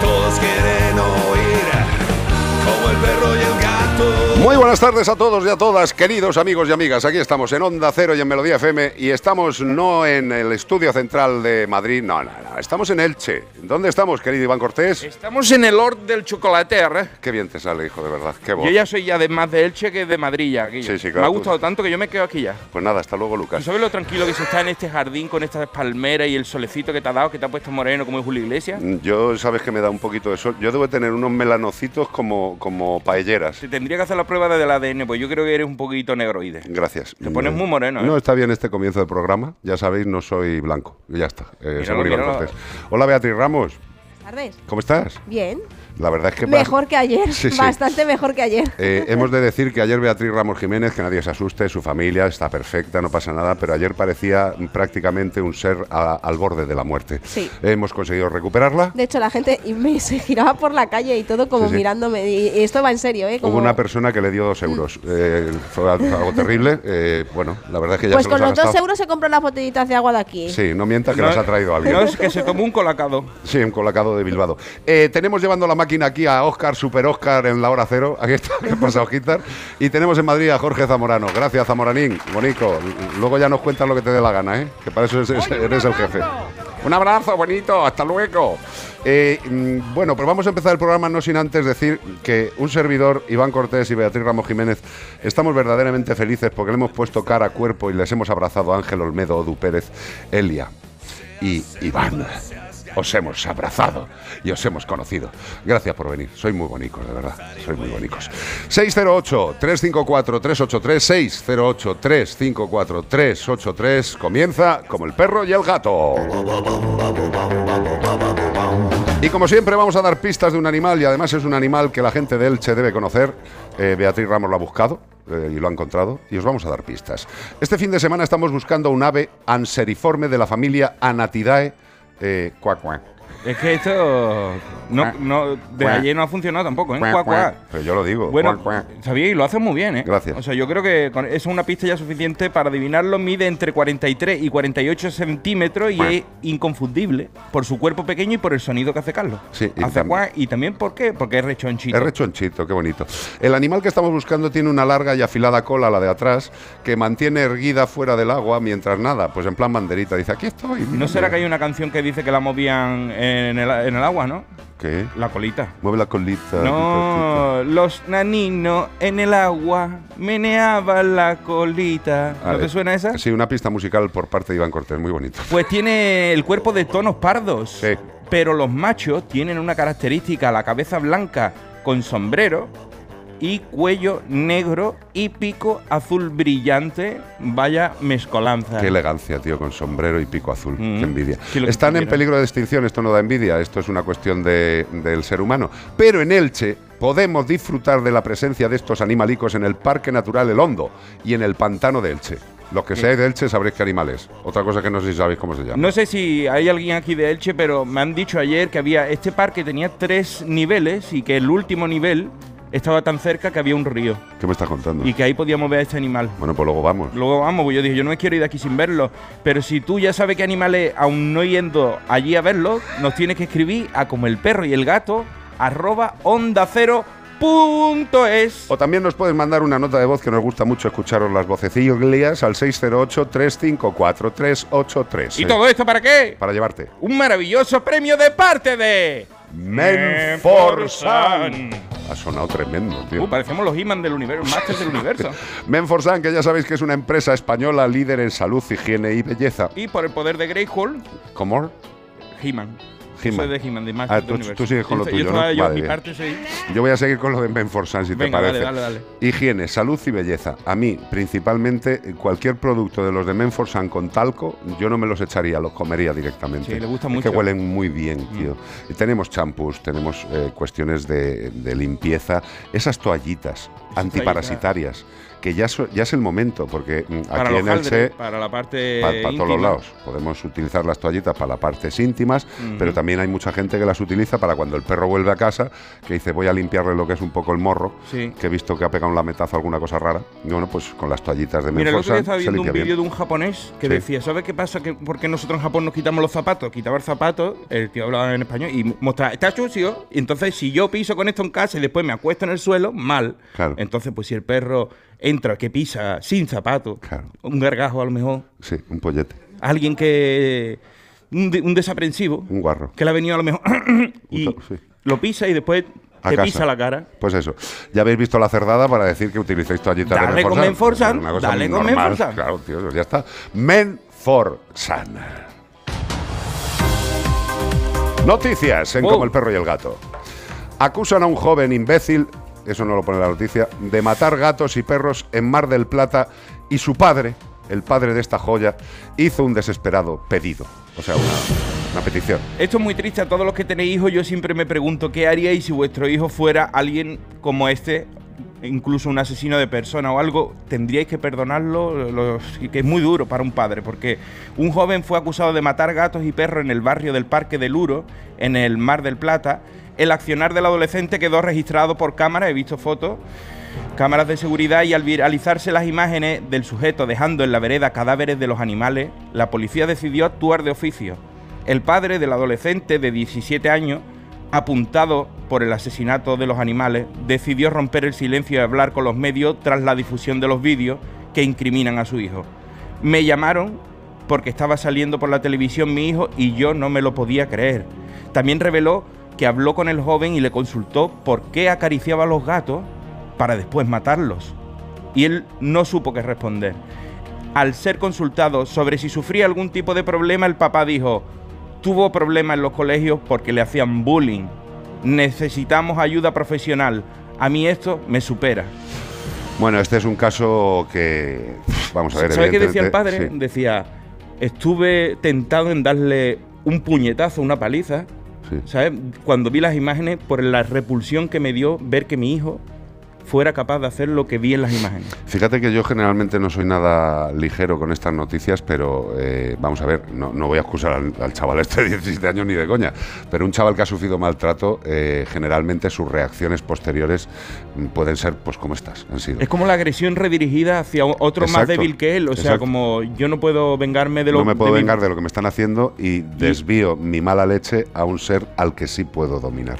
Todos quieren oír como el perro y el gato. Muy buenas tardes a todos y a todas, queridos amigos y amigas. Aquí estamos en Onda Cero y en Melodía FM y estamos no en el estudio central de Madrid, no, no, no, estamos en Elche. ¿Dónde estamos, querido Iván Cortés? Estamos en el Lord del Chocolater. Qué bien te sale, hijo, de verdad. Qué voz. Yo ya soy ya de más de Elche que de Madrid ya, Guillo. Sí, sí, claro, Me ha tú- gustado tanto que yo me quedo aquí ya. Pues nada, hasta luego, ¿Tú Lucas. sabes lo tranquilo que se está en este jardín con estas palmeras y el solecito que te ha dado, que te ha puesto moreno como es Julio Iglesias? Yo sabes que me da un poquito de sol. Yo debo tener unos melanocitos como, como paelleras. Tendría que hacer la prueba del ADN, pues yo creo que eres un poquito negroide. Gracias. Te pones muy moreno, ¿eh? No, está bien este comienzo del programa. Ya sabéis, no soy blanco. Ya está. Eh, Míralo, míralo. Hola, Beatriz Ramos. tardes. ¿Cómo estás? Bien. La verdad es que... Mejor que ayer. Sí, sí. Bastante mejor que ayer. Eh, hemos de decir que ayer Beatriz Ramos Jiménez, que nadie se asuste, su familia está perfecta, no pasa nada, pero ayer parecía prácticamente un ser a- al borde de la muerte. Sí. Hemos conseguido recuperarla. De hecho, la gente me se giraba por la calle y todo como Sí, sí. mirándome. Y y esto va en serio, ¿eh? Como- Hubo una persona que le dio dos euros. Eh, fue algo terrible. Eh, bueno, la verdad es que ya Pues se con los los dos euros se compran las botellitas de agua de aquí. Sí, no mientas que No, las ha traído alguien. No es que se tomó un colacado. Sí, un colacado de Bilbao. Eh, tenemos llevando la máquina aquí a Oscar, Super Oscar en la hora cero. Aquí está, ¿qué pasa, Osquitar? Y tenemos en Madrid a Jorge Zamorano. Gracias, Zamoranín. Bonico. Luego ya nos cuentas lo que te dé la gana, ¿eh? Que para eso es- es- eres el jefe. Un abrazo, bonito. Hasta luego. Eh, mm, bueno, pues vamos a empezar el programa no sin antes decir que un servidor, Iván Cortés y Beatriz Ramos Jiménez, estamos verdaderamente felices porque le hemos puesto cara cuerpo y les hemos abrazado a Ángel Olmedo, Odu Pérez, Elia y Iván. Os hemos abrazado y os hemos conocido. Gracias por venir. Sois muy bonitos, de verdad. Sois muy bonitos. 608-354-383. 608-354-383. Comienza como el perro y el gato. Y como siempre vamos a dar pistas de un animal y además es un animal que la gente de Elche debe conocer. Eh, Beatriz Ramos lo ha buscado eh, y lo ha encontrado y os vamos a dar pistas. Este fin de semana estamos buscando un ave anseriforme de la familia Anatidae. Eh, cuac, cuac. Es que esto no, no, de ayer no ha funcionado tampoco, ¿eh? Cuac. cuac. Pero yo lo digo. Bueno, sabía y lo hace muy bien, ¿eh? Gracias. O sea, yo creo que es una pista ya suficiente para adivinarlo. Mide entre 43 y 48 centímetros y es inconfundible por su cuerpo pequeño y por el sonido que hace Carlos. Sí, y hace tam- cuac, y también ¿por qué? Porque es rechonchito. Es rechonchito, qué bonito. El animal que estamos buscando tiene una larga y afilada cola, la de atrás, que mantiene erguida fuera del agua mientras nada, pues en plan banderita. Dice, aquí estoy. ¿No será que hay una canción que dice que la movían en el, en el agua, no? ¿Qué? La colita. Mueve la colita. No, los naninos en el agua meneaban la colita. A ¿No ver. te suena esa? Sí, una pista musical por parte de Iván Cortés, muy bonito. Pues tiene el cuerpo de tonos pardos. Sí. Pero los machos tienen una característica, la cabeza blanca con sombrero y cuello negro y pico azul brillante. Vaya mezcolanza. Qué elegancia, tío, con sombrero y pico azul. Mm. Qué envidia. Sí, lo que Están en peligro de extinción, esto no da envidia, esto es una cuestión de- del ser humano. Pero en Elche podemos disfrutar de la presencia de estos animalicos en el Parque Natural El Hondo y en el Pantano de Elche. Los que seáis de Elche sabréis qué animal es. Otra cosa que no sé si sabéis cómo se llama. No sé si hay alguien aquí de Elche, pero me han dicho ayer que había este parque tenía tres niveles y que el último nivel estaba tan cerca que había un río ¿Qué me estás contando? y que ahí podíamos ver a este animal. Bueno, pues luego vamos. Luego vamos, pues yo dije, yo no me quiero ir de aquí sin verlo. Pero si tú ya sabes qué animales, aún no yendo allí a verlo, nos tienes que escribir a como el perro y el gato, arroba onda cero punto es. O también nos puedes mandar una nota de voz que nos gusta mucho escucharos las vocecillas al 608-354-383. ¿Y todo esto para qué? Para llevarte. Un maravilloso premio de parte de... Menforsan. Ha sonado tremendo, tío. Uh, parecemos los He-Man del universo, Masters del universo. Menforsan, que ya sabéis que es una empresa española líder en salud, higiene y belleza. Y por el poder de Greyhall, ¿Cómo? He-Man. Soy de He-Man, de Ah, Masters tú- sigues con lo Yo- tuyo, yo, ¿no? yo, Vale, mi parte soy... Yo voy a seguir con lo de Menforsan, si Venga, te parece. dale, dale, dale. Higiene, salud y belleza. A mí, principalmente, cualquier producto de los de Menforsan con talco, yo no me los echaría, los comería directamente. Sí, le gusta Es mucho. Mm. que huelen muy bien, tío. Y tenemos champús, tenemos eh, cuestiones de, de limpieza, esas toallitas antiparasitarias, que ya, so- ya es el momento, porque mm, Para aquí en Elche... haldres, para la parte Para todos los lados. Podemos utilizar las toallitas para las partes íntimas, pero también hay mucha gente que las utiliza para cuando el perro vuelve a casa, que dice voy a limpiarle lo que es un poco el morro, Sí. que he visto que ha pegado un lametazo alguna cosa rara. Y bueno, pues con las toallitas de Mira, el otro día estaba viendo un vídeo de un japonés que Sí. decía, ¿sabes qué pasa? Que ¿Por qué nosotros en Japón nos quitamos los zapatos? Quitaba el zapato, el tío hablaba en español y mostraba, está sucio. Y entonces, si yo piso con esto en casa y después me acuesto en el suelo, mal. Claro. Entonces, pues si el perro entra, que pisa sin zapato, Claro. un gargajo a lo mejor, Sí, un pollete, alguien que... Un, de- un desaprensivo, un guarro. que le ha venido a lo mejor y sí. lo pisa y después te casa. pisa la cara. Pues eso. Ya habéis visto la cerdada para decir que utilicéis toallitas Dale de con Menforsan. Menforsan, Una cosa dale con normal. Menforsan. Claro, tío, pues ya está. Menforsan. Noticias en Wow. Como el perro y el gato. Acusan a un joven imbécil, eso no lo pone la noticia, de matar gatos y perros en Mar del Plata y su padre, el padre de esta joya, hizo un desesperado pedido. O sea, una, petición. Esto es muy triste a todos los que tenéis hijos. Yo siempre me pregunto qué haríais si vuestro hijo fuera alguien como este, incluso un asesino de persona o algo. Tendríais que perdonarlo, lo- que es muy duro para un padre, porque un joven fue acusado de matar gatos y perros en el barrio del Parque del Uro, en el Mar del Plata. El accionar del adolescente quedó registrado por cámara, he visto fotos cámaras de seguridad y al viralizarse las imágenes del sujeto dejando en la vereda cadáveres de los animales, la policía decidió actuar de oficio. El padre del adolescente de 17 años, apuntado por el asesinato de los animales, decidió romper el silencio y hablar con los medios tras la difusión de los vídeos que incriminan a su hijo. Me llamaron porque estaba saliendo por la televisión mi hijo y yo no me lo podía creer. También reveló que habló con el joven y le consultó por qué acariciaba a los gatos para después matarlos. Y él no supo qué responder. Al ser consultado sobre si sufría algún tipo de problema, el papá dijo, tuvo problemas en los colegios porque le hacían bullying. Necesitamos ayuda profesional. A mí esto me supera. Bueno, este es un caso que. Vamos a ver. ¿Sabe qué decía el padre? sí. Decía, estuve tentado en darle un puñetazo, una paliza, ¿sabes? Cuando vi las imágenes, por la repulsión que me dio ver que mi hijo fuera capaz de hacer lo que vi en las imágenes. Fíjate que yo generalmente no soy nada ligero con estas noticias, pero eh, vamos a ver, no, no voy a excusar al, al chaval este de 17 años ni de coña, pero un chaval que ha sufrido maltrato, eh, generalmente sus reacciones posteriores pueden ser pues como estas han sido. Es como la agresión redirigida hacia otro más Exacto, débil que él. O sea, exacto. como yo no puedo vengarme de lo no me puedo de mi- vengar de lo que me están haciendo y desvío mi mala leche a un ser al que sí puedo dominar.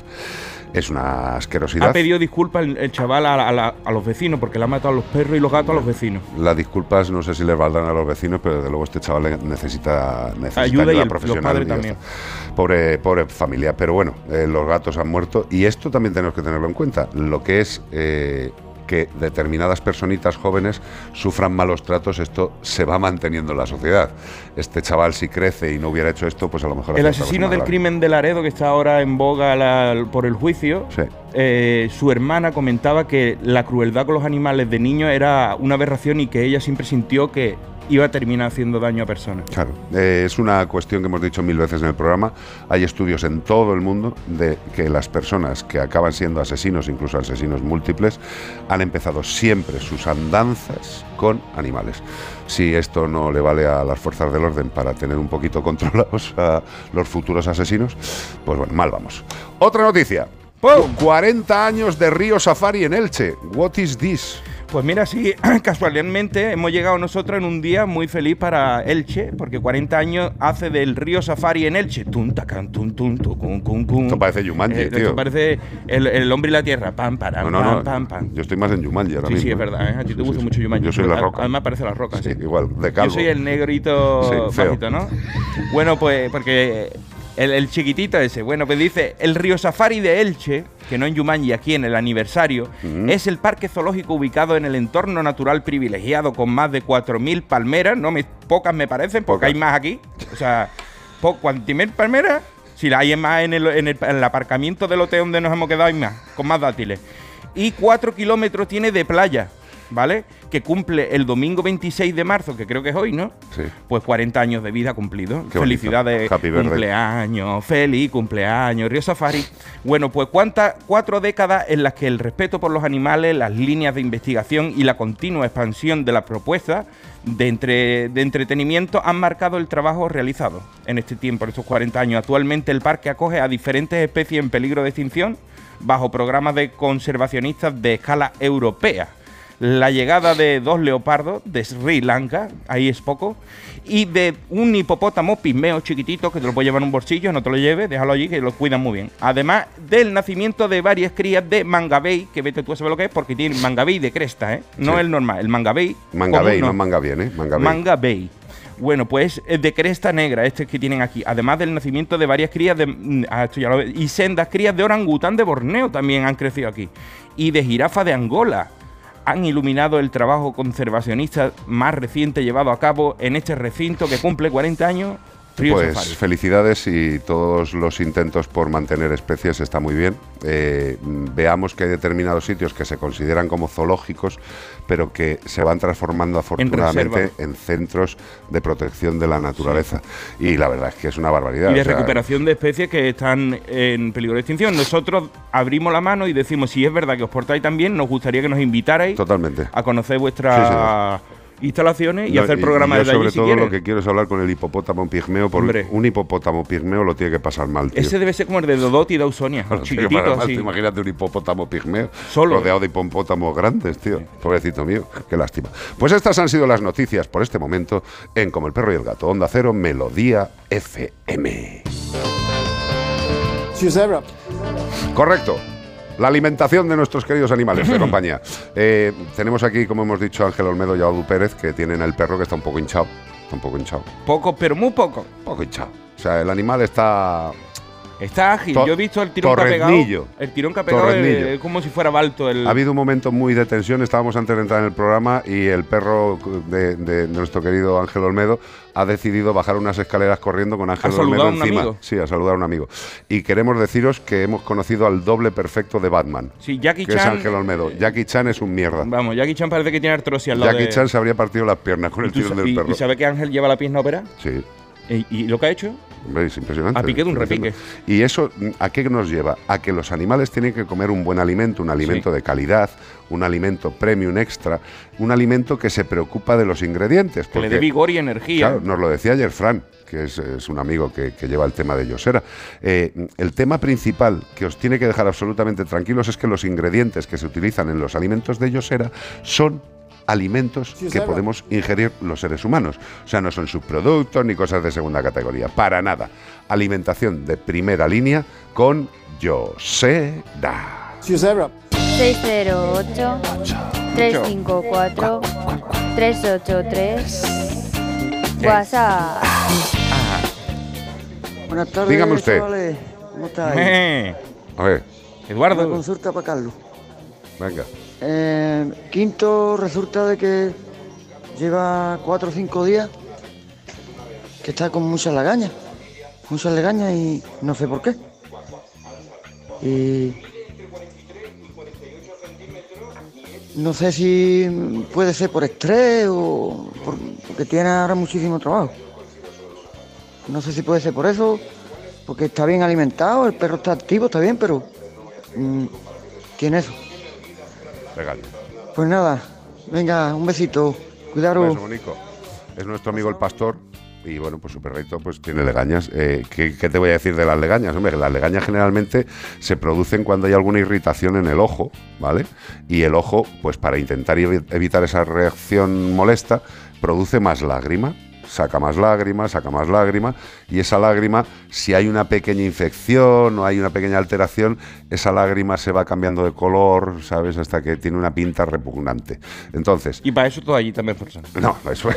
Es una asquerosidad. Ha pedido disculpas el, el chaval a, a la- a los vecinos porque le ha matado a los perros y los gatos a los vecinos. Las disculpas no sé si les valdrán a los vecinos, pero desde luego este chaval le- necesita, necesita Ayuda y el- los profesional. padres ya también. Pobre, pobre familia. Pero bueno, eh, los gatos han muerto y esto también tenemos que tenerlo en cuenta. Lo que es eh, que determinadas personitas jóvenes sufran malos tratos, esto se va manteniendo en la sociedad. Este chaval si crece y no hubiera hecho esto, pues a lo mejor... El asesino del grave. crimen de Laredo, que está ahora en boga la- por el juicio, Sí. eh, su hermana comentaba que la crueldad con los animales de niño era una aberración y que ella siempre sintió que iba a terminar haciendo daño a personas. Claro, eh, es una cuestión que hemos dicho mil veces en el programa. Hay estudios en todo el mundo de que las personas que acaban siendo asesinos, incluso asesinos múltiples, han empezado siempre sus andanzas con animales. Si esto no le vale a las fuerzas del orden para tener un poquito controlados a los futuros asesinos, pues bueno, mal vamos. Otra noticia. 40 años de Río Safari en Elche. What is this? Pues mira, sí, casualmente hemos llegado nosotros en un día muy feliz para Elche, porque 40 años hace del río Safari en Elche. Tun, tacan, tun, tun, tu, cun, cun, cun. Esto parece Jumanji, Eh, tío. Esto parece el, el hombre y la tierra. Pam, param, No, no, pam, no. pam, pam. Yo estoy más en Jumanji ahora Sí, mismo. sí, es verdad. ¿eh? A ti te Sí, gusta sí, mucho sí. Jumanji. Yo soy la roca. Además parece la roca, sí. Igual, de calvo. Yo soy el negrito bajito, ¿no? Bueno, pues porque el, el chiquitito ese, bueno, pues dice, el río Safari de Elche, que no en Yumanji, aquí en el aniversario, es el parque zoológico ubicado en el entorno natural privilegiado con más de 4.000 palmeras, no me, pocas me parecen, porque Pocas. hay más aquí. O sea, ¿cuántimer palmeras? Si la hay más en el, en, el, en el aparcamiento del hotel donde nos hemos quedado, hay más, con más dátiles. Y 4 kilómetros tiene de playa, ¿vale? Que cumple el domingo 26 de marzo, que creo que es hoy, ¿no? Sí. Pues 40 años de vida cumplido. Qué. Felicidades, Happy cumpleaños, feliz cumpleaños, Río Safari. Bueno, pues cuántas cuatro décadas en las que el respeto por los animales, las líneas de investigación y la continua expansión de las propuestas de, entre- de entretenimiento han marcado el trabajo realizado en este tiempo, en estos 40 años. Actualmente el parque acoge a diferentes especies en peligro de extinción bajo programas de conservacionistas de escala europea la llegada de dos leopardos de Sri Lanka, ahí es poco, y de un hipopótamo pigmeo chiquitito que te lo puedes llevar en un bolsillo, no te lo lleves, déjalo allí que lo cuidan muy bien. Además del nacimiento de varias crías de mangabey, que vete tú a saber lo que es, porque tiene mangabey de cresta, ¿eh? No Sí. el normal, el mangabey. Manga Bay, común, no manga bien, ¿eh? Manga Bay. Manga Bay. Bueno, pues es de cresta negra, este que tienen aquí. Además del nacimiento de varias crías de. mm, ah, esto ya lo y sendas crías de orangután de Borneo también han crecido aquí. Y de jirafa de Angola. Han iluminado el trabajo conservacionista más reciente llevado a cabo en este recinto que cumple 40 años. Pues Safari. felicidades y todos los intentos por mantener especies está muy bien. Eh, veamos que hay determinados sitios que se consideran como zoológicos, pero que se van transformando afortunadamente en, centros de protección de la naturaleza. Y la verdad es que es una barbaridad. Y de o sea, recuperación de especies que están en peligro de extinción. Nosotros abrimos la mano y decimos, si es verdad que os portáis tan bien, nos gustaría que nos invitarais Totalmente. a conocer Sí, señor. Instalaciones y No, hacer programas allí sobre si todo lo que quiero es hablar con el hipopótamo pigmeo, porque Hombre. un hipopótamo pigmeo lo tiene que pasar mal, tío. Ese debe ser como el de Dodot y de Ausonia, Lo tiene que chiquitito así. Imagínate un hipopótamo pigmeo Solo. rodeado de hipopótamos grandes, tío. Pobrecito mío, qué lástima. Pues estas han sido las noticias por este momento en Como el perro y el gato. Onda Cero, Melodía FM. Correcto. La alimentación de nuestros queridos animales de compañía. Eh, tenemos aquí, como hemos dicho, Ángel Olmedo y Abdu Pérez, que tienen el perro que está un poco hinchado. Está un poco hinchado. Poco, pero muy poco. Poco hinchado. O sea, el animal está Está ágil. To- Yo he visto el tirón que ha pegado. El tirón que ha pegado es, es como si fuera balto. El... Ha habido un momento muy de tensión, estábamos antes de entrar en el programa y el perro de, de nuestro querido Ángel Olmedo ha decidido bajar unas escaleras corriendo con Ángel ¿Ha saludado Olmedo a un encima. amigo? Sí, a saludar a un amigo. Y queremos deciros que hemos conocido al doble perfecto de Batman, Sí, Jackie que es Chan. Ángel Olmedo. Jackie Chan es un mierda. Vamos, Jackie Chan parece que tiene artrosis al lado Jackie de- Chan se habría partido las piernas con el ¿Y tú tirón del y- perro. ¿Y sabe que Ángel lleva la pierna operada? Sí, ¿Y, y lo que ha hecho? hombre, es impresionante. A pique de un repique. Y eso, ¿a qué nos lleva? A que los animales tienen que comer un buen alimento, un alimento Sí. de calidad, un alimento premium extra, un alimento que se preocupa de los ingredientes. Que le dé vigor y energía. Claro, nos lo decía ayer Fran, que es, es un amigo que, que lleva el tema de Yosera. Eh, el tema principal que os tiene que dejar absolutamente tranquilos es que los ingredientes que se utilizan en los alimentos de Yosera son alimentos que podemos ingerir los seres humanos. O sea, no son subproductos ni cosas de segunda categoría. Para nada. Alimentación de primera línea con Yosera. 608 354 383 WhatsApp. Buenas tardes, Dígame usted. chavales. ¿Cómo estáis? Eh, A ver, Una Eduardo. consulta para Carlos. venga. Eh, quinto, resulta de que lleva cuatro o cinco días que está con muchas lagañas. Muchas lagañas y no sé por qué. Y no sé si puede ser por estrés o por- porque tiene ahora muchísimo trabajo. No sé si puede ser por eso, porque está bien alimentado, el perro está activo, está bien, pero mm, tiene eso. Pues nada, venga, un besito, Bonico. Es nuestro amigo el pastor. Y bueno, pues su perrito pues tiene legañas. Eh, ¿qué, qué te voy a decir de las legañas? Hombre, las legañas generalmente se producen cuando hay alguna irritación en el ojo, ¿vale? Y el ojo, pues para intentar evi- evitar esa reacción molesta, produce más lágrima, saca más lágrima, saca más lágrima, y esa lágrima, si hay una pequeña infección o hay una pequeña alteración, esa lágrima se va cambiando de color, ¿sabes? Hasta que tiene una pinta repugnante. Entonces, Y para eso toallita Menforsan. no, eso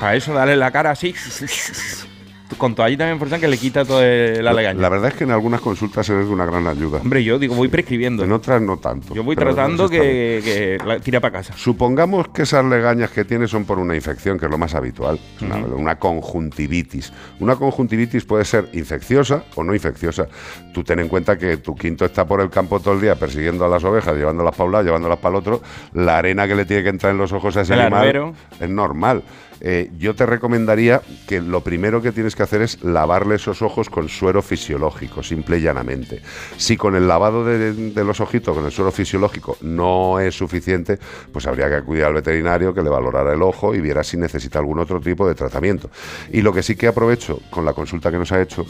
Para eso darle la cara así. Con toallita Menforsan que le quita toda la legaña. La verdad es que en algunas consultas eres de una gran ayuda. Hombre, yo digo, voy prescribiendo. En otras no tanto. Yo voy tratando bien. que, que la tira para casa. Supongamos que esas legañas que tiene son por una infección, que es lo más habitual, es una, una conjuntivitis. Una conjuntivitis puede ser infecciosa o no infecciosa. Tú ten en cuenta que tu quinto está por el campo todo el día persiguiendo a las ovejas, llevándolas para un lado, llevándolas para el otro. La arena que le tiene que entrar en los ojos a ese El animal arbero. es normal. Eh, yo te recomendaría que lo primero que tienes que hacer es lavarle esos ojos con suero fisiológico, simple y llanamente. Si con el lavado de, de los ojitos, con el suero fisiológico, no es suficiente, pues habría que acudir al veterinario que le valorara el ojo y viera si necesita algún otro tipo de tratamiento. Y lo que sí que aprovecho con la consulta que nos ha hecho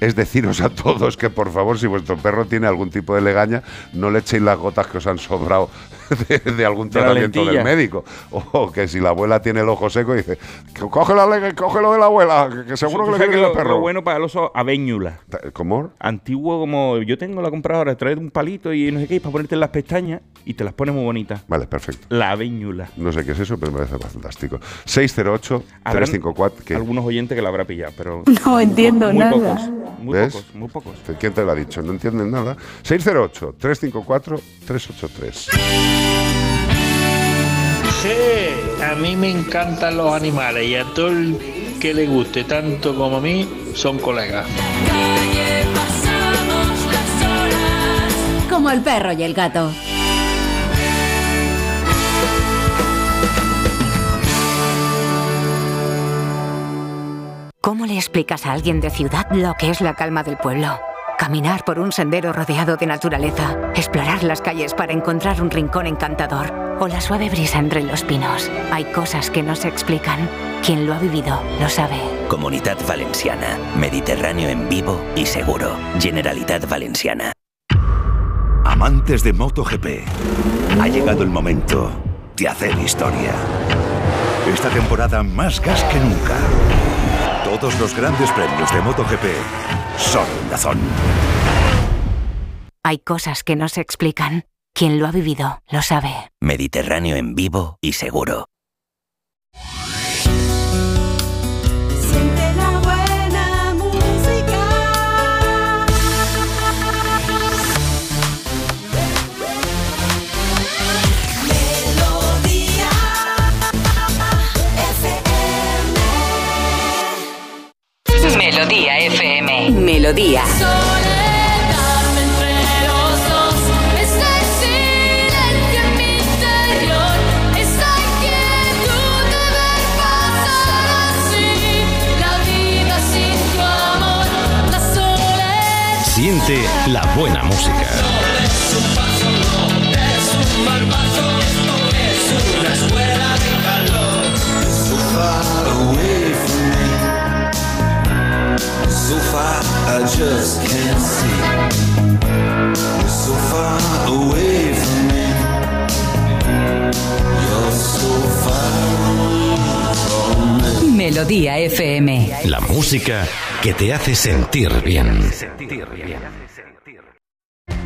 es deciros a todos que por favor, si vuestro perro tiene algún tipo de legaña, no le echéis las gotas que os han sobrado de, de algún De tratamiento del médico. O que si la abuela tiene el ojo seco, dice, "Que coge la lega y cógelo de la abuela, que, que seguro que ¿Tú le viene lo, el perro. lo bueno para el oso aveñula. ¿Cómo? Antiguo como yo tengo la comprada ahora, trae un palito y no sé qué, y para ponerte en las pestañas y te las pone muy bonitas. Vale, perfecto. La aveñula. No sé qué es eso, pero me parece fantástico. 608 Habrán 354 ¿qué? Algunos oyentes que la habrá pillado, pero. No entiendo muy nada. Pocos, muy ¿Ves? pocos, muy pocos. ¿Quién te lo ha dicho? No entienden nada. 608 354 383 Sí, a mí me encantan los animales y a todo el que le guste tanto como a mí son colegas. Como el perro y el gato. ¿Cómo le explicas a alguien de ciudad lo que es la calma del pueblo? Caminar por un sendero rodeado de naturaleza, explorar las calles para encontrar un rincón encantador o la suave brisa entre los pinos. Hay cosas que no se explican. Quien lo ha vivido lo sabe. Comunidad Valenciana. Mediterráneo en vivo y seguro. Generalitat Valenciana. Amantes de MotoGP, ha llegado el momento de hacer historia. Esta temporada más gas que nunca. Todos los grandes premios de MotoGP son en Dazón. Hay cosas que no se explican. Quien lo ha vivido lo sabe. Mediterráneo en vivo y seguro. Amor. La soledad. Siente la buena música. La música que te hace sentir bien.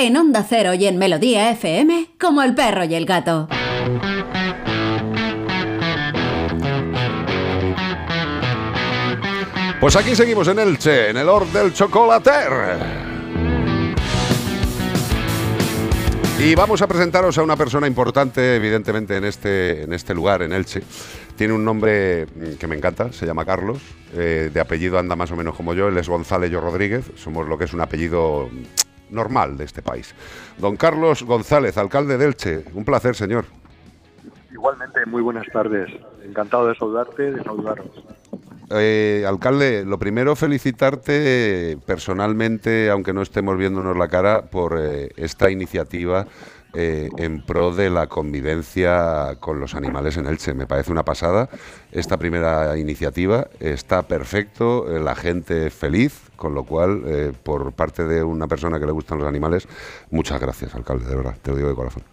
En Onda Cero y en Melodía FM, como el perro y el gato. Pues aquí seguimos en Elche, en el Or del Chocolater. Y vamos a presentaros a una persona importante, evidentemente, en este, en este lugar, en Elche. Tiene un nombre mm, que me encanta, se llama Carlos. eh, de apellido anda más o menos como yo, él es González yo Rodríguez. Somos lo que es un apellido normal de este país. Don Carlos González, alcalde de Elche. Un placer, señor. Igualmente, muy buenas tardes. Encantado de saludarte, de saludaros. Eh, alcalde, lo primero felicitarte personalmente, aunque no estemos viéndonos la cara, por eh, esta iniciativa eh, en pro de la convivencia con los animales en Elche. Me parece una pasada esta primera iniciativa. Está perfecto, eh, la gente es feliz, con lo cual, eh, por parte de una persona que le gustan los animales, muchas gracias, alcalde, de verdad, te lo digo de corazón.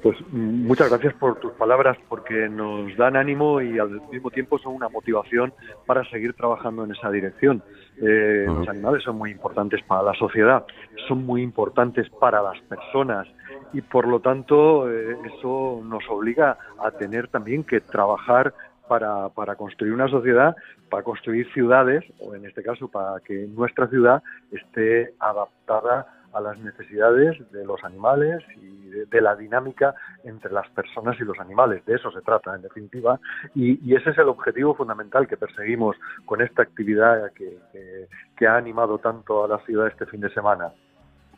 Pues mm, muchas gracias por tus palabras porque nos dan ánimo y al mismo tiempo son una motivación para seguir trabajando en esa dirección. Eh, Los animales son muy importantes para la sociedad, son muy importantes para las personas y por lo tanto eh, eso nos obliga a tener también que trabajar para, para construir una sociedad, para construir ciudades, o en este caso para que nuestra ciudad esté adaptada a las necesidades de los animales y de, la dinámica entre las personas y los animales. De eso se trata, en definitiva. Y, y ese es el objetivo fundamental que perseguimos con esta actividad que ha animado tanto a la ciudad este fin de semana.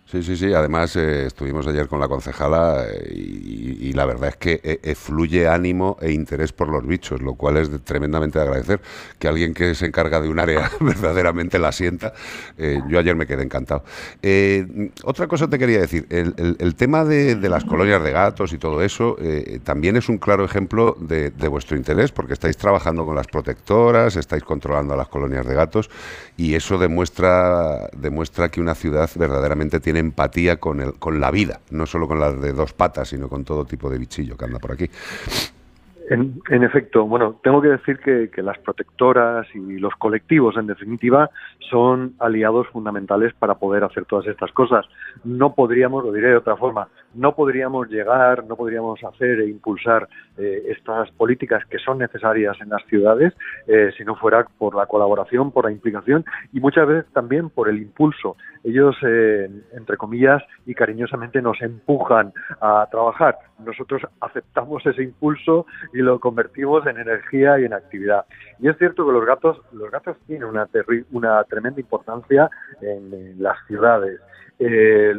Sí, sí, sí. Además, eh, estuvimos ayer con la concejala eh, y, y la verdad es que eh, eh, fluye ánimo e interés por los bichos, lo cual es de- tremendamente de agradecer. Que alguien que se encarga de un área verdaderamente la sienta. Yo ayer me quedé encantado. Otra cosa te quería decir. El, el- el tema de, de las colonias de gatos y todo eso también es un claro ejemplo de, de vuestro interés, porque estáis trabajando con las protectoras, estáis controlando a las colonias de gatos y eso demuestra, demuestra que una ciudad verdaderamente tiene empatía con, el, con la vida, no solo con las de dos patas, sino con todo tipo de bichillo que anda por aquí. En, efecto, bueno, tengo que decir que, que las protectoras y los colectivos, en definitiva, son aliados fundamentales para poder hacer todas estas cosas. No podríamos, lo diré de otra forma, no podríamos llegar, no podríamos hacer e impulsar eh, estas políticas que son necesarias en las ciudades eh, si no fuera por la colaboración, por la implicación y muchas veces también por el impulso. Ellos, eh, entre comillas, y cariñosamente nos empujan a trabajar. Nosotros aceptamos ese impulso y lo convertimos en energía y en actividad. Y es cierto que los gatos, los gatos tienen una, una tremenda importancia en las ciudades. Eh,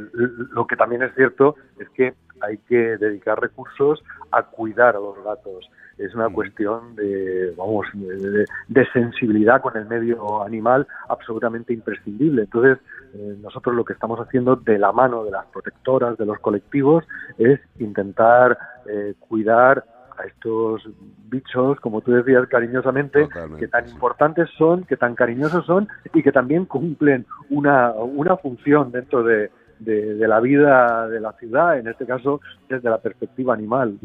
lo que también es cierto es que hay que dedicar recursos a cuidar a los gatos. Es una cuestión de, vamos, de- de sensibilidad con el medio animal absolutamente imprescindible. Entonces, eh, nosotros lo que estamos haciendo de la mano de las protectoras, de los colectivos, es intentar eh, cuidar a estos bichos, como tú decías cariñosamente, que tan importantes son, que tan cariñosos son y que también cumplen una, una función dentro de, de- de la vida de la ciudad, en este caso desde la perspectiva animal.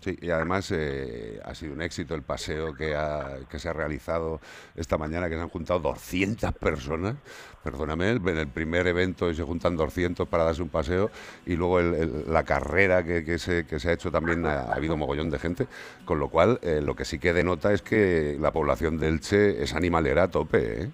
Sí, y además eh, ha sido un éxito el paseo que, ha- que se ha realizado esta mañana, que se han juntado 200 personas, perdóname, en el primer evento se juntan 200 para darse un paseo y luego el- la carrera que, que se, que se ha hecho también ha, ha habido mogollón de gente, con lo cual eh, lo que sí que denota es que la población de Elche es animalera a tope, ¿eh?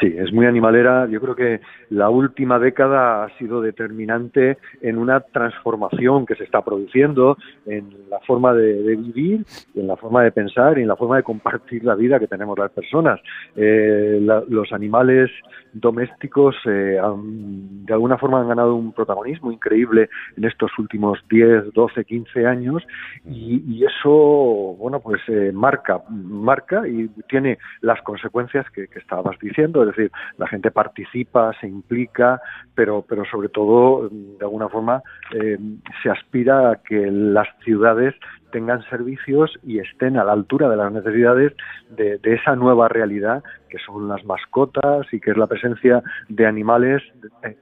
Sí, es muy animalera. Yo creo que la última década ha sido determinante en una transformación que se está produciendo en la forma de, vivir, en la forma de pensar y en la forma de compartir la vida que tenemos las personas. Eh, los animales domésticos eh, de alguna forma han ganado un protagonismo increíble en estos últimos 10, 12, 15 años y, eso, bueno, pues eh, marca, marca y tiene las consecuencias que estabas diciendo, es decir, la gente participa, se implica, pero, pero sobre todo, de alguna forma, eh, se aspira a que las ciudades tengan servicios y estén a la altura de las necesidades de, de esa nueva realidad que son las mascotas y que es la presencia de animales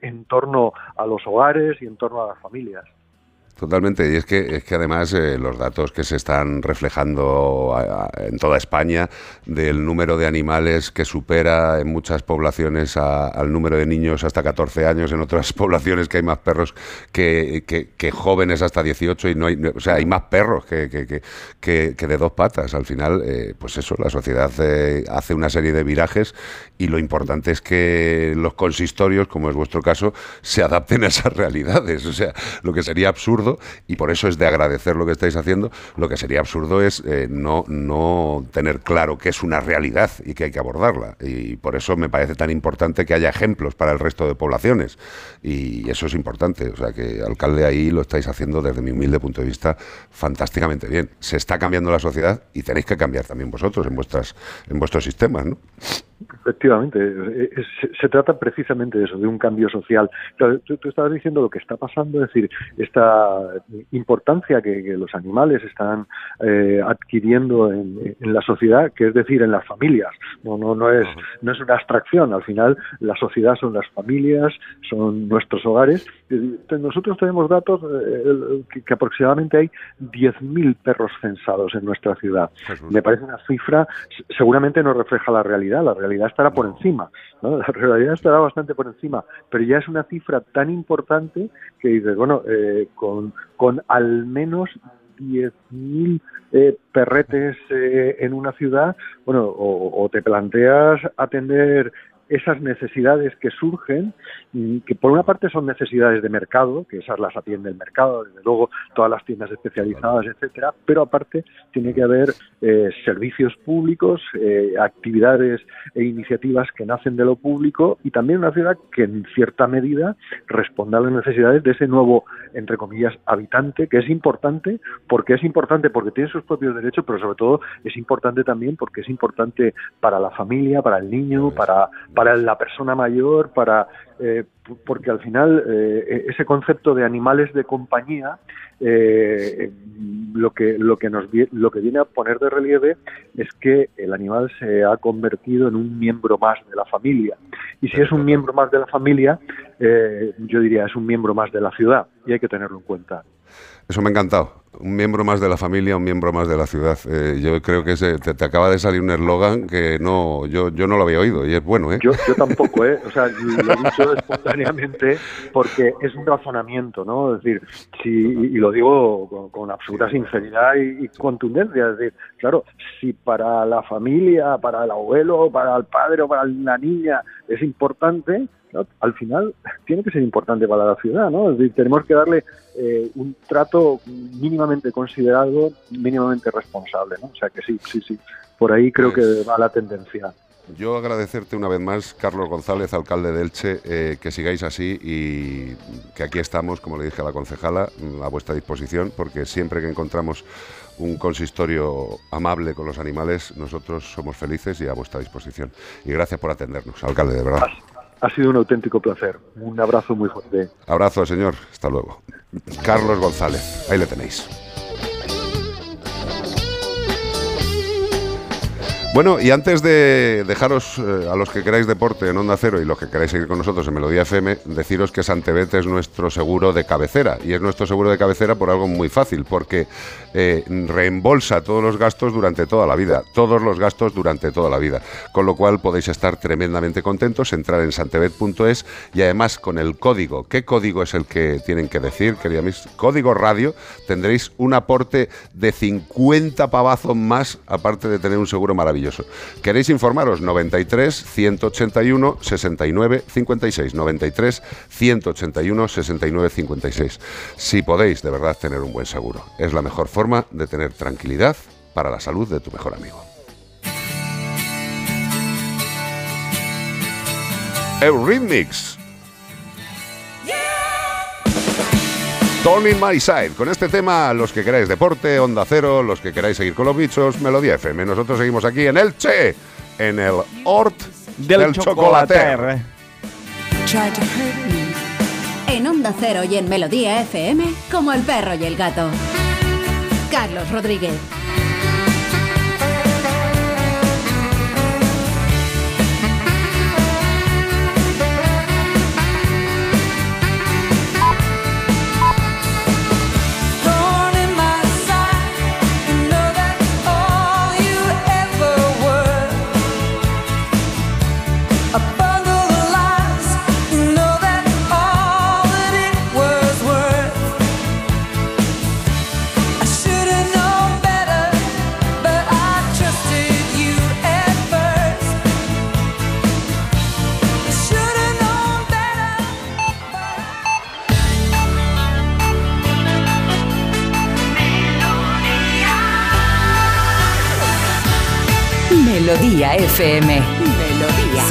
en torno a los hogares y en torno a las familias. Totalmente, y es que, es que además eh, los datos que se están reflejando a- en toda España del número de animales que supera en muchas poblaciones a- al número de niños hasta 14 años, en otras poblaciones que hay más perros que, que- que jóvenes hasta 18 y no hay, o sea, hay más perros que- que de dos patas. Al final, eh, pues eso, la sociedad eh, hace una serie de virajes y lo importante es que los consistorios, como es vuestro caso, se adapten a esas realidades. O sea, lo que sería absurdo, y por eso es de agradecer lo que estáis haciendo, lo que sería absurdo es eh, no, no tener claro que es una realidad y que hay que abordarla. Y por eso me parece tan importante que haya ejemplos para el resto de poblaciones. Y eso es importante. O sea, que alcalde ahí lo estáis haciendo desde mi humilde punto de vista fantásticamente bien. Se está cambiando la sociedad y tenéis que cambiar también vosotros en vuestras en vuestros sistemas. Efectivamente, eh, se, trata precisamente de eso, de un cambio social. Claro, tú, tú estabas diciendo lo que está pasando, es decir, esta importancia que, que los animales están eh, adquiriendo en, en la sociedad, que es decir, en las familias. No, no, no es, no es una abstracción. Al final, la sociedad son las familias, son nuestros hogares. Eh, Nosotros tenemos datos eh, que, que aproximadamente hay 10.000 perros censados en nuestra ciudad. Me parece una cifra, seguramente no refleja la realidad, la realidad estará por encima, ¿no? la realidad estará bastante por encima, pero ya es una cifra tan importante que dices, bueno, eh, con, con al menos 10.000 eh, perretes eh, en una ciudad, bueno, o, o te planteas atender esas necesidades que surgen, mm, que por una parte son necesidades de mercado, que esas las atiende el mercado, desde luego todas las tiendas especializadas, etcétera, pero aparte tiene que haber eh, servicios públicos, eh, actividades e iniciativas que nacen de lo público y también una ciudad que en cierta medida responda a las necesidades de ese nuevo, entre comillas, habitante, que es importante, porque es importante porque tiene sus propios derechos, pero sobre todo es importante también porque es importante para la familia, para el niño, para, para la persona mayor, para eh, porque al final eh, ese concepto de animales de compañía eh, lo que lo que nos lo que viene a poner de relieve es que el animal se ha convertido en un miembro más de la familia y si es un miembro más de la familia eh, yo diría es un miembro más de la ciudad y hay que tenerlo en cuenta Eso me ha encantado. Un miembro más de la familia, un miembro más de la ciudad. Eh, yo creo que ese- te, te acaba de salir un eslogan que no, yo, yo no lo había oído y es bueno, ¿eh? Yo, yo tampoco, ¿eh? O sea, lo he dicho espontáneamente porque es un razonamiento, ¿no? Es decir, si, y lo digo con, con absoluta sinceridad y, y contundencia, es decir, claro, si para la familia, para el abuelo, para el padre o para la niña es importante. Al final tiene que ser importante para la ciudad, ¿no? Es decir, tenemos que darle eh, un trato mínimamente considerado, mínimamente responsable, ¿no? O sea que sí, sí, sí. Por ahí creo que va la tendencia. Yo agradecerte una vez más, Carlos González, alcalde de Elche, eh, que sigáis así y que aquí estamos, como le dije a la concejala, a vuestra disposición, porque siempre que encontramos un consistorio amable con los animales, nosotros somos felices y a vuestra disposición. Y gracias por atendernos, alcalde, de verdad. Ha sido un auténtico placer. Un abrazo muy fuerte. Abrazo, señor. Hasta luego. Carlos González, ahí le tenéis. Bueno, y antes de dejaros eh, a los que queráis deporte en Onda Cero y los que queráis seguir con nosotros en Melodía FM, deciros que Santebet es nuestro seguro de cabecera. Y es nuestro seguro de cabecera por algo muy fácil, porque eh, reembolsa todos los gastos durante toda la vida. Todos los gastos durante toda la vida. Con lo cual podéis estar tremendamente contentos, entrar en santebet.es y además con el código. ¿Qué código es el que tienen que decir, querida mis? Código radio, tendréis un aporte de 50 pavazos más, aparte de tener un seguro maravilloso. ¿Queréis informaros? 93 181 69 56. 93 181 69 56. Si podéis de verdad tener un buen seguro, es la mejor forma de tener tranquilidad para la salud de tu mejor amigo. Eurythmics. Torn in My Side. Con este tema, los que queráis deporte, Onda Cero, los que queráis seguir con los bichos, Melodía FM. Nosotros seguimos aquí en Elche, en el Hort Del, chocolater. En Onda Cero y en Melodía FM, como el perro y el gato. Carlos Rodríguez. Melodía FM. Melodía.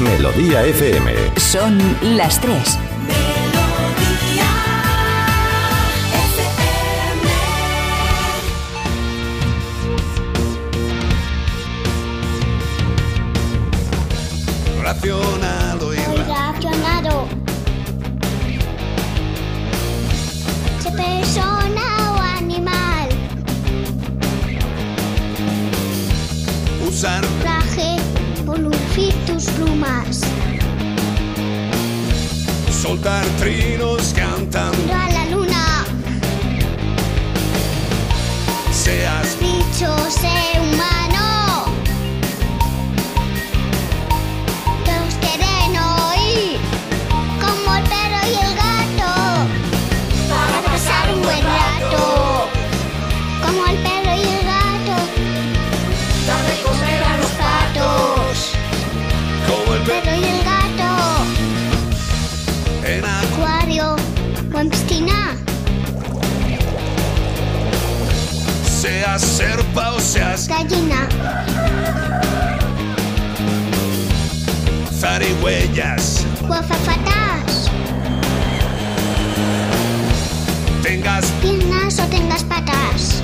Melodía FM. Son las tres. Usar Traje o lucir tus plumas. soltar trinos cantando a la luna. seas Bicho, seas serpa o seas Gallina. zarigüeyas O azafatas. tengas Piernas o tengas patas.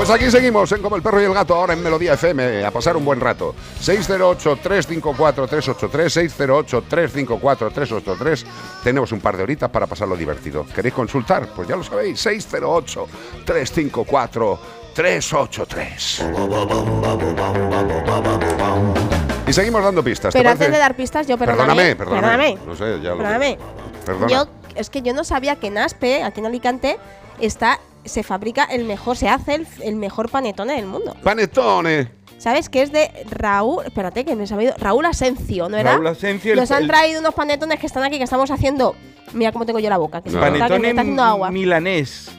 Pues aquí seguimos en Como el perro y el gato, ahora en Melodía FM, a pasar un buen rato. 608-354-383, 608-354-383. Tenemos un par de horitas para pasarlo divertido. ¿Queréis consultar? Pues ya lo sabéis, 608-354-383. Y seguimos dando pistas. ¿te Pero antes de dar pistas, yo perdóname. Perdóname, perdóname. No sé, ya lo Perdóname. Perdona. Yo, es que yo no sabía que en Aspe, aquí en Alicante, está, se fabrica el mejor, se hace el, el mejor panetone del mundo. Panetone. ¿Sabes? Que es de Raúl, espérate que me he sabido, Raúl Asencio, ¿no era? Raúl Asencio, Nos han traído unos panetones que están aquí, que estamos haciendo. Mira cómo tengo yo la boca, que se me nota que me Panetone está haciendo agua. milanés.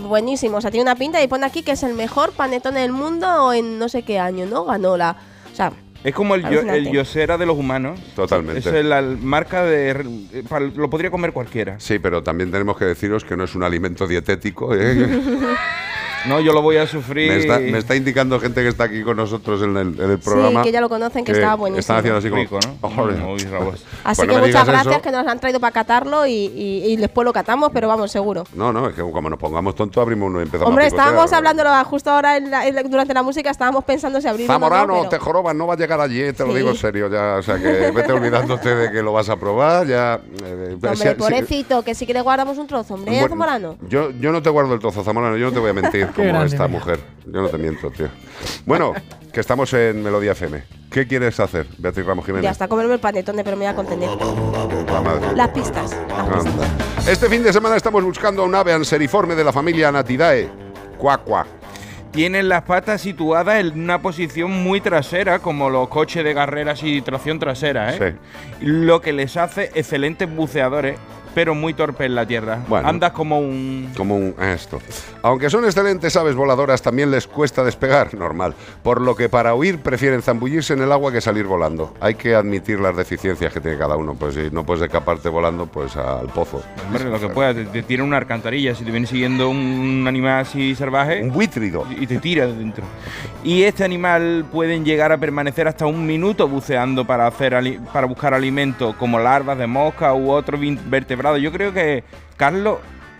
Buenísimo, o sea, tiene una pinta y pone aquí que es el mejor panetone del mundo en no sé qué año, ¿no? Ganó la. O sea, Es como el, yo- el Yosera de los humanos. Totalmente. Es la marca de. eh, Lo podría comer cualquiera. Sí, pero también tenemos que deciros que no es un alimento dietético. ¿eh? No, yo lo voy a sufrir. me, está, me está indicando gente que está aquí con nosotros en el, en el programa. que ya lo conocen, que estaba buenísimo. Están haciendo así como. Rico, ¿no? "Oh, joder". Muy rabos. así no que muchas gracias eso. que nos han traído para catarlo y, y- y después lo catamos, pero vamos, seguro. No, no, es que como nos pongamos tontos abrimos uno y empezamos Hombre, a picotear. estábamos hablando justo ahora en la- en la- durante la música, estábamos pensando si abrir uno o no, Zamorano, pero- te jorobas, no va a llegar allí, eh, te lo Sí. digo en serio ya. O sea que vete olvidándote de que lo vas a probar, ya. eh, Hombre, si- si- pobrecito, que sí que le guardamos un trozo, hombre, Bueno, Zamorano. Yo, yo no te guardo el trozo, Zamorano, yo no te voy a mentir como grande, esta mira. mujer. Yo no te miento, tío. Bueno, que estamos en Melodía FM. ¿Qué quieres hacer, Beatriz Ramos Jiménez? Ya está, comerme el panetone, pero me voy a contener. La madre. Las pistas. Anda. Este fin de semana estamos buscando a un ave anseriforme de la familia Anatidae. Cuacua. Tienen las patas situadas en una posición muy trasera, como los coches de carreras y tracción trasera, ¿eh? Lo que les hace excelentes buceadores, pero muy torpe en la tierra. Bueno. Andas como un... Como un esto. Aunque son excelentes aves voladoras, también les cuesta despegar, normal. Por lo que para huir prefieren zambullirse en el agua que salir volando. Hay que admitir las deficiencias que tiene cada uno. Pues si no puedes escaparte volando, pues al pozo. Hombre, lo que pueda, te, te tira una alcantarilla. Si te viene siguiendo un animal así salvaje. Un buitrido. Y te tira de dentro. Y este animal pueden llegar a permanecer hasta un minuto buceando para, hacer para buscar alimento, como larvas de mosca u otro vin- Yo creo que Carlos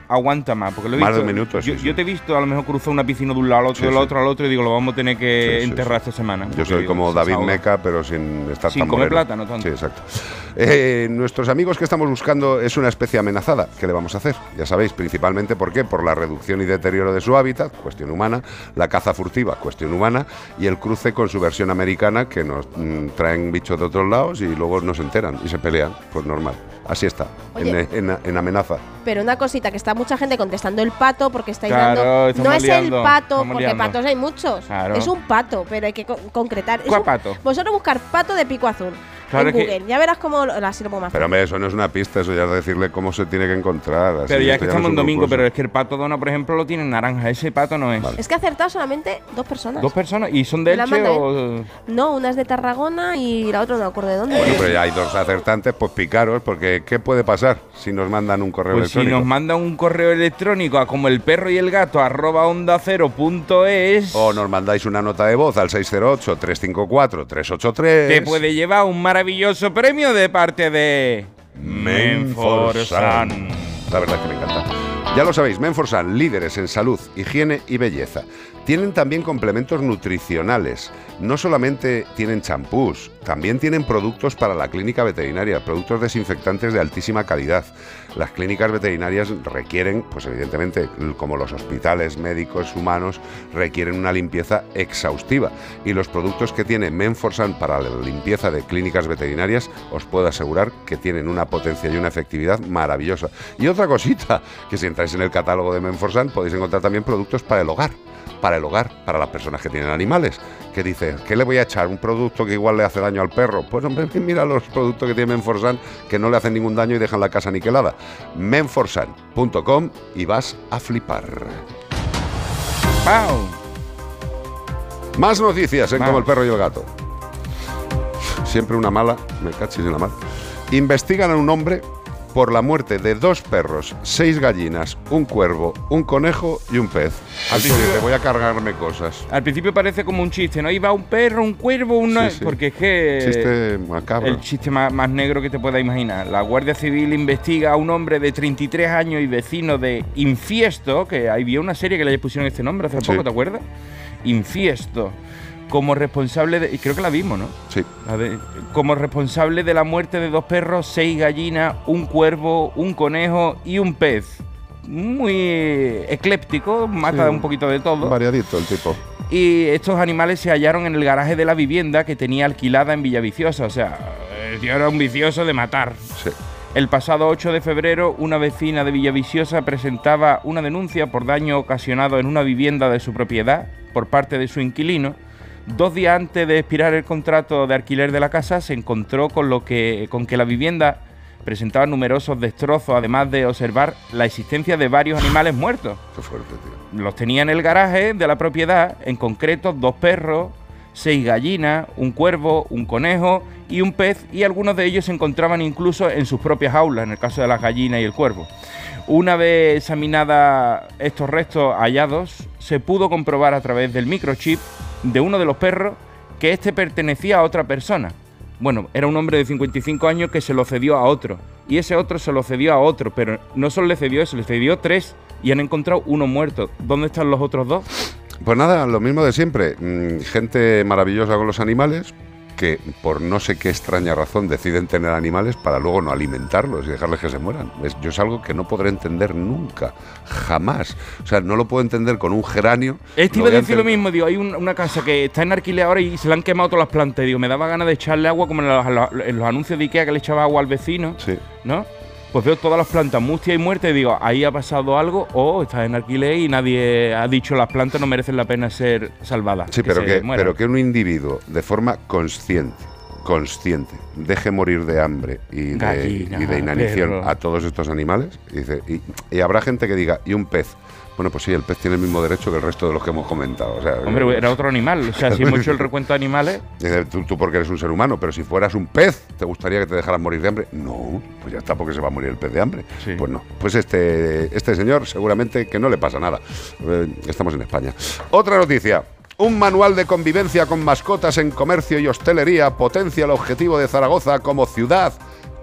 aguanta más. Porque lo he Más visto, Yo, sí. yo te he visto a lo mejor cruzar una piscina de un lado al otro, Sí, del otro al otro, y digo, lo vamos a tener que enterrar esta semana. Yo soy como David. Meca, pero sin estar Sin tan comer moreno. plátano tanto. Sí, exacto. Eh, nuestros amigos que estamos buscando es una especie amenazada. ¿Qué le vamos a hacer? Ya sabéis, principalmente ¿por qué? Por la reducción y deterioro de su hábitat, cuestión humana, la caza furtiva, cuestión humana, y el cruce con su versión americana, que nos mm, traen bichos de otros lados y luego no se enteran y se pelean. Pues normal. Así está, en, Oye. en- en amenaza. Pero una cosita, que está mucha gente contestando el pato porque estáis Claro, dando. No es liando, el pato, porque liando. patos hay muchos. Claro. Es un pato, pero hay que co- concretar. Es ¿Cuál un- pato? Vosotros buscar pato de pico azul. Claro en que- Google. Ya verás cómo lo pongo más Pero hombre, eso no es una pista, eso ya es decirle cómo se tiene que encontrar. así, Pero ya es que estamos un en domingo, pero es que el pato dona, por ejemplo, lo tiene en naranja. Ese pato no es. Es que ha acertado solamente dos personas. Dos personas. ¿Y son de la Elche o...? No, una es de Tarragona y la otra no me acuerdo de dónde. Bueno, pero ya hay dos acertantes, pues picaros, porque ¿qué puede pasar si nos mandan un correo Pues si electrónico? nos manda un correo electrónico a como el perro y el gato arroba onda cero punto es, O nos mandáis una nota de voz al 608-354-383. te puede llevar un maravilloso premio de parte de Menforsan. La verdad que me encanta. Ya lo sabéis, Menforsan, líderes en salud, higiene y belleza. Tienen también complementos nutricionales. No solamente tienen champús, también tienen productos para la clínica veterinaria, productos desinfectantes de altísima calidad. Las clínicas veterinarias requieren, pues evidentemente, como los hospitales médicos humanos, requieren una limpieza exhaustiva. Y los productos que tiene Menforsan para la limpieza de clínicas veterinarias, os puedo asegurar que tienen una potencia y una efectividad maravillosa. Y otra cosita, que si entráis en el catálogo de Menforsan podéis encontrar también productos para el hogar. Para el hogar, para las personas que tienen animales. Que dice, ¿qué le voy a echar? ¿Un producto que igual le hace daño al perro? Pues hombre, mira los productos que tiene Menforsan que no le hacen ningún daño y dejan la casa aniquilada. Menforsan.com y vas a flipar. Más noticias en. Como el perro y el gato. Siempre una mala, me cachis en la mar. Investigan a un hombre por la muerte de dos perros, seis gallinas, un cuervo, un conejo y un pez. Así principio- te voy a cargarme cosas. Al principio parece como un chiste, ¿no? Iba un perro, un cuervo, una... Sí, sí. Porque es que... Chiste macabro. El chiste más, más negro que te puedas imaginar. La Guardia Civil investiga a un hombre de 33 años y vecino de Infiesto, que había una serie que le pusieron este nombre hace Sí. poco, ¿te acuerdas? Infiesto. Como responsable de... y Creo que la vimos, ¿no? Sí. De- como responsable de la muerte de dos perros, seis gallinas, un cuervo, un conejo y un pez. Muy ecléptico, mata Sí, un poquito de todo. Variadito el tipo. Y estos animales se hallaron en el garaje de la vivienda que tenía alquilada en Villaviciosa. O sea, el tío era un vicioso de matar. Sí. El pasado 8 de febrero, una vecina de Villaviciosa presentaba una denuncia por daño ocasionado en una vivienda de su propiedad por parte de su inquilino. Dos días antes de expirar el contrato de alquiler de la casa, se encontró con, lo que, con que la vivienda presentaba numerosos destrozos, además de observar la existencia de varios animales muertos. Qué fuerte, tío. Los tenía en el garaje de la propiedad, en concreto dos perros, seis gallinas, un cuervo, un conejo y un pez, y algunos de ellos se encontraban incluso en sus propias aulas, en el caso de las gallinas y el cuervo. Una vez examinada estos restos hallados, se pudo comprobar a través del microchip de uno de los perros que éste pertenecía a otra persona. Bueno, era un hombre de 55 años que se lo cedió a otro. Y ese otro se lo cedió a otro, pero no solo le cedió eso, le cedió tres y han encontrado uno muerto. ¿Dónde están los otros dos? Pues nada, lo mismo de siempre. Mm, gente maravillosa con los animales que por no sé qué extraña razón deciden tener animales para luego no alimentarlos y dejarles que se mueran. Es, yo es algo que no podré entender nunca, jamás. O sea, no lo puedo entender con un geranio. Este iba a decir lo mismo, digo, hay un- una casa que está en alquiler ahora y se le han quemado todas las plantas. Digo, me daba ganas de echarle agua como en los, en los anuncios de Ikea que le echaba agua al vecino, ¿no? Pues veo todas las plantas mustias y muertas y digo, ahí ha pasado algo o está en alquiler y nadie ha dicho las plantas no merecen la pena ser salvadas. Sí, pero que, pero que un individuo de forma consciente, consciente deje morir de hambre y de, Gallina, y de inanición perro. a todos estos animales, y, dice, y, y habrá gente que diga, ¿y un pez? Bueno, pues sí, el pez tiene el mismo derecho que el resto de los que hemos comentado. O sea, Hombre, era otro animal. O sea, si hemos hecho el recuento de animales, Tú, tú porque eres un ser humano, pero si fueras un pez, ¿te gustaría que te dejaras morir de hambre? No, pues ya está, porque se va a morir el pez de hambre. Pues no. Pues este, este señor seguramente que no le pasa nada. Eh, estamos en España. Otra noticia. Un manual de convivencia con mascotas en comercio y hostelería potencia el objetivo de Zaragoza como ciudad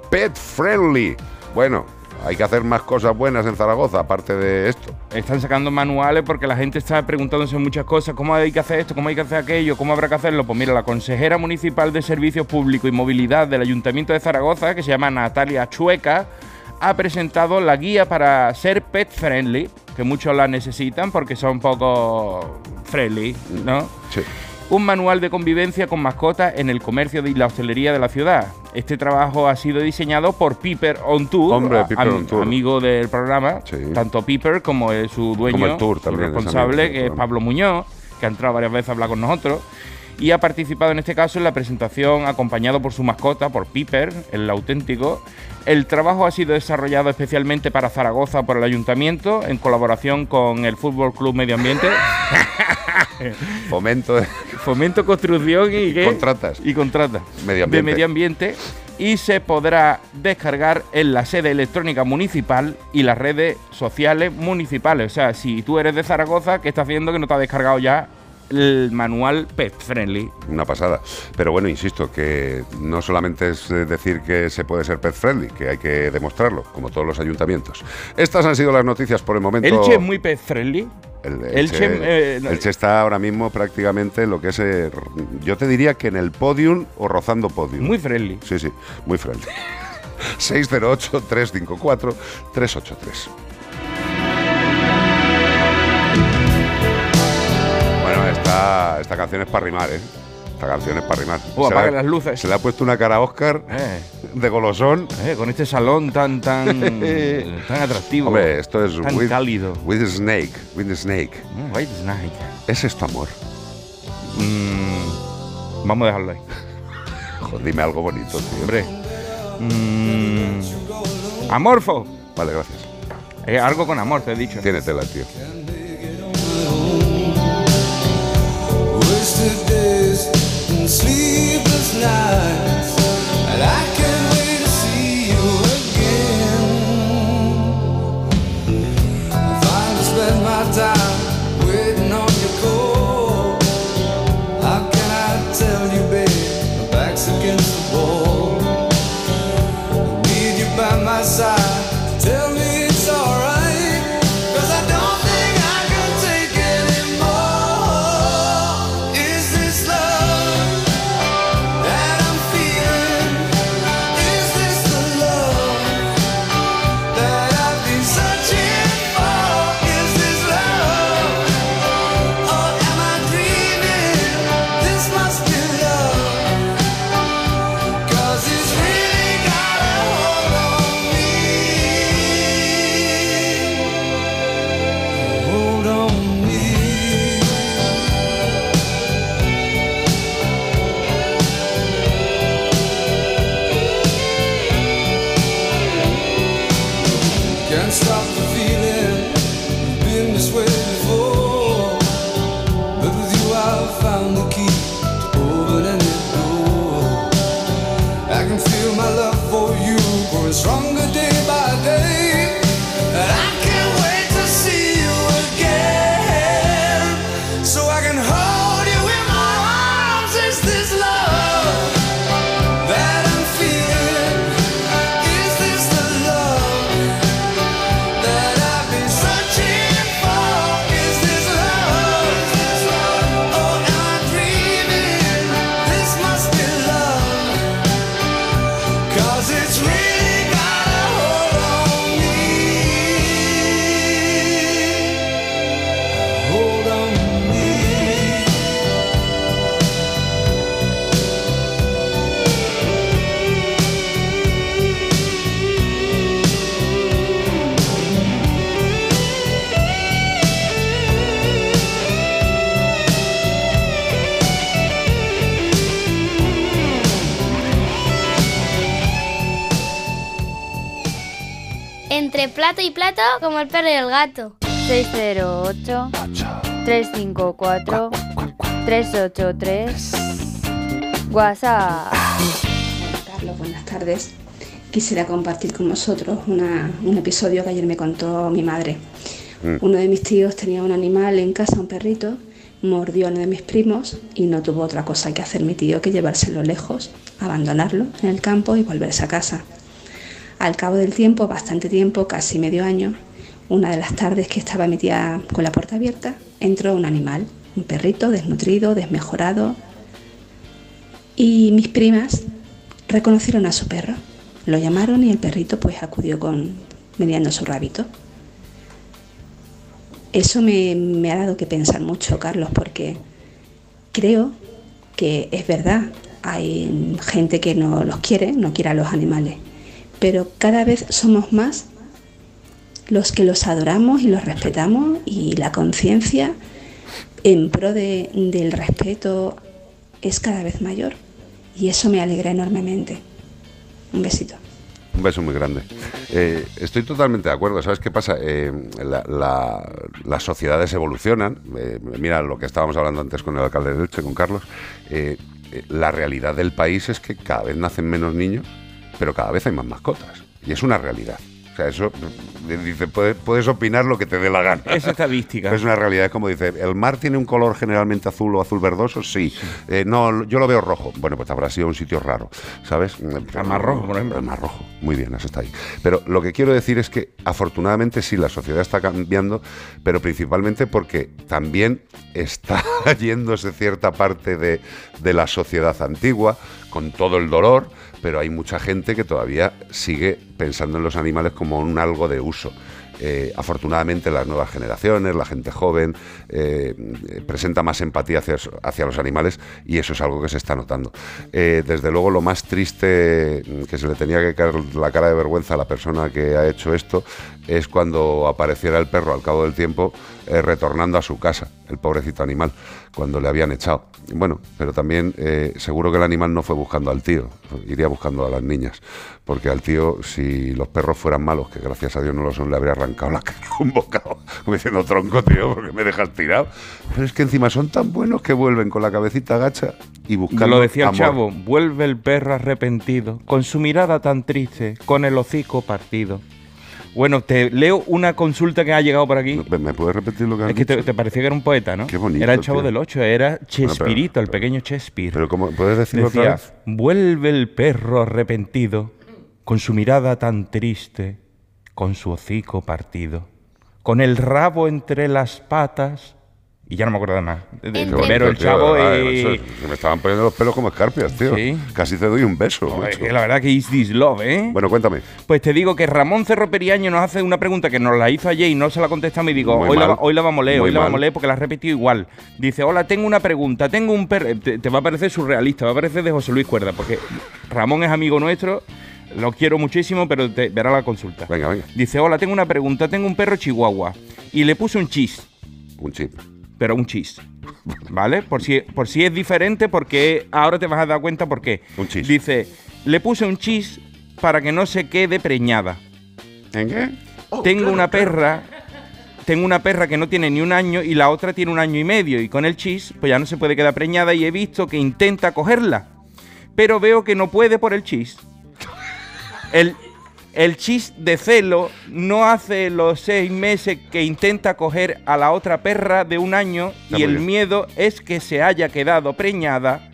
pet friendly. Bueno, hay que hacer más cosas buenas en Zaragoza, aparte de esto. están sacando manuales porque la gente está preguntándose muchas cosas. ¿Cómo hay que hacer esto? ¿Cómo hay que hacer aquello? ¿Cómo habrá que hacerlo? Pues mira, la consejera municipal de Servicios Públicos y Movilidad del Ayuntamiento de Zaragoza, que se llama Natalia Chueca, ha presentado la guía para ser pet friendly, que muchos la necesitan porque son poco friendly, ¿no? Sí. Un manual de convivencia con mascotas en el comercio y la hostelería de la ciudad. Este trabajo ha sido diseñado por Piper On Tour, Hombre, a- Piper am- On Tour. amigo del programa, tanto Piper como su dueño, Como el Tour su también, es responsable, que es Pablo Muñoz, que ha entrado varias veces a hablar con nosotros. Y ha participado en este caso en la presentación acompañado por su mascota, por Piper, el auténtico. El trabajo ha sido desarrollado especialmente para Zaragoza por el ayuntamiento en colaboración con el Fútbol Club Medio Ambiente. Fomento de... Fomento, construcción y ¿qué? Contratas. Y contratas. Medio De ambiente. medio ambiente. Y se podrá descargar en la sede electrónica municipal y las redes sociales municipales. O sea, si tú eres de Zaragoza, ¿qué estás haciendo que no te ha descargado ya el manual Pet Friendly? Una pasada. Pero bueno, insisto, que no solamente es eh, decir que se puede ser pet friendly, que hay que demostrarlo, como todos los ayuntamientos. Estas han sido las noticias por el momento. ¿Elche es muy Pet Friendly? El, Elche, eh, no- Elche está ahora mismo prácticamente en lo que es. eh, yo te diría que en el podium o rozando podium. Muy friendly. Sí, sí, muy friendly. 608-354-383. Esta, esta canción es para rimar, ¿eh? Esta canción es para rimar. Se apaga las luces. Se le ha puesto una cara a Oscar Eh. de golosón. Eh, con este salón tan tan tan atractivo. Hombre, esto es tan with, cálido. with the snake, with the snake. Mm, White Snake. ¿Es esto amor? Mm, vamos a dejarlo ahí. Joder, dime algo bonito, tío. Hombre. Mm, amorfo. Vale, gracias. Eh, algo con amor, te he dicho. Tiene tela, tío. Wasted days and sleepless nights, and I can't wait to see you again. Finally spent my time waiting on your call. How can I tell you, babe? My back's against the wall. I need you by my side. Plato como el perro y el gato. 608 354 383 WhatsApp. Carlos, buenas tardes. Quisiera compartir con vosotros una- un episodio que ayer me contó mi madre. Uno de mis tíos tenía un animal en casa, un perrito, mordió a uno de mis primos y no tuvo otra cosa que hacer mi tío que llevárselo lejos, abandonarlo en el campo y volverse a casa. Al cabo del tiempo, bastante tiempo, casi medio año, una de las tardes que estaba mi tía con la puerta abierta, entró un animal, un perrito desnutrido, desmejorado, y mis primas reconocieron a su perro. Lo llamaron y el perrito pues acudió con meneando su rabito. Eso me ha dado que pensar mucho, Carlos, porque creo que es verdad, hay gente que no los quiere, no quiere a los animales, pero cada vez somos más los que los adoramos y los respetamos y la conciencia en pro de- del respeto es cada vez mayor y eso me alegra enormemente. Un besito. Un beso muy grande. Eh, estoy totalmente de acuerdo. ¿Sabes qué pasa? Eh, la- la- las sociedades evolucionan. Eh, mira lo que estábamos hablando antes con el alcalde de Elche, con Carlos. La realidad del país es que cada vez nacen menos niños, pero cada vez hay más mascotas. Y es una realidad. O sea, eso, eh, dice, puedes, puedes opinar lo que te dé la gana. Es estadística. Es una realidad, es como dice, ¿el mar tiene un color generalmente azul o azul verdoso? Sí. Eh, no, yo lo veo rojo. Bueno, pues habrá sido un sitio raro, ¿sabes? El mar rojo, por ejemplo. El mar rojo. Muy bien, eso está ahí. Pero lo que quiero decir es que afortunadamente sí, la sociedad está cambiando, pero principalmente porque también está yéndose cierta parte de, de la sociedad antigua, con todo el dolor, pero hay mucha gente que todavía sigue pensando en los animales como un algo de uso. Eh, afortunadamente las nuevas generaciones, la gente joven, eh, presenta más empatía hacia, hacia los animales y eso es algo que se está notando. Eh, desde luego lo más triste que se le tenía que caer la cara de vergüenza a la persona que ha hecho esto es cuando apareciera el perro al cabo del tiempo eh, retornando a su casa, el pobrecito animal, cuando le habían echado. Bueno, pero también eh, seguro que el animal no fue buscando al tío, iría buscando a las niñas, porque al tío, si los perros fueran malos, que gracias a Dios no lo son, le habría arrancado la cara un bocado, como diciendo tronco, tío, porque me dejas tirado. Pero es que encima son tan buenos que vuelven con la cabecita gacha y buscando Lo decía el amor. chavo, vuelve el perro arrepentido, con su mirada tan triste, con el hocico partido. Bueno, te leo una consulta que ha llegado por aquí. ¿Me puedes repetir lo que has Es que te, dicho? te parecía que era un poeta, ¿no? Qué bonito, Era el chavo tío. del 8, era Bueno, pero- Chespirito, el pequeño Chespir. Pero ¿cómo, ¿puedes decirlo Decía, otra vez? vuelve el perro arrepentido, con su mirada tan triste, con su hocico partido, con el rabo entre las patas. Y ya no me acuerdo de más. Primero bonito, el chavo verdad, y... se me estaban poniendo los pelos como escarpias, tío. Sí. Casi te doy un beso. Joder, macho. que la verdad que is this love, ¿eh? Bueno, cuéntame. Pues te digo que Ramón Cerro Periaño nos hace una pregunta que nos la hizo ayer y no se la contestamos y digo, Muy hoy la, mal. va- hoy la vamos a leer, Muy hoy la vamos a leer porque la has repetido igual. Dice, hola, tengo una pregunta, tengo un perro... Te, te va a parecer surrealista, va a parecer de José Luis Cuerda, porque Ramón es amigo nuestro, lo quiero muchísimo, pero te verá la consulta. Venga, venga. Dice, hola, tengo una pregunta, tengo un perro chihuahua y le puse un chis. Un chip. Pero un chis. ¿Vale? Por si, por si es diferente, porque ahora te vas a dar cuenta por qué. Un chis. Dice, le puse un chis para que no se quede preñada. ¿En qué? tengo una perra, tengo una perra que no tiene ni un año y la otra tiene un año y medio. Y con el chis, pues ya no se puede quedar preñada y he visto que intenta cogerla. Pero veo que no puede por el chis. El, el chis de celo no hace los seis meses que intenta coger a la otra perra de un año Está y el bien. miedo es que se haya quedado preñada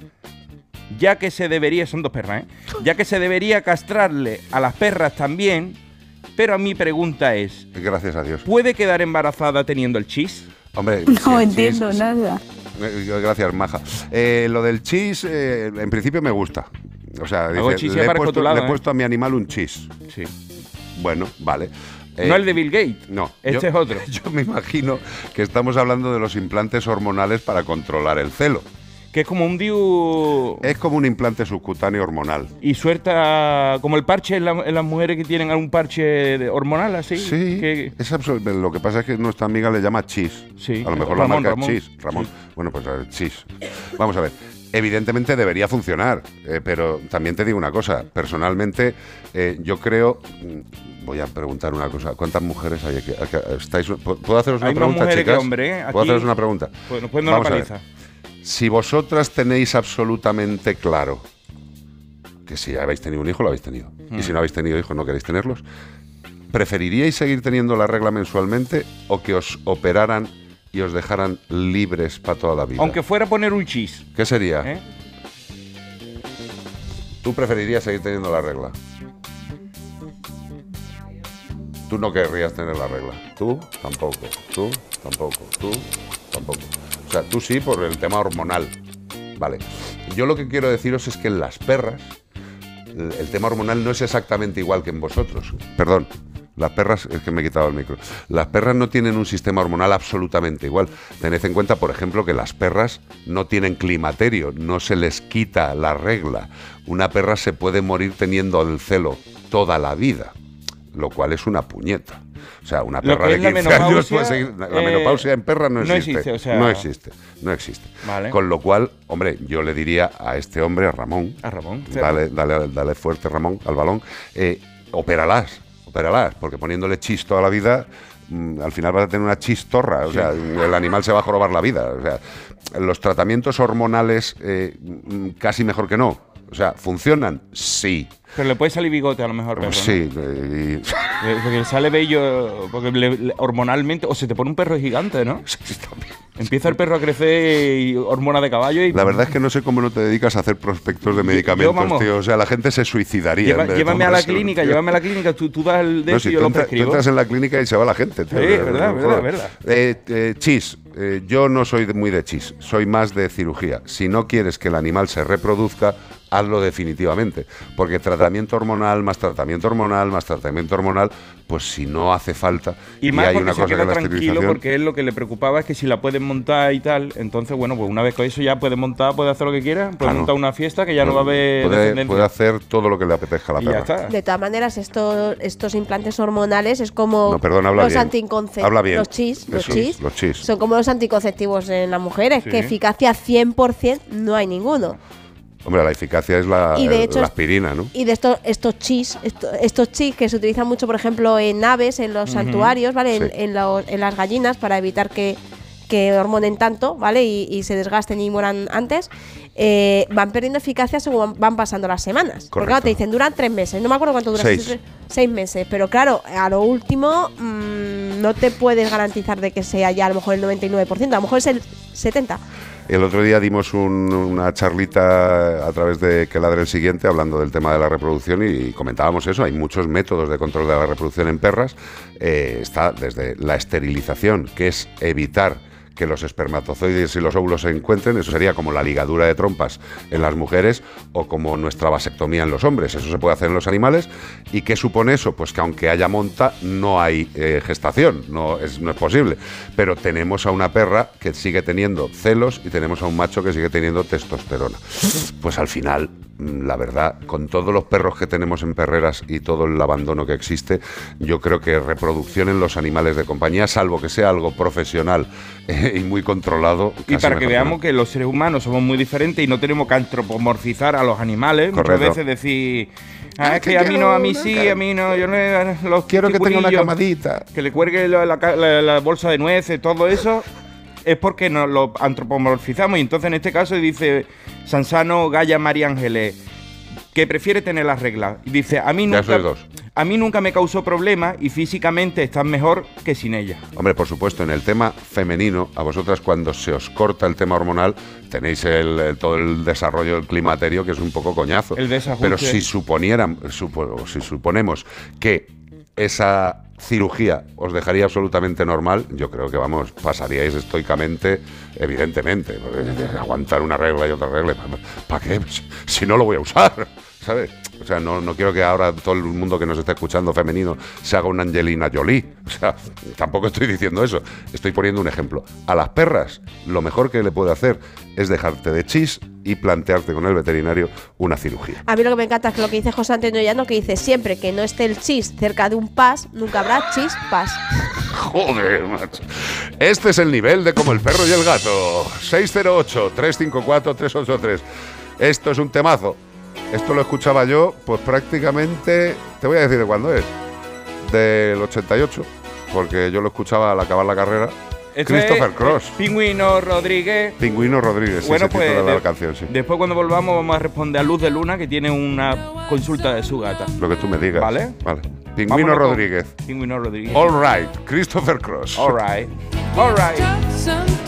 ya que se debería, son dos perras, ¿eh? ya que se debería castrarle a las perras también, pero mi pregunta es, Gracias a Dios. ¿puede quedar embarazada teniendo el chis? Hombre, No sí, entiendo chis- nada. Eh, Gracias, Maja. Eh, lo del chis, eh, en principio me gusta. O sea, dice, le, he aparezco a puesto, tu lado, le he ¿eh? puesto a mi animal un chis. Sí. Bueno, vale. no el de Bill Gates. No. Este yo- es otro. Yo me imagino que estamos hablando de los implantes hormonales para controlar el celo. Que es como un diu... Es como un implante subcutáneo hormonal. Y suelta como el parche en, la- en las mujeres que tienen algún parche hormonal así. Sí, que- es Lo que pasa es que nuestra amiga le llama chis. Sí. A lo mejor Ramón, la marca Ramón. chis. Ramón. Bueno, pues eh, chis. Vamos a ver. Evidentemente debería funcionar, eh, pero también te digo una cosa. Personalmente, eh, yo creo, mm, voy a preguntar una cosa. ¿Cuántas mujeres hay aquí? Aquí- estáis- ¿Puedo haceros una Hay más pregunta, mujeres que chicas? hombres, ¿eh? ¿Puedo Aquí- haceros una pregunta? Pues nos Vamos a ver. Si vosotras tenéis absolutamente claro que si habéis tenido un hijo, lo habéis tenido. Y si no habéis tenido hijos, no queréis tenerlos. ¿Preferiríais seguir teniendo la regla mensualmente o que os operaran y os dejaran libres para toda la vida? Aunque fuera poner un chis. ¿Qué sería? ¿eh? ¿Tú preferirías seguir teniendo la regla? Tú no querrías tener la regla. Tú tampoco. Tú tampoco. Tú tampoco. O sea, tú sí por el tema hormonal. Vale. Yo lo que quiero deciros es que en las perras el tema hormonal no es exactamente igual que en vosotros. Perdón. Las perras, es que me he quitado el micro. Las perras no tienen un sistema hormonal absolutamente igual. Tened en cuenta, por ejemplo, que las perras no tienen climaterio, no se les quita la regla. Una perra se puede morir teniendo el celo toda la vida, lo cual es una puñeta. O sea, una perra de es la 15 años puede seguir. La eh, menopausia en perras no no existe. existe, o sea- no existe. No existe. Vale. Con lo cual, hombre, yo le diría a este hombre, a Ramón, A Ramón. dale, dale, dale fuerte, Ramón, al balón, eh, opéralas, opéralas, porque poniéndole chis toda la vida, mm, al final vas a tener una chistorra, o sea, el animal se va a jorobar la vida. O sea, los tratamientos hormonales eh, mm, casi mejor que no. O sea, ¿funcionan? Sí. Pero le puede salir bigote a lo mejor, perro. Sí. y- Porque le sale bello, porque le- le- hormonalmente, o se te pone un perro gigante, ¿no? Empieza el perro a crecer y hormona de caballo y... La verdad es que no sé cómo no te dedicas a hacer prospectos de medicamentos, vamos. tío. O sea, la gente se suicidaría. Lleva- llévame a la clínica, llévame a la clínica, tú, tú das el de No, si yo tú, lo entra- tú prescribo. entras en la clínica y se va la gente. tío. Sí, verdad, verdad, verdad. Eh, eh, chis, eh, yo no soy muy de chis, soy más de cirugía. Si no quieres que el animal se reproduzca, hazlo definitivamente. Porque tratamiento hormonal, más tratamiento hormonal, más tratamiento hormonal, pues si no hace falta. Y más hay una se cosa que queda es la tranquilo esterilización. porque él lo que le preocupaba es que si la pueden montar y tal, entonces bueno, pues una vez con eso ya puede montar, puede hacer lo que quiera, puede montar una fiesta que ya no va a haber puede, descendencia. puede hacer todo lo que le apetezca a la Y ya perra. está. De todas maneras, esto, estos implantes hormonales es como No, perdón, habla los bien. anticonceptivos. Habla bien. Los chis, los chis. los chis. Son como los anticonceptivos en las mujeres, Sí. que eficacia 100% no hay ninguno. Hombre, la eficacia es la, Y de hecho la es- aspirina, ¿no? Y de estos estos chis, esto- estos chis que se utilizan mucho, por ejemplo, en naves, en los santuarios, ¿vale? En, Sí. en lo- en las gallinas para evitar que, que hormonen tanto, ¿vale? Y, y se desgasten y mueran antes. eh, van perdiendo eficacia según van pasando las semanas. Porque claro, te dicen, duran tres meses. No me acuerdo cuánto dura. Seis. seis meses. Pero claro, a lo último mm, no te puedes garantizar de que sea ya a lo mejor el 99%. A lo mejor es el 70%. El otro día dimos un- una charlita a través de Que ladre el siguiente hablando del tema de la reproducción y comentábamos eso. Hay muchos métodos de control de la reproducción en perras. Eh, está desde la esterilización, que es evitar que los espermatozoides y los óvulos se encuentren, eso sería como la ligadura de trompas en las mujeres o como nuestra vasectomía en los hombres, eso se puede hacer en los animales. ¿Y qué supone eso? Pues que aunque haya monta, no hay eh, gestación, no es, no es posible. Pero tenemos a una perra que sigue teniendo celos y tenemos a un macho que sigue teniendo testosterona. Pues al final, la verdad, con todos los perros que tenemos en perreras y todo el abandono que existe, yo creo que reproducción en los animales de compañía, salvo que sea algo profesional eh, y muy controlado. Y para que veamos no. que los seres humanos somos muy diferentes y no tenemos que antropomorfizar a los animales. Correcto. Muchas veces decir, ah, Ah, es que que a mí no, a mí sí, a mí no, yo no los Quiero que tenga una camadita. Que le cuelgue la, la ca- la- la bolsa de nueces, todo eso. Es porque nos lo antropomorfizamos. Y entonces en este caso dice Sansano Gaya María Ángeles que prefiere tener las reglas. Y dice, a mí nunca, dos. a mí nunca me causó problema y físicamente estás mejor que sin ella. Hombre, por supuesto, en el tema femenino, a vosotras cuando se os corta el tema hormonal, tenéis el, todo el desarrollo del climaterio que es un poco coñazo. El desajuste. Pero si suponieran, supo- si suponemos que esa cirugía os dejaría absolutamente normal, yo creo que vamos, pasaríais estoicamente, evidentemente. Aguantar una regla y otra regla, ¿para qué? Si- Si no lo voy a usar, ¿sabes? O sea, no, no quiero que ahora todo el mundo que nos esté escuchando femenino se haga una Angelina Jolie. O sea, tampoco estoy diciendo eso. Estoy poniendo un ejemplo. A las perras, lo mejor que le puede hacer es dejarte de chis y plantearte con el veterinario una cirugía. A mí lo que me encanta es que lo que dice José Antonio Llano, que dice siempre que no esté el chis cerca de un pas, nunca habrá chis pas. Joder, macho. Este es el nivel de como el perro y el gato. 608-354-383. Esto es un temazo. Esto lo escuchaba yo, pues prácticamente. Te voy a decir de cuándo es. del 88, porque yo lo escuchaba al acabar la carrera. Esto Christopher es, Cross, Pingüino Rodríguez. Pingüino Rodríguez, sí, Bueno, título pues de la de- canción, sí. Después cuando volvamos vamos a responder a Luz de Luna que tiene una consulta de su gata. Lo que tú me digas. ¿Vale? Vale. Pingüino Vámonos con Rodríguez. Pingüino Rodríguez. All right, Christopher Cross. All right. All right.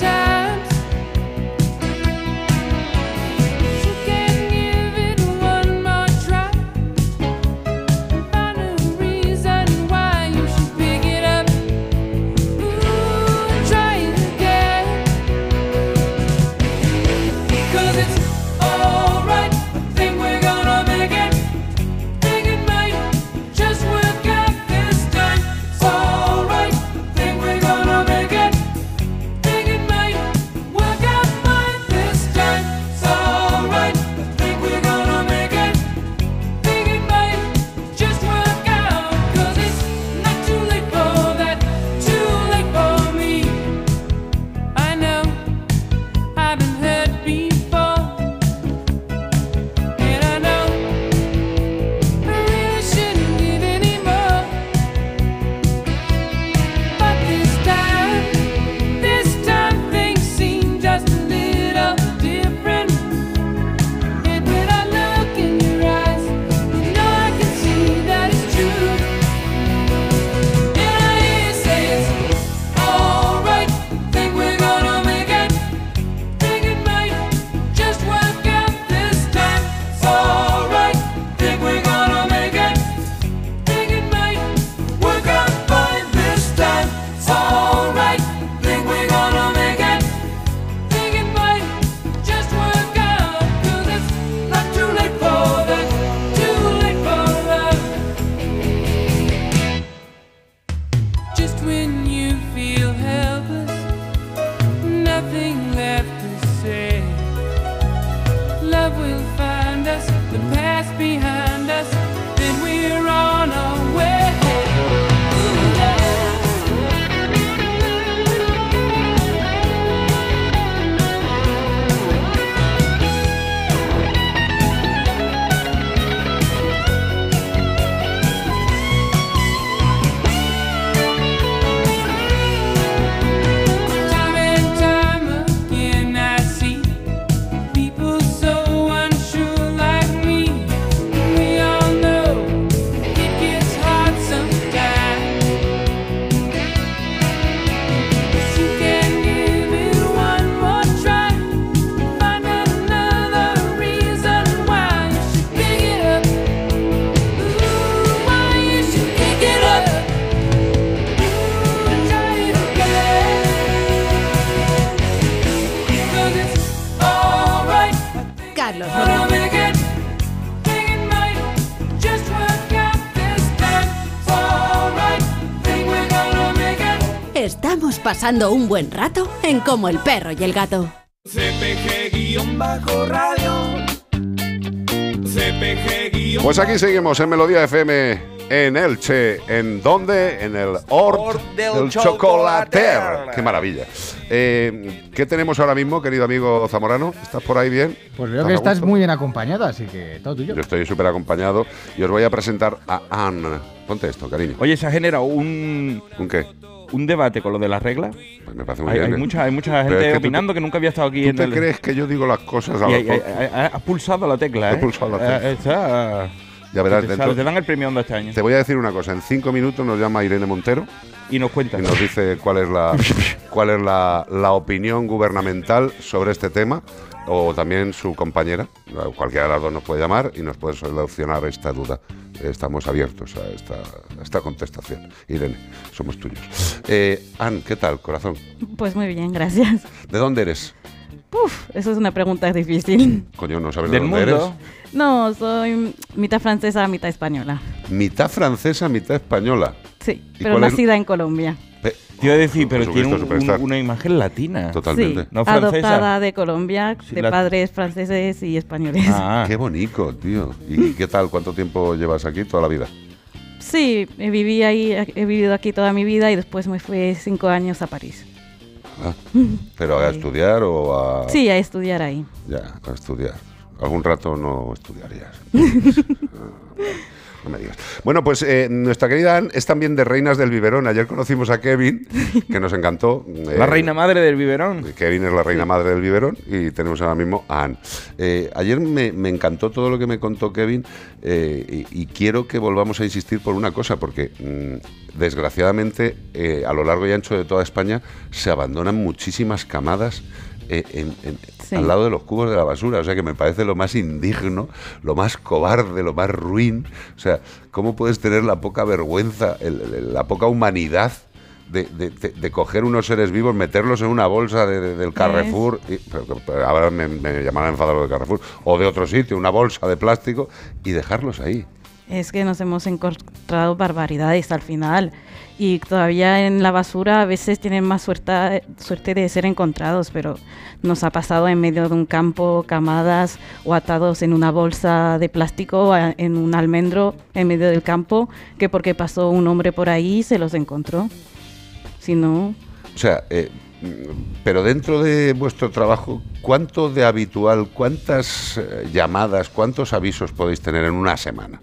When you feel helpless, nothing left to say. Love will find us, the past behind Estamos pasando un buen rato en Como el perro y el gato. CPG-radio. CPG- Pues aquí seguimos en Melodía FM en Elche. ¿En dónde? En el Hort, Hort del del Chocolater. Chocolater. Qué maravilla. Eh, ¿Qué tenemos ahora mismo, querido amigo Zamorano? ¿Estás por ahí bien? Pues veo ¿Estás que estás gusto? muy bien acompañado, así que todo tuyo. Yo estoy súper acompañado y os voy a presentar a Anne. Ponte esto, cariño. Oye, se ha generado un, ¿Un qué? Un debate con lo de las reglas. Pues me parece muy Hay, bien. hay ¿eh? mucha, hay mucha gente es que tú opinando que nunca había estado aquí ¿Tú en te el. crees que yo digo las cosas a Y has pulsado la tecla, He ¿eh? pulsado la tecla. Eh, está- Ya verás, te, dentro- sale, te dan el premio Onda este año. Te voy a decir una cosa. En cinco minutos nos llama Irene Montero Y nos cuenta. y nos dice cuál es la cuál es la, la opinión gubernamental sobre este tema o también su compañera. Cualquiera de las dos nos puede llamar y nos puede solucionar esta duda. Estamos abiertos a esta, a esta contestación. Irene, somos tuyos. Eh, Ann, ¿qué tal, corazón? Pues muy bien, gracias. ¿De dónde eres? Uf, eso es una pregunta difícil. Coño, no sabes de dónde mundo. No, soy mitad francesa, mitad española. eres. Mitad francesa, mitad española. Sí, ¿Y pero es- nacida en Colombia. Te iba a decir, pero tiene un- un- superstar. una imagen latina. Totalmente. Sí, No francesa. adoptada de Colombia, Sí, de la- padres franceses y españoles. Ah, Qué bonito, tío. ¿Y qué tal? ¿Cuánto tiempo llevas aquí? Toda la vida. Sí, viví ahí, he vivido aquí toda mi vida y después me fui cinco años a París. Ah, ¿Pero a estudiar o a...? Sí, a estudiar ahí. Ya, a estudiar. Algún rato no estudiarías. no me digas. Bueno, pues eh, nuestra querida Ann es también de Reinas del Biberón. Ayer conocimos a Kevin, que nos encantó. La Eh, reina madre del biberón. Kevin es la reina madre del biberón y tenemos ahora mismo a Ann. Eh, ayer me, me encantó todo lo que me contó Kevin eh, y, y quiero que volvamos a insistir por una cosa, porque mm, desgraciadamente eh, a lo largo y ancho de toda España se abandonan muchísimas camadas. Eh, en- en- Sí. al lado de los cubos de la basura, o sea que me parece lo más indigno, lo más cobarde, lo más ruin. O sea, ¿cómo puedes tener la poca vergüenza, el- el- la poca humanidad de, de- de- de coger unos seres vivos, meterlos en una bolsa de- de- del Carrefour, y- pero- pero ahora me, me llamarán enfadado de Carrefour, o de otro sitio, una bolsa de plástico, y dejarlos ahí. Es que nos hemos encontrado barbaridades al final. Y todavía en la basura a veces tienen más suerte, suerte de ser encontrados, pero nos ha pasado en medio de un campo, camadas o atados en una bolsa de plástico en un almendro en medio del campo, que porque pasó un hombre por ahí se los encontró. Si no, O sea, eh, pero dentro de vuestro trabajo, ¿cuánto de habitual, cuántas eh, llamadas, cuántos avisos podéis tener en una semana?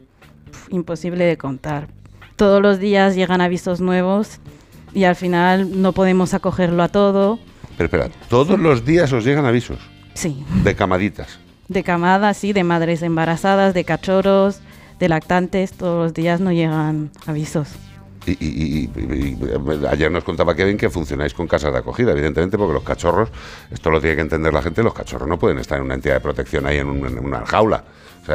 imposible de contar. Todos los días llegan avisos nuevos y al final no podemos acogerlo a todo. Pero espera, todos los días os llegan avisos Sí, de camaditas. de camadas, sí, de madres embarazadas, de cachorros, de lactantes, todos los días nos llegan avisos. Y, y- y- y- y- ayer nos contaba Kevin que funcionáis con casas de acogida, evidentemente, porque los cachorros, esto lo tiene que entender la gente, los cachorros no pueden estar en una entidad de protección ahí en, un- en una jaula.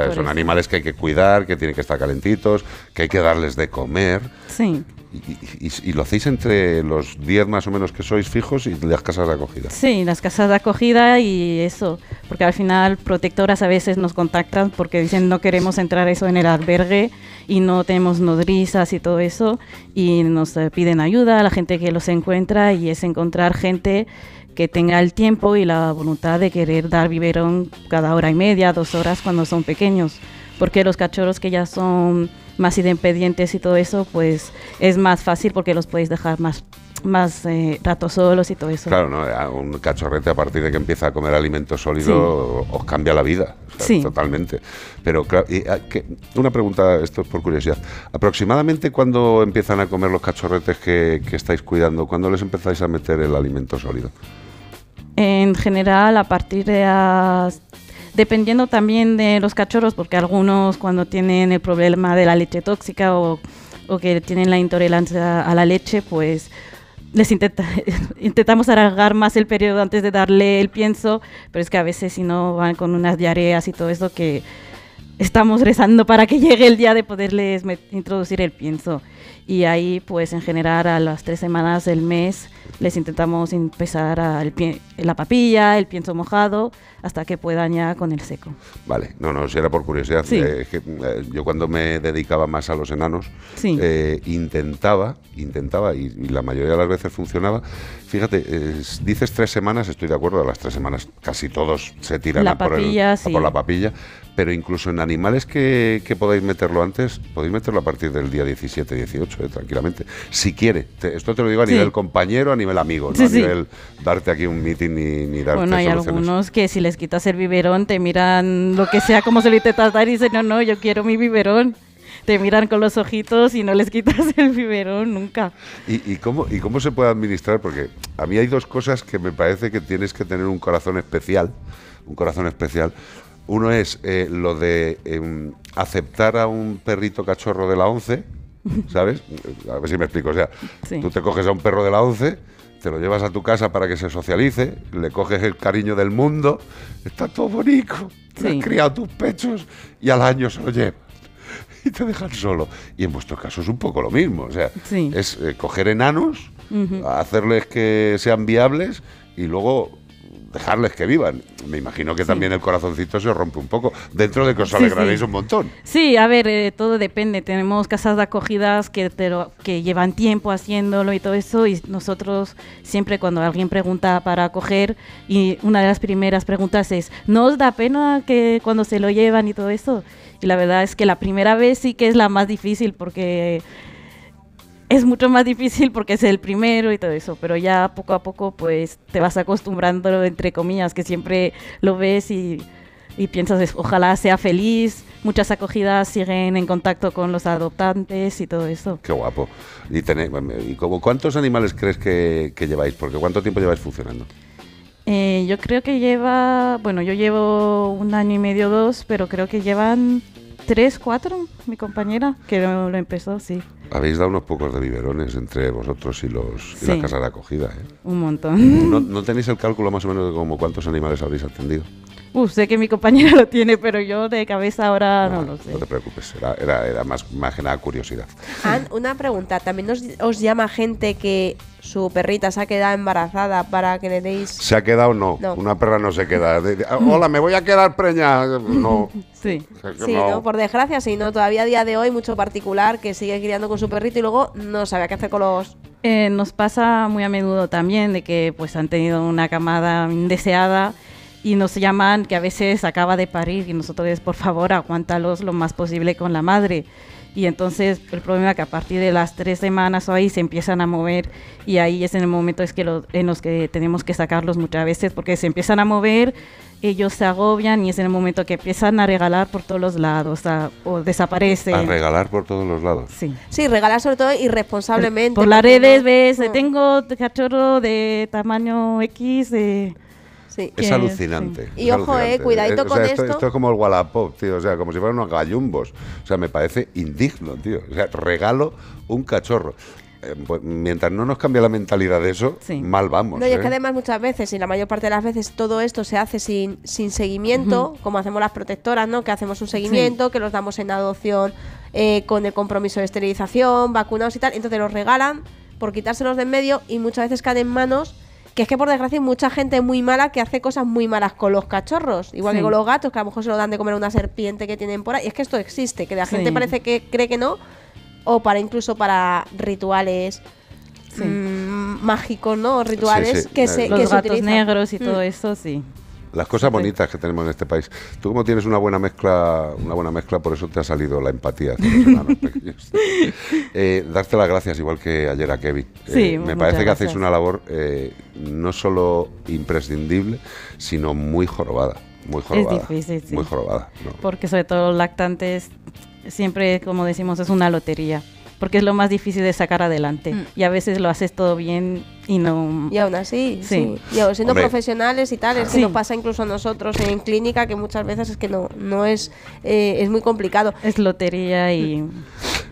Sea, son eso. animales que hay que cuidar, que tienen que estar calentitos, que hay que darles de comer. Sí, Y, y- y- y lo hacéis entre los 10 más o menos que sois fijos y las casas de acogida. sí, las casas de acogida y eso, porque al final protectoras a veces nos contactan porque dicen no queremos entrar eso en el albergue y no tenemos nodrizas y todo eso y nos eh, piden ayuda a la gente que los encuentra y es encontrar gente que tenga el tiempo y la voluntad de querer dar biberón cada hora y media, dos horas cuando son pequeños. Porque los cachorros que ya son más independientes y todo eso, pues es más fácil porque los podéis dejar más, más eh, rato solos y todo eso. Claro, ¿no? A un cachorrete a partir de que empieza a comer alimento sólido os cambia la vida. o sea, Sí. Totalmente. Pero claro, y, ah, que- una pregunta, esto es por curiosidad. ¿Aproximadamente cuándo empiezan a comer los cachorretes que, que estáis cuidando? ¿Cuándo les empezáis a meter el alimento sólido? En general, a partir de... las- dependiendo también de los cachorros, porque algunos cuando tienen el problema de la leche tóxica o, o que tienen la intolerancia a la leche, pues les intenta, intentamos alargar más el periodo antes de darle el pienso, pero es que a veces si no van con unas diarreas y todo eso que estamos rezando para que llegue el día de poderles introducir el pienso. Y ahí, pues en general, a las tres semanas del mes, les intentamos empezar a el pie- la papilla, el pienso mojado, hasta que puedan ya con el seco. Vale, no, no, si era por curiosidad. Sí. eh, es que, eh, yo cuando me dedicaba más a los enanos, Sí. eh, intentaba, intentaba, y, y la mayoría de las veces funcionaba. Fíjate, eh, dices tres semanas, estoy de acuerdo, a las tres semanas casi todos se tiran a, por el- a por la papilla, pero incluso en animales que, que podáis meterlo antes, podéis meterlo a partir del día 17, 18, eh, tranquilamente. Si quiere, Te- esto te lo digo a Sí. nivel compañero, a nivel amigo, no a nivel darte aquí un meeting ni, ni darte Bueno, hay soluciones. algunos que si les quitas el biberón, te miran lo que sea, como se lo intentas dar y dicen, no, no, yo quiero mi biberón. Te miran con los ojitos y no les quitas el biberón nunca. ¿Y, y cómo, ¿Y cómo se puede administrar? Porque a mí hay dos cosas que me parece que tienes que tener un corazón especial. Un corazón especial. Uno es eh, lo de em, aceptar a un perrito cachorro de la 11, ¿sabes? A ver si me explico. O sea, Sí. tú te coges a un perro de la 11, te lo llevas a tu casa para que se socialice, le coges el cariño del mundo, está todo bonito, Sí. has criado tus pechos y al año se lo llevas y te dejan solo. Y en vuestro caso es un poco lo mismo. O sea, Sí. es eh, coger enanos, Ujú. hacerles que sean viables y luego dejarles que vivan. Me imagino que también el corazoncito se rompe un poco, dentro de que os Sí, alegraréis sí. un montón. Sí, a ver, eh, todo depende. Tenemos casas de acogidas que, te lo- que llevan tiempo haciéndolo y todo eso, y nosotros siempre cuando alguien pregunta para acoger, y una de las primeras preguntas es, ¿no os da pena que cuando se lo llevan y todo eso? Y la verdad es que la primera vez sí que es la más difícil porque es mucho más difícil porque es el primero y todo eso, pero ya poco a poco pues te vas acostumbrando entre comillas, que siempre lo ves y y piensas, ojalá sea feliz. Muchas acogidas siguen en contacto con los adoptantes y todo eso. Qué guapo. ¿Y, tenéis- y como, cuántos animales crees que, que lleváis? Porque ¿cuánto tiempo lleváis funcionando? Eh, yo creo que lleva, bueno, yo llevo un año y medio, dos, pero creo que llevan tres, cuatro, mi compañera, que lo, lo empezó, sí, Habéis dado unos pocos de biberones entre vosotros y, los, y Sí. las casas de acogida. ¿eh? un montón. ¿No, no tenéis el cálculo más o menos de como cuántos animales habréis atendido? Uf, sé que mi compañera lo tiene, pero yo de cabeza ahora no, lo sé. No te preocupes, era, era, era más, más que nada curiosidad. Ann, una pregunta. ¿También os, os llama gente que su perrita se ha quedado embarazada para que le deis... ¿Se ha quedado? No. No. Una perra no se queda. De- de- Hola, me voy a quedar preña. No. Sí. O sea que Sí, no. ¿no? Por desgracia, sí, ¿no? Todavía a día de hoy mucho particular que sigue criando con su perrito y luego no sabe qué hacer con los... Eh, nos pasa muy a menudo también de que pues han tenido una camada indeseada y nos llaman que a veces acaba de parir y nosotros es por favor aguántalos lo más posible con la madre. Y entonces el problema es que a partir de las tres semanas o ahí se empiezan a mover y ahí es en el momento es que lo- en los que tenemos que sacarlos muchas veces porque se empiezan a mover, ellos se agobian y es en el momento que empiezan a regalar por todos los lados a- o desaparecen. A regalar por todos los lados. Sí. Sí, regalar sobre todo irresponsablemente. Por las redes no- ves, no. tengo cachorro de tamaño X. eh, Sí. Es alucinante. Y es ojo, eh, cuidadito o sea, con esto, esto. esto es como el Wallapop, tío. O sea, como si fueran unos gallumbos. O sea, me parece indigno, tío. O sea, regalo un cachorro. Eh, pues, mientras no nos cambie la mentalidad de eso, mal vamos. No, y es ¿eh? que además muchas veces, y la mayor parte de las veces, todo esto se hace sin, sin seguimiento, como hacemos las protectoras, ¿no? Que hacemos un seguimiento, que los damos en adopción eh, con el compromiso de esterilización, vacunados y tal. Entonces los regalan por quitárselos de en medio y muchas veces caen en manos que es que por desgracia hay mucha gente muy mala que hace cosas muy malas con los cachorros, igual Sí. que con los gatos, que a lo mejor se lo dan de comer a una serpiente que tienen por ahí. Y es que esto existe, que la Sí. gente parece que cree que no, o para incluso para rituales mm, mágicos, ¿no? O Rituales sí. que se Los que se gatos utilizan. negros y todo Mm. eso, sí. Las cosas bonitas que tenemos en este país. Tú como tienes una buena mezcla, una buena mezcla, por eso te ha salido la empatía hacia los enanos pequeños. Eh, darte las gracias igual que ayer a Kevin. Eh, Sí, me parece que gracias. hacéis una labor eh, no solo imprescindible, sino muy jorobada. Muy jorobada. difícil, sí. Muy jorobada. ¿no? Porque sobre todo los lactantes, siempre, como decimos, es una lotería. Porque es lo más difícil de sacar adelante. Mm. Y a veces lo haces todo bien y no... Y aún así, sí. Sí. Y aún siendo Hombre. profesionales y tal, es que Sí. nos pasa incluso a nosotros en clínica que muchas veces es que no, no es, eh, es muy complicado. Es lotería y...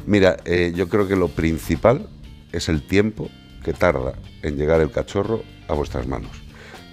Mira, eh, yo creo que lo principal es el tiempo que tarda en llegar el cachorro a vuestras manos.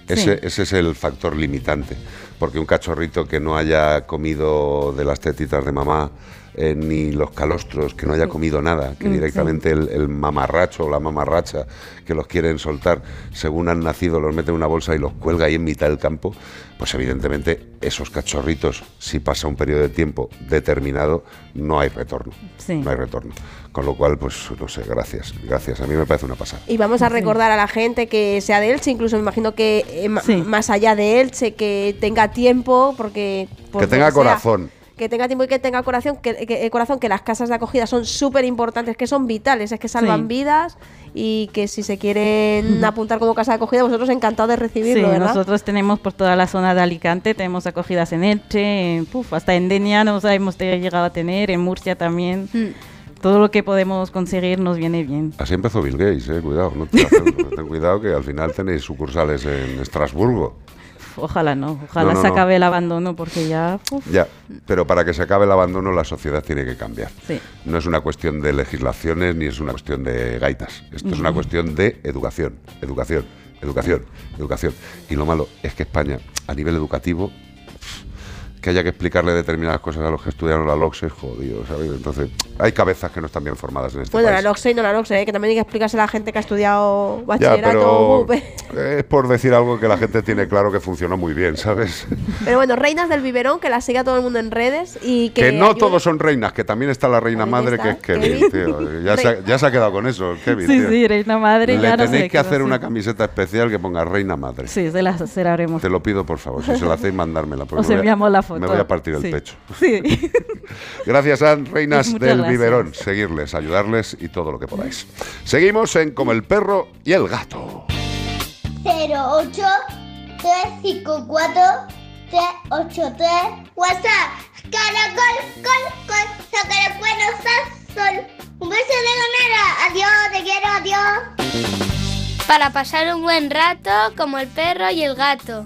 Ese, Sí. ese es el factor limitante, porque un cachorrito que no haya comido de las tetitas de mamá, eh, ni los calostros, que no haya comido nada, que Mm, directamente el, el mamarracho o la mamarracha que los quieren soltar según han nacido, los mete en una bolsa y los cuelga ahí en mitad del campo, pues evidentemente esos cachorritos, si pasa un periodo de tiempo determinado, no hay retorno. Sí. No hay retorno. Con lo cual, pues no sé, gracias, gracias. A mí me parece una pasada. Y vamos a recordar a la gente que sea de Elche, incluso me imagino que eh, más allá de Elche, que tenga tiempo, porque... por que tenga sea, corazón. Que tenga tiempo y que tenga corazón, que, que- eh, corazón, que las casas de acogida son súper importantes, que son vitales, es que salvan Sí. vidas y que si se quieren apuntar como casa de acogida, vosotros encantados de recibirlo, Sí, ¿verdad? nosotros tenemos por toda la zona de Alicante, tenemos acogidas en Elche, en, puf, hasta en Denia nos hemos llegado a tener, en Murcia también. Todo lo que podemos conseguir nos viene bien. Así empezó Bill Gates, eh, cuidado, no te ten cuidado que al final tenéis sucursales en Estrasburgo. Ojalá no, ojalá No, no, se acabe el abandono porque ya... uf, Ya, pero para que se acabe el abandono la sociedad tiene que cambiar. Sí. No es una cuestión de legislaciones ni es una cuestión de gaitas. Esto es una cuestión de educación, educación, educación, educación. Y lo malo es que España, a nivel educativo, que haya que explicarle determinadas cosas a los que estudiaron la LOCSE es jodido, ¿sabes? Entonces, hay cabezas que no están bien formadas en este Bueno, la país. LOCSE y no la LOCSE, ¿eh? que también hay que explicarse a la gente que ha estudiado Ya, bachillerato. pero UP. es por decir algo que la gente tiene claro que funcionó muy bien, ¿sabes? Pero bueno, reinas del biberón, que las siga todo el mundo en redes y que. Que, no todos son reinas, que también está la reina madre, que es está Kevin, tío. Ya se, ha- ya se ha quedado con eso, Kevin. Sí, tío. sí, reina madre, Le ya no tenéis sé que hacer una camiseta especial que ponga reina madre. Sí, se la haremos. Te lo pido, por favor. Si se la hacéis, mandármela. Os enviamos la foto. Me voy a partir el Sí. pecho. Sí. Gracias, Ann, reinas del gracias. biberón. Seguirles, ayudarles y todo lo que podáis. Seguimos en Como el perro y el gato. 08 354 383. WhatsApp. Caracol, col, col. Sacar bueno, sol. Un beso de ganera. Adiós, te quiero, adiós. Para pasar un buen rato como el perro y el gato.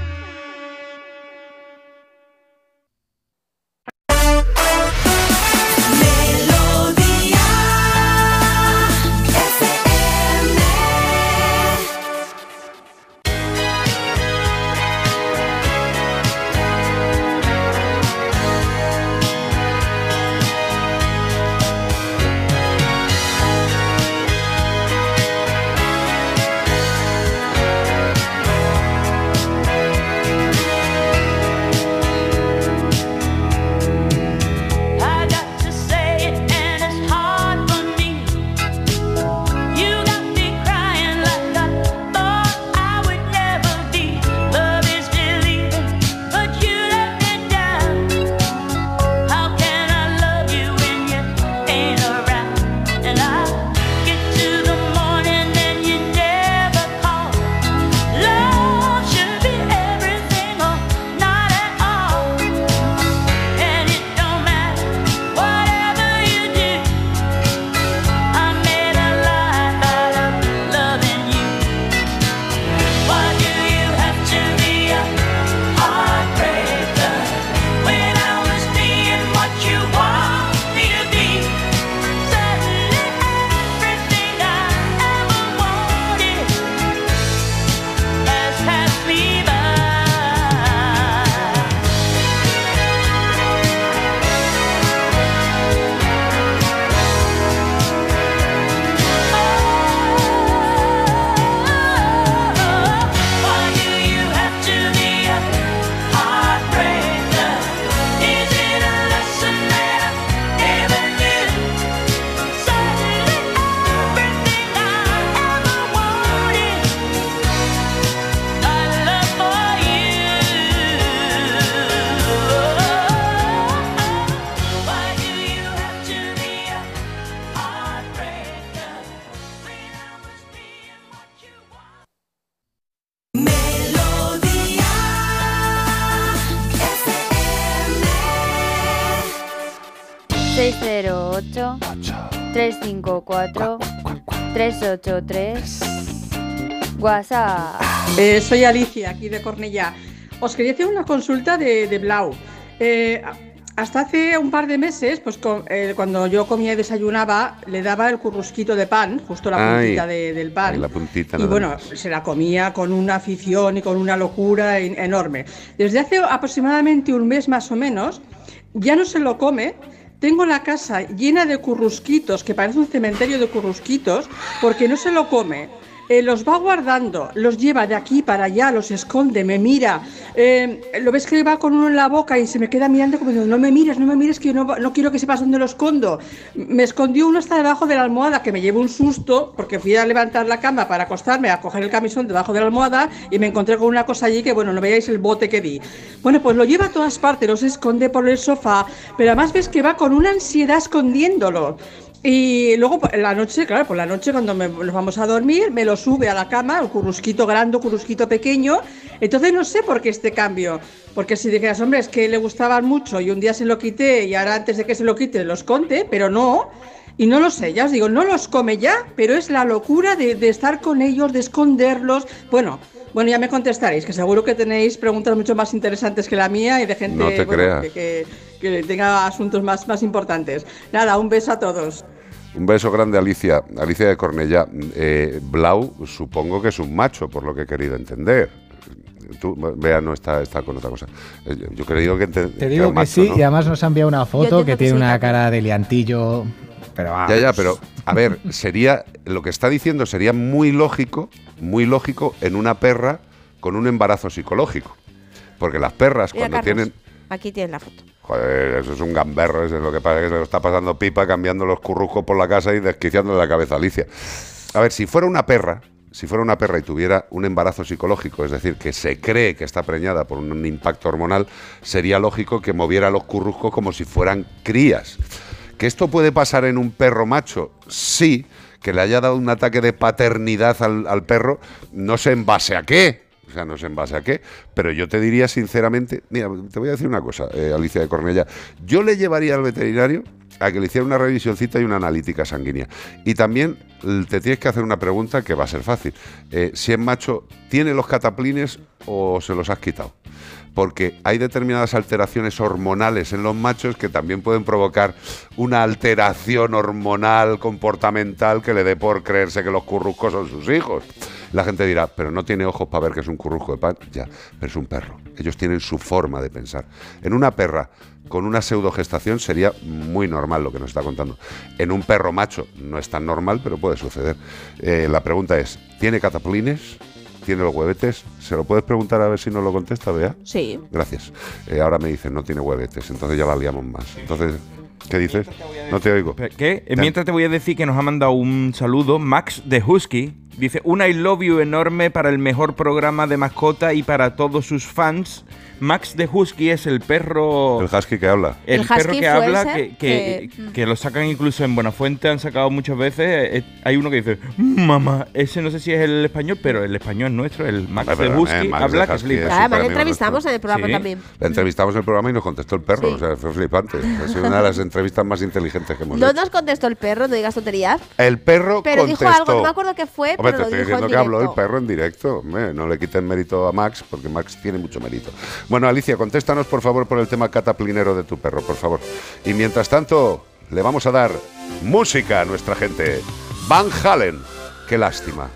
...383... WhatsApp... Eh, soy Alicia, aquí de Cornellá. Os quería hacer una consulta de, de Blau. Eh, hasta hace un par de meses, pues con- eh, cuando yo comía y desayunaba, le daba el currusquito de pan, justo la Ay, puntita de- del pan. La puntita. Y bueno, más. se la comía con una afición y con una locura en- enorme. Desde hace aproximadamente un mes más o menos, ya no se lo come. Tengo la casa llena de currusquitos, que parece un cementerio de currusquitos, porque no se lo come. Eh, los va guardando, los lleva de aquí para allá, los esconde, me mira. Eh, lo ves que va con uno en la boca y se me queda mirando como diciendo, no me mires, no me mires, que yo no, no quiero que sepas dónde lo escondo. Me escondió uno hasta debajo de la almohada, que me llevó un susto, porque fui a levantar la cama para acostarme, a coger el camisón debajo de la almohada y me encontré con una cosa allí que, bueno, no veáis el bote que di. Bueno, pues lo lleva a todas partes, los esconde por el sofá, pero además ves que va con una ansiedad escondiéndolo. Y luego por la noche, claro, por la noche cuando me- nos vamos a dormir, me lo sube a la cama, un currusquito grande, currusquito pequeño. Entonces no sé por qué este cambio. Porque si dijeras, hombre, es que le gustaban mucho y un día se lo quité y ahora antes de que se lo quite los conte, pero no. Y no lo sé, ya os digo, no los come ya, pero es la locura de, de estar con ellos, de esconderlos. Bueno, bueno, ya me contestaréis, que seguro que tenéis preguntas mucho más interesantes que la mía y de gente No te bueno, creas. que, que- que tenga asuntos más, más importantes. Nada, un beso a todos. Un beso grande, Alicia. Alicia de Cornellá. Eh, Blau, supongo que es un macho, por lo que he querido entender. Tú, vea, no está, está con otra cosa. Eh, Yo, he creído que Te era digo que macho, sí, ¿no? y además nos ha enviado una foto que que tiene sí, una cara de liantillo. Pero vamos. Ya, ya, pero a ver, sería lo que está diciendo sería muy lógico, muy lógico en una perra con un embarazo psicológico. Porque las perras Mira, cuando Carlos, tienen Aquí tienes la foto. Eso es un gamberro, eso es lo que pasa, que se lo está pasando pipa, cambiando los curruscos por la casa y desquiciándole la cabeza a Alicia. A ver, si fuera una perra, si fuera una perra y tuviera un embarazo psicológico, es decir, que se cree que está preñada por un impacto hormonal, sería lógico que moviera los curruscos como si fueran crías. ¿Que esto puede pasar en un perro macho? Sí, que le haya dado un ataque de paternidad al, al perro, no sé en base a qué, o sea, no sé en base a qué, pero yo te diría sinceramente, mira, te voy a decir una cosa, eh, Alicia de Cornella, yo le llevaría al veterinario a que le hiciera una revisioncita y una analítica sanguínea. Y también te tienes que hacer una pregunta que va a ser fácil. Eh, si es macho, ¿tiene los cataplines o se los has quitado? Porque hay determinadas alteraciones hormonales en los machos que también pueden provocar una alteración hormonal comportamental que le dé por creerse que los curruscos son sus hijos. La gente dirá, pero no tiene ojos para ver que es un currusco de pan. Ya, pero es un perro. Ellos tienen su forma de pensar. En una perra con una pseudogestación sería muy normal lo que nos está contando. En un perro macho no es tan normal, pero puede suceder. Eh, la pregunta es, ¿tiene cataplines? ¿Tiene los huevetes? ¿Se lo puedes preguntar a ver si nos lo contesta, Bea? Sí. Gracias. Eh, ahora me dicen, no tiene huevetes, entonces ya la liamos más. Entonces, ¿qué dices? No te oigo. ¿Qué? Mientras te voy a decir que nos ha mandado un saludo Max de Husky. Dice, un I love you enorme para el mejor programa de mascota y para todos sus fans. Max de Husky es el perro... El husky que habla. El, El perro husky que habla, que, que, que- que lo sacan incluso en Buenafuente, han sacado muchas veces. eh, hay uno que dice, mamá, ese no sé si es el español, pero el español nuestro, el Max Hombre, de Husky, eh, Max habla de que Husky es Además, le entrevistamos nuestro. en el programa Sí. también. Le entrevistamos en el programa y nos contestó el perro, Sí. o sea, fue flipante. Ha sido una de las entrevistas más inteligentes que hemos No hecho. nos contestó el perro, no digas tonterías. El perro Pero contestó. dijo algo, no me acuerdo qué fue, Hombre, pero te lo estoy dijo diciendo en que habló el perro en directo. Hombre, no le quiten mérito a Max, porque Max tiene mucho mérito. Bueno, Alicia, contéstanos por favor por el tema cataplinero de tu perro, por favor. Y mientras tanto, le vamos a dar música a nuestra gente. Van Halen. Qué lástima.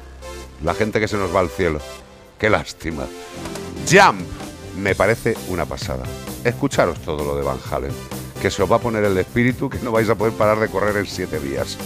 La gente que se nos va al cielo. Qué lástima. Jump. Me parece una pasada. Escucharos todo lo de Van Halen. Que se os va a poner el espíritu que no vais a poder parar de correr en siete días.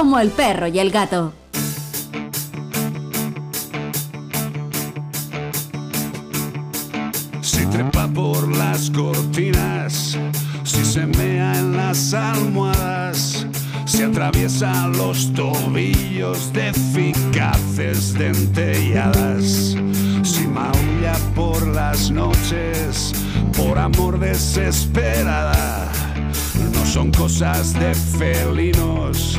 Como el perro y el gato. Si trepa por las cortinas, si se mea en las almohadas, si atraviesa los tobillos de eficaces dentelladas, si maulla por las noches, por amor desesperada, no son cosas de felinos,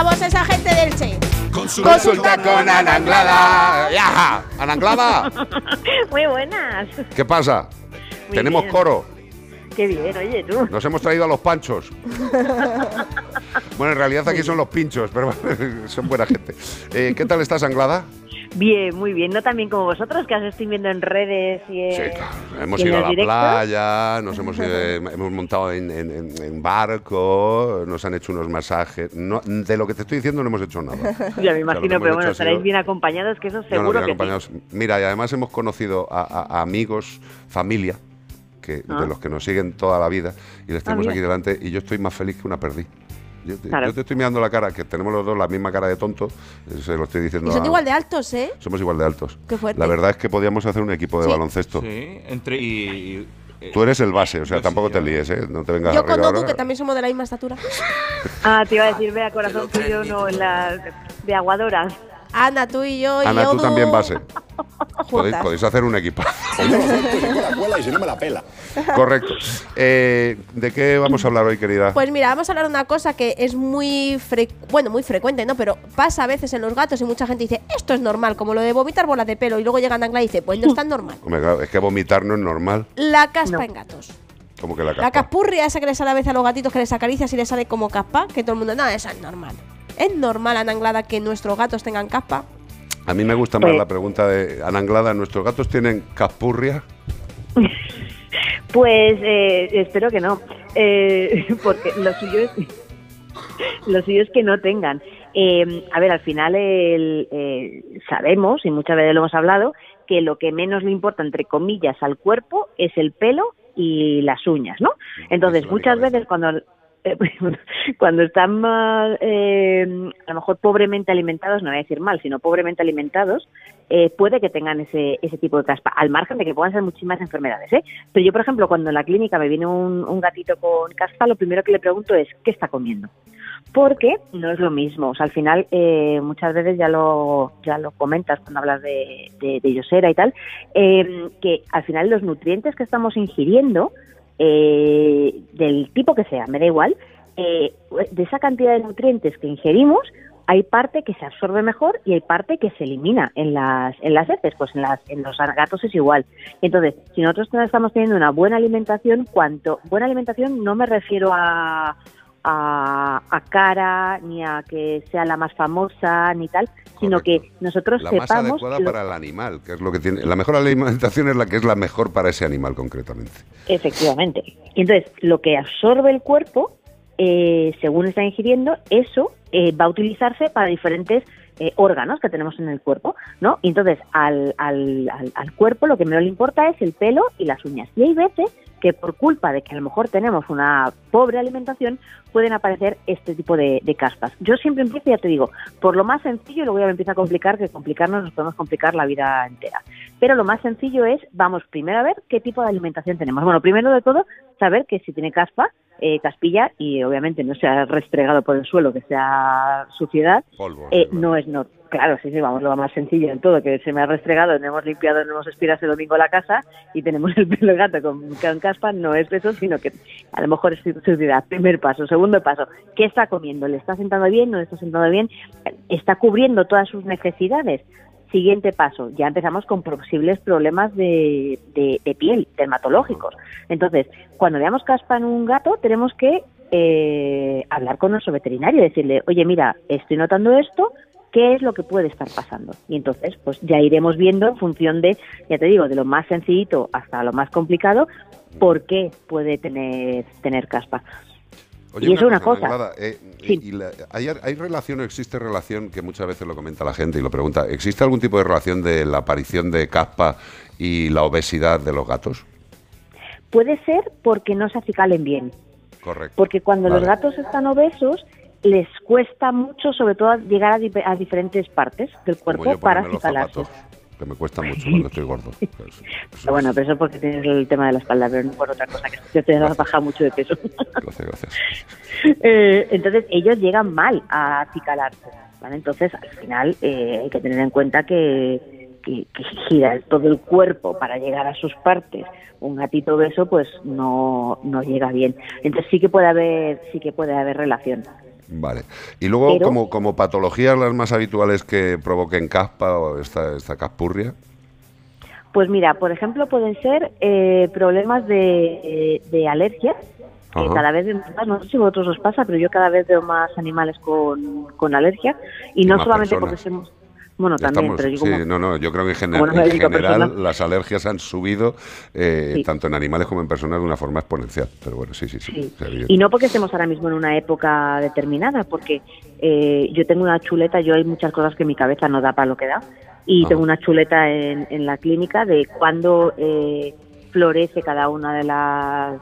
Vamos, esa gente del Che. Consulta con Ana Anglada. ¡Ya! ¡Ana Anglada! Muy buenas. ¿Qué pasa? Muy Tenemos bien. coro. Qué bien, oye tú. Nos hemos traído a los panchos. Bueno, en realidad aquí son los pinchos, pero son buena gente. Eh, ¿Qué tal estás, Anglada? Bien, muy bien. No tan bien como vosotros, que os estoy viendo en redes y en, Hemos y en ido a la directos. playa, nos hemos, ido- hemos montado en, en- en- en barco, nos han hecho unos masajes. No, de lo que te estoy diciendo no hemos hecho nada. Ya me O sea, imagino, hemos pero bueno, estaréis sido- bien acompañados, que eso No, no, seguro bien que sí. acompañados. Mira, y además hemos conocido a, a- a amigos, familia, que, Ah. de los que nos siguen toda la vida, y les Ah, tenemos aquí delante, y yo estoy más feliz que una perdí. Yo te, Claro. yo te estoy mirando la cara, que tenemos los dos la misma cara de tonto, eh, se lo estoy diciendo Y son a- igual de altos, ¿eh? Somos igual de altos. Qué fuerte. La verdad es que podíamos hacer un equipo de Sí. baloncesto. Sí, entre y. y- Tú eres el base, o sea, tampoco te líes, ¿eh? No te vengas Yo con ahora. que también somos de la misma estatura. Ah, te iba a decir, vea, corazón tuyo, no, en las de aguadoras. Ana, tú y yo y Ana, tú también base. Podéis, podéis hacer un equipo. la cuela y si no me la pela. Correcto. Eh, ¿De qué vamos a hablar hoy, querida? Pues mira, vamos a hablar de una cosa que es muy bueno, muy frecuente, ¿no? Pero pasa a veces en los gatos y mucha gente dice, esto es normal, como lo de vomitar bolas de pelo. Y luego llega Angla y dice, pues no es tan normal. Hombre, claro, es que vomitar no es normal. La caspa en gatos. Como que la La capa. caspurria esa que le sale a veces a los gatitos que les acaricias y les sale como caspa, que todo el mundo, no, eso es normal. ¿Es normal, Ana Anglada, que nuestros gatos tengan caspa? A mí me gusta más Pues- la pregunta de Ananglada. ¿Nuestros gatos tienen caspurria? Pues eh, espero que no, eh, porque lo suyo es lo suyo es que no tengan. Eh, a ver, al final el, eh, sabemos y muchas veces lo hemos hablado que lo que menos le importa entre comillas al cuerpo es el pelo y las uñas, ¿no? Entonces muchas veces cuando eh, cuando están eh, a lo mejor pobremente alimentados, no voy a decir mal, sino pobremente alimentados, eh, puede que tengan ese, ese tipo de caspa, al margen de que puedan ser muchísimas enfermedades. ¿eh? Pero yo, por ejemplo, cuando en la clínica me viene un, un gatito con caspa, lo primero que le pregunto es, ¿qué está comiendo? Porque no es lo mismo. O sea, al final, eh, muchas veces ya lo, ya lo comentas cuando hablas de, de, de Yosera y tal, eh, que al final los nutrientes que estamos ingiriendo, eh, del tipo que sea, me da igual, eh, de esa cantidad de nutrientes que ingerimos, hay parte que se absorbe mejor y hay parte que se elimina en las en las heces, pues en las en los gatos es igual. Entonces, si nosotros estamos teniendo una buena alimentación, cuanto buena alimentación no me refiero a a, a cara ni a que sea la más famosa ni tal, sino que nosotros La más sepamos adecuada lo- para el animal, que es lo que tiene. La mejor alimentación es la que es la mejor para ese animal concretamente. Efectivamente. Y entonces, lo que absorbe el cuerpo, eh, según está ingiriendo, eso eh, va a utilizarse para diferentes eh, órganos que tenemos en el cuerpo, ¿no? Y entonces, al, al, al, al cuerpo lo que menos le importa es el pelo y las uñas. Y hay veces que por culpa de que a lo mejor tenemos una pobre alimentación, pueden aparecer este tipo de, de caspas. Yo siempre empiezo, ya te digo, por lo más sencillo, y luego ya me empieza a complicar, que complicarnos nos podemos complicar la vida entera. Pero lo más sencillo es, vamos primero a ver qué tipo de alimentación tenemos. Bueno, primero de todo, saber que si tiene caspa, eh, caspilla, y obviamente no sea restregado por el suelo, que sea suciedad, eh, no es no. Claro, sí, sí, vamos, lo más sencillo en todo, que se me ha restregado, no hemos limpiado, no hemos aspirado ese domingo la casa y tenemos el pelo gato con, con caspa, no es eso, sino que a lo mejor es suciedad. Primer paso. Segundo paso, ¿qué está comiendo? ¿Le está sentando bien? ¿No le está sentando bien? ¿Está cubriendo todas sus necesidades? Siguiente paso, ya empezamos con posibles problemas de, de- de piel, dermatológicos. Entonces, cuando veamos caspa en un gato, tenemos que eh, hablar con nuestro veterinario y decirle, oye, mira, estoy notando esto, ¿qué es lo que puede estar pasando? Y entonces, pues ya iremos viendo en función de, ya te digo, de lo más sencillito hasta lo más complicado, por qué puede tener, tener caspa. y eso es una cosa. Eh, y la- ¿hay, ¿Hay relación o existe relación, que muchas veces lo comenta la gente y lo pregunta, ¿existe algún tipo de relación de la aparición de caspa y la obesidad de los gatos? Puede ser porque no se acicalen bien. Correcto. Porque cuando los gatos están obesos, les cuesta mucho, sobre todo, llegar a, di- a diferentes partes del cuerpo para acicalarse. que me cuesta mucho cuando estoy gordo. Pues, bueno, pero eso es porque tienes el tema de la espalda, pero no por otra cosa, que te has bajado mucho de peso. Gracias, gracias. Eh, entonces ellos llegan mal a acicalarse. ¿vale? Entonces al final eh, hay que tener en cuenta que, que, que gira todo el cuerpo para llegar a sus partes. Un gatito obeso pues no, no llega bien. Entonces sí que puede haber sí que puede haber relación. Vale. Y luego, Pero- como, como patologías las más habituales que provoquen caspa o esta, esta caspurria, Pues mira, por ejemplo, pueden ser eh, problemas de, de alergias. que Ajá. cada vez vemos más, no sé si a vosotros os pasa, pero yo cada vez veo más animales con, con alergia. Y, Y no solamente personas. porque somos... Bueno, también, Estamos- pero yo como... sí, no, no, yo creo que en, gener- no en general las alergias han subido eh, Sí. tanto en animales como en personas de una forma exponencial. Pero bueno, sí, sí, sí. Y no porque estemos ahora mismo en una época determinada, porque eh, yo tengo una chuleta, yo hay muchas cosas que mi cabeza no da para lo que da, y Ah. tengo una chuleta en, en la clínica de cuándo eh, florece cada una de las,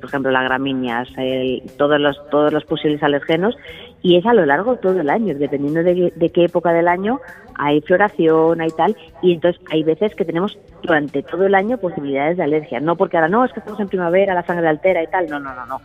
por ejemplo, las gramíneas, el- todos, los, todos los posibles alergenos, y es a lo largo todo el año, dependiendo de, de qué época del año hay floración, hay tal, y entonces hay veces que tenemos durante todo el año posibilidades de alergia, no porque ahora no, es que estamos en primavera, la sangre altera y tal, no, no, no, no.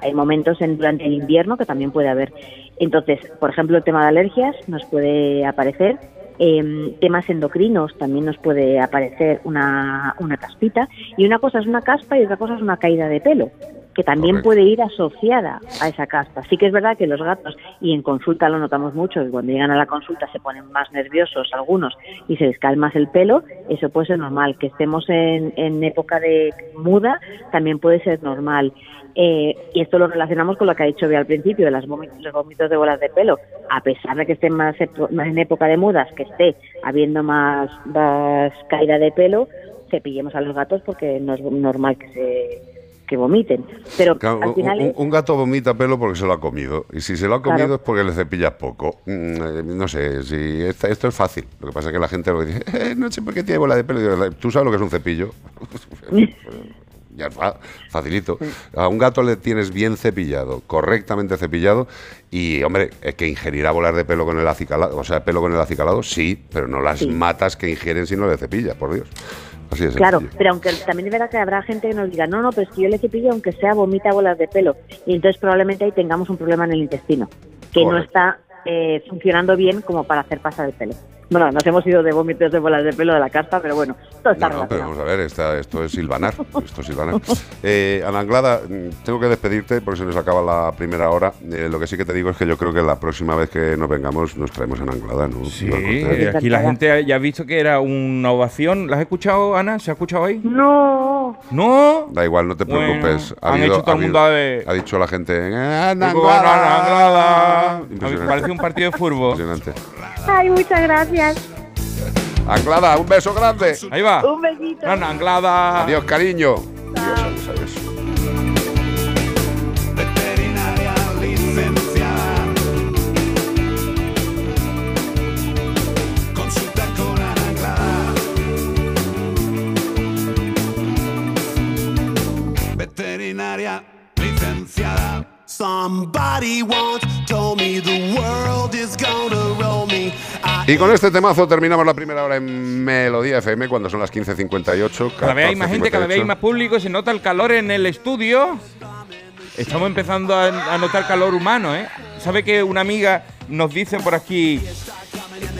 Hay momentos en, durante el invierno que también puede haber. Entonces, por ejemplo, el tema de alergias nos puede aparecer. em, temas endocrinos también nos puede aparecer una, una caspita. Y una cosa es una caspa y otra cosa es una caída de pelo, que también Correcto. puede ir asociada a esa caspa. Sí que es verdad que los gatos, y en consulta lo notamos mucho, que cuando llegan a la consulta se ponen más nerviosos algunos y se les cae más el pelo, eso puede ser normal. Que estemos en, en época de muda también puede ser normal. Eh, y esto lo relacionamos con lo que ha dicho Bea al principio, de las vómitos, los vómitos de bolas de pelo. A pesar de que estén más, epo- más en época de mudas, que esté habiendo más, más caída de pelo, cepillemos a los gatos porque no es normal que se que vomiten. Pero Claro, al un, final un- es- un gato vomita pelo porque se lo ha comido. Y si se lo ha comido Claro. es porque le cepillas poco. Mm, eh, no sé, si esta- esto es fácil. Lo que pasa es que la gente lo dice, "Eh, no sé por qué tiene bola de pelo. Digo, Tú sabes lo que es un cepillo. ya está, facilito. A un gato le tienes bien cepillado, correctamente cepillado. Y, hombre, es que ingerirá bolas de pelo con el acicalado, o sea, pelo con el acicalado, sí, pero no las matas que ingieren si no le cepillas, por Dios. Así es. Claro, pero aunque también es verdad que habrá gente que nos diga, no, no, pero es que yo le cepillo aunque sea vomita bolas de pelo. Y entonces probablemente ahí tengamos un problema en el intestino, que no está eh, funcionando bien como para hacer pasar el pelo. Bueno, nos hemos ido de vómitos de bolas de pelo de la caspa, pero bueno, todo está No, no, pero vamos a ver, esta- esto es silvanar. Esto es silvanar. Eh, Ana Anglada, mm, tengo que despedirte porque se nos acaba la primera hora. Eh, lo que sí que te digo es que yo creo que la próxima vez que nos vengamos nos traemos a Ana Anglada, ¿no? Sí, aquí la gente ya ha visto que era una ovación. ¿La has escuchado, Ana? ¿Se ha escuchado ahí? No. ¿No? Da igual, no te Bueno, preocupes. han hecho todo el mundo a ver. ha dicho la gente, "Eh, Ana Digo, Ana Anglada". Un partido de fútbol. Impresionante. Ay, muchas gracias. Anglada, un beso grande. Ahí va. Un besito. Ana Anglada. Adiós, cariño. Adiós, adiós, adiós. Veterinaria licenciada. Consulta con Ana Anglada. Veterinaria licenciada. Somebody once told me the world is gonna roll me. I Y con este temazo terminamos la primera hora en Melodía FM cuando son las 15.58. Cada vez hay más gente, cada vez hay 14:58. más público, se nota el calor en el estudio. Estamos empezando a, a notar calor humano, ¿eh? ¿Sabe que una amiga nos dice por aquí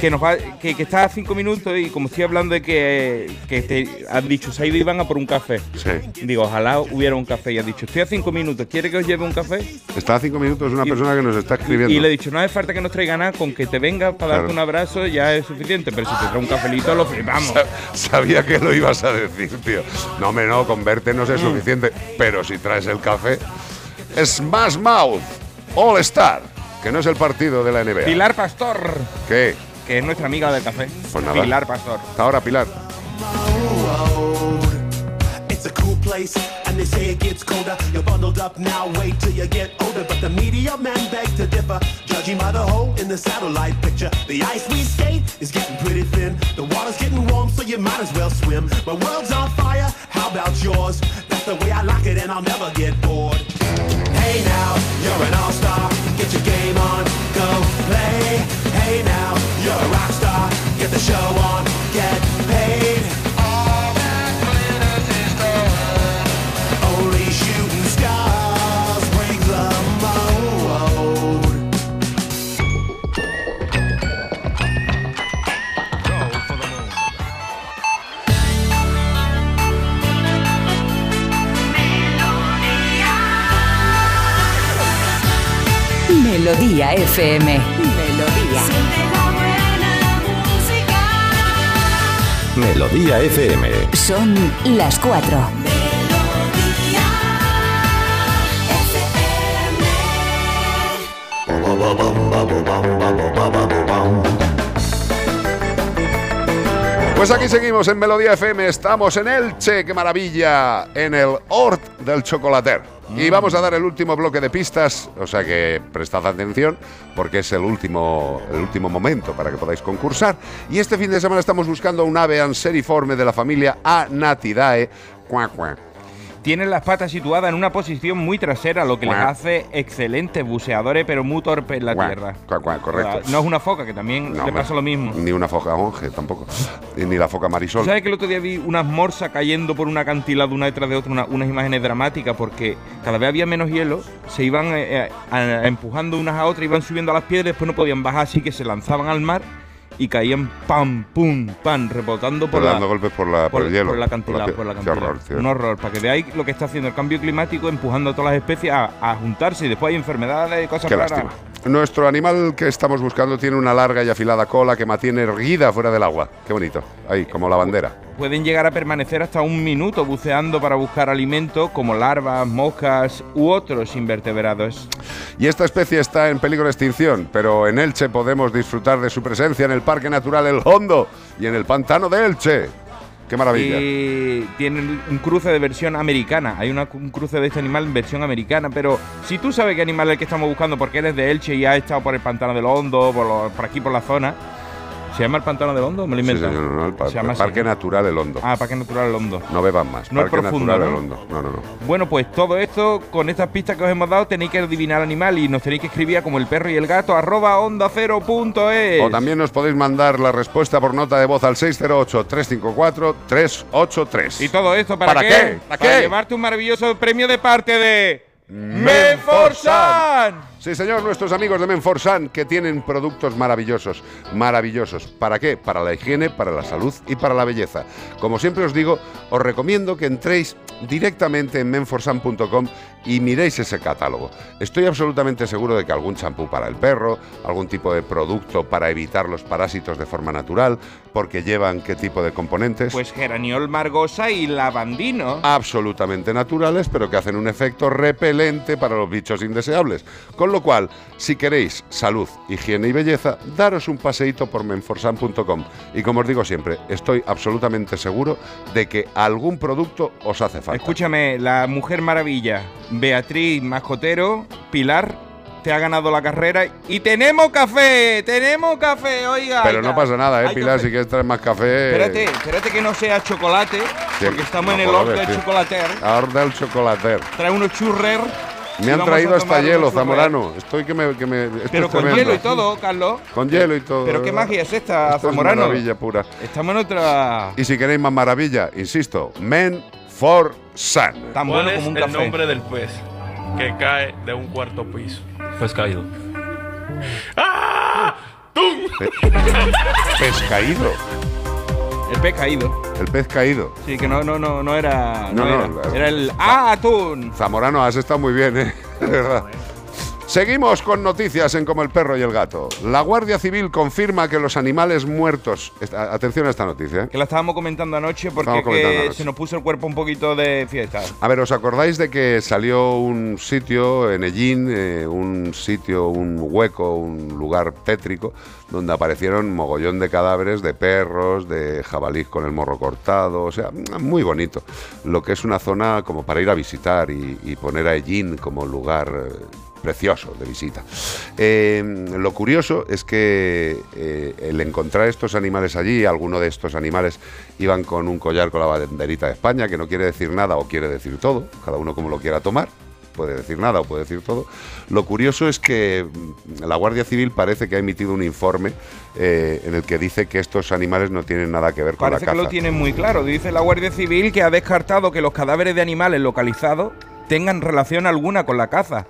que nos va, que, que está a cinco minutos y como estoy hablando de que, que te han dicho, se ha ido Iván a por un café? Sí. Digo, ojalá hubiera un café. Y ha dicho, estoy a cinco minutos, ¿quiere que os lleve un café? Está a cinco minutos una persona que nos está escribiendo. Y le he dicho, no hace falta que nos traiga nada, con que te venga para darte un abrazo ya es suficiente, pero si te trae un cafelito lo flipamos. Sa- Sabía que lo ibas a decir, tío. No, hombre, no, con verte no Mm. es suficiente, pero si traes el café. Smash Mouth All Star, que no es el partido de la NBA. Pilar Pastor, ¿Qué? Que es nuestra amiga del café. Pues nada. Pilar Pastor. Hasta ahora, Pilar. It's a cool place, and they say it gets colder. You're bundled up now, wait till you get older. But the media men beg to differ, judging by the hole in the satellite picture. The ice we skate is getting pretty thin. The water's getting warm, so you might as well swim. My world's on fire, how about yours? That's the way I like it, and I'll never get bored. Hey now, you're an all-star. Get your game on, go play. Hey now, you're a rock star. Get the show on, get paid. All that glitters is gold. Only shooting stars break the mold. Melodía FM. Melodía FM. Son las cuatro. Pues aquí seguimos en Melodía FM, estamos en Elche, qué maravilla, en el Hort del Chocolater. Y vamos a dar el último bloque de pistas, o sea que prestad atención porque es el último, el último momento para que podáis concursar. Y este fin de semana estamos buscando un ave anseriforme de la familia Anatidae. Cuac, cuac. Tienen las patas situadas en una posición muy trasera, lo que les hace excelentes buceadores, pero muy torpes en la tierra. correcto. No es una foca, que también No, le pasa lo mismo. Ni una foca monje tampoco. Ni la foca marisol. ¿Sabes que el otro día vi unas morsas cayendo por un acantilado una detrás de otra, una- unas imágenes dramáticas? Porque cada vez había menos hielo, se iban eh, eh, a- empujando unas a otras, iban subiendo a las piedras, después no podían bajar, así que se lanzaban al mar y caían pam, pum, pam, rebotando por Pero la, dando golpes por, la, por, el hielo. por el acantilado, Por la- qué acantilado. horror. Un horror, para que veáis lo que está haciendo el cambio climático, empujando a todas las especies a, a juntarse y después hay enfermedades, cosas Qué raras. lástima. Nuestro animal que estamos buscando tiene una larga y afilada cola que mantiene erguida fuera del agua. Qué bonito. Ahí, como la bandera. Pueden llegar a permanecer hasta un minuto buceando para buscar alimento como larvas, moscas u otros invertebrados. Y esta especie está en peligro de extinción, pero en Elche podemos disfrutar de su presencia en el Parque Natural El Hondo y en el Pantano de Elche. ¡Qué maravilla! Y tienen un cruce de versión americana. Hay un cruce de este animal en versión americana. Pero si tú sabes qué animal es el que estamos buscando porque eres de Elche y has estado por el pantano del Hondo, por aquí por la zona. ¿Se llama el pantano del Hondo? Me lo Sí, invento. señor, no, no, el, par- Se llama así, Parque ¿no? Natural El Hondo. Ah, Parque Natural del Hondo. No beban más. No es Parque profundo, Natural ¿no? El Hondo. No, no, no. Bueno, pues todo esto, con estas pistas que os hemos dado, tenéis que adivinar el animal y nos tenéis que escribir a como el perro y el gato, arroba onda cero punto es. O también nos podéis mandar la respuesta por nota de voz al 608-354-383. ¿Y todo esto para, ¿Para qué? qué? ¿Para qué? llevarte un maravilloso premio de parte de... Menforsan. Sí, señor, nuestros amigos de Menforsan que tienen productos maravillosos, maravillosos. ¿Para qué? Para la higiene, para la salud y para la belleza. Como siempre os digo, os recomiendo que entréis directamente en menforsan.com y miréis ese catálogo. Estoy absolutamente seguro de que algún champú para el perro, algún tipo de producto para evitar los parásitos de forma natural, porque llevan qué tipo de componentes. Pues geraniol margosa y lavandino. absolutamente naturales, pero que hacen un efecto repelente para los bichos indeseables. Con lo cual, si queréis salud, higiene y belleza, daros un paseíto por menforsan.com. Y como os digo siempre, estoy absolutamente seguro de que algún producto os hace falta. Escúchame, la mujer maravilla, Beatriz Mascotero, Pilar, te ha ganado la carrera y tenemos café, tenemos café, oiga. Pero no pasa nada, ¿eh, Pilar? café. Si quieres traer más café. Espérate, espérate que no sea chocolate, Sí, porque estamos en el horno del chocolater. Ahora del chocolater. Trae unos churrer. Me han traído hasta hielo. Zamorano. Estoy que me. Que me Pero con tremendo. hielo y todo, Carlos. Con hielo y todo. Pero qué magia es esta, Esto Zamorano. Es maravilla pura. Estamos en otra. Y si queréis más maravilla, insisto, Men for Sun. Tan ¿Cuál bueno es como un el café. nombre del pez que cae de un cuarto piso? Pues caído. Pescaído. El pez caído. El pez caído. Sí, que no, no, no, no era. No, No, no, era. la- Era el. ¡Ah, atún! Zamorano, has estado muy bien, ¿eh? De verdad. Seguimos con noticias en Como el perro y el gato. La Guardia Civil confirma que los animales muertos. esta- atención a esta noticia. ¿eh? Que la estábamos comentando anoche porque Estábamos comentando que anoche. se nos puso el cuerpo un poquito de fiesta. A ver, ¿os acordáis de que salió un sitio en Ellín, eh, un sitio, un hueco, un lugar tétrico, donde aparecieron mogollón de cadáveres de perros, de jabalís con el morro cortado, o sea, muy bonito. Lo que es una zona como para ir a visitar y, y poner a Ellín como lugar eh, precioso de visita. Eh, lo curioso es que eh, el encontrar estos animales allí, algunos de estos animales iban con un collar con la banderita de España, que no quiere decir nada o quiere decir todo, cada uno como lo quiera tomar, puede decir nada o puede decir todo. Lo curioso es que mm, la Guardia Civil parece que ha emitido un informe eh, en el que dice que estos animales no tienen nada que ver con Parece la que caza. lo tienen muy claro. Dice la Guardia Civil que ha descartado que los cadáveres de animales localizados tengan relación alguna con la caza.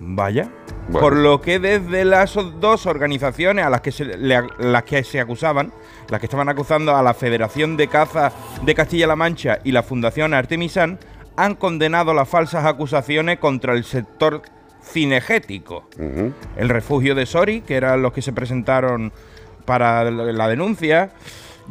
Vaya. Bueno. Por lo que desde las dos organizaciones a las que se, le- las que se acusaban, las que estaban acusando a la Federación de Caza de Castilla-La Mancha y la Fundación Artemisan, han condenado las falsas acusaciones contra el sector cinegético. El refugio de Sori, que eran los que se presentaron para la la denuncia,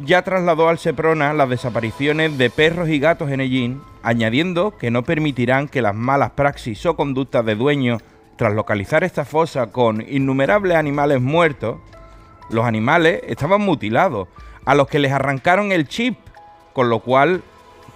ya trasladó al Seprona las desapariciones de perros y gatos en Ellín, añadiendo que no permitirán que las malas praxis o conductas de dueños tras localizar esta fosa con innumerables animales muertos, los animales estaban mutilados, a los que les arrancaron el chip, con lo cual,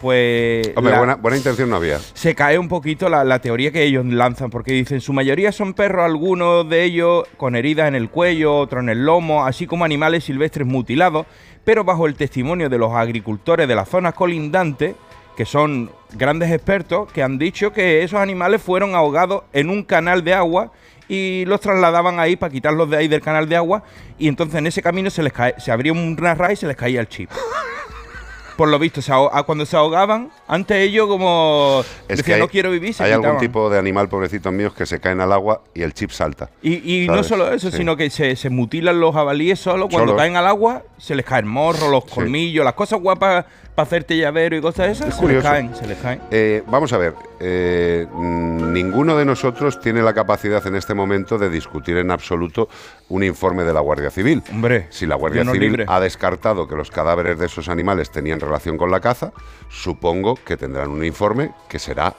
pues... Hombre, la- buena, buena intención no había. se cae un poquito la, la teoría que ellos lanzan, porque dicen, su mayoría son perros, algunos de ellos con heridas en el cuello, otros en el lomo, así como animales silvestres mutilados, pero bajo el testimonio de los agricultores de las zonas colindantes, que son grandes expertos, que han dicho que esos animales fueron ahogados en un canal de agua y los trasladaban ahí para quitarlos de ahí del canal de agua y entonces en ese camino se les cae, se abría una raya y se les caía el chip. Por lo visto, se cuando se ahogaban, antes ellos como Es decían hay- no quiero vivir, se Hay algún tipo de animal, pobrecitos míos, que se caen al agua y el chip salta. Y, y no solo eso, Sí. sino que se, se mutilan los jabalíes solo. Cuando caen al agua, se les cae el morro, los colmillos, las cosas guapas para hacerte llavero y cosas de esas, Es se curioso. caen, se les caen. Eh, vamos a ver, eh, ninguno de nosotros tiene la capacidad en este momento de discutir en absoluto un informe de la Guardia Civil. Hombre, si la Guardia Civil libre. ha descartado que los cadáveres de esos animales tenían relación con la caza, supongo que tendrán un informe que será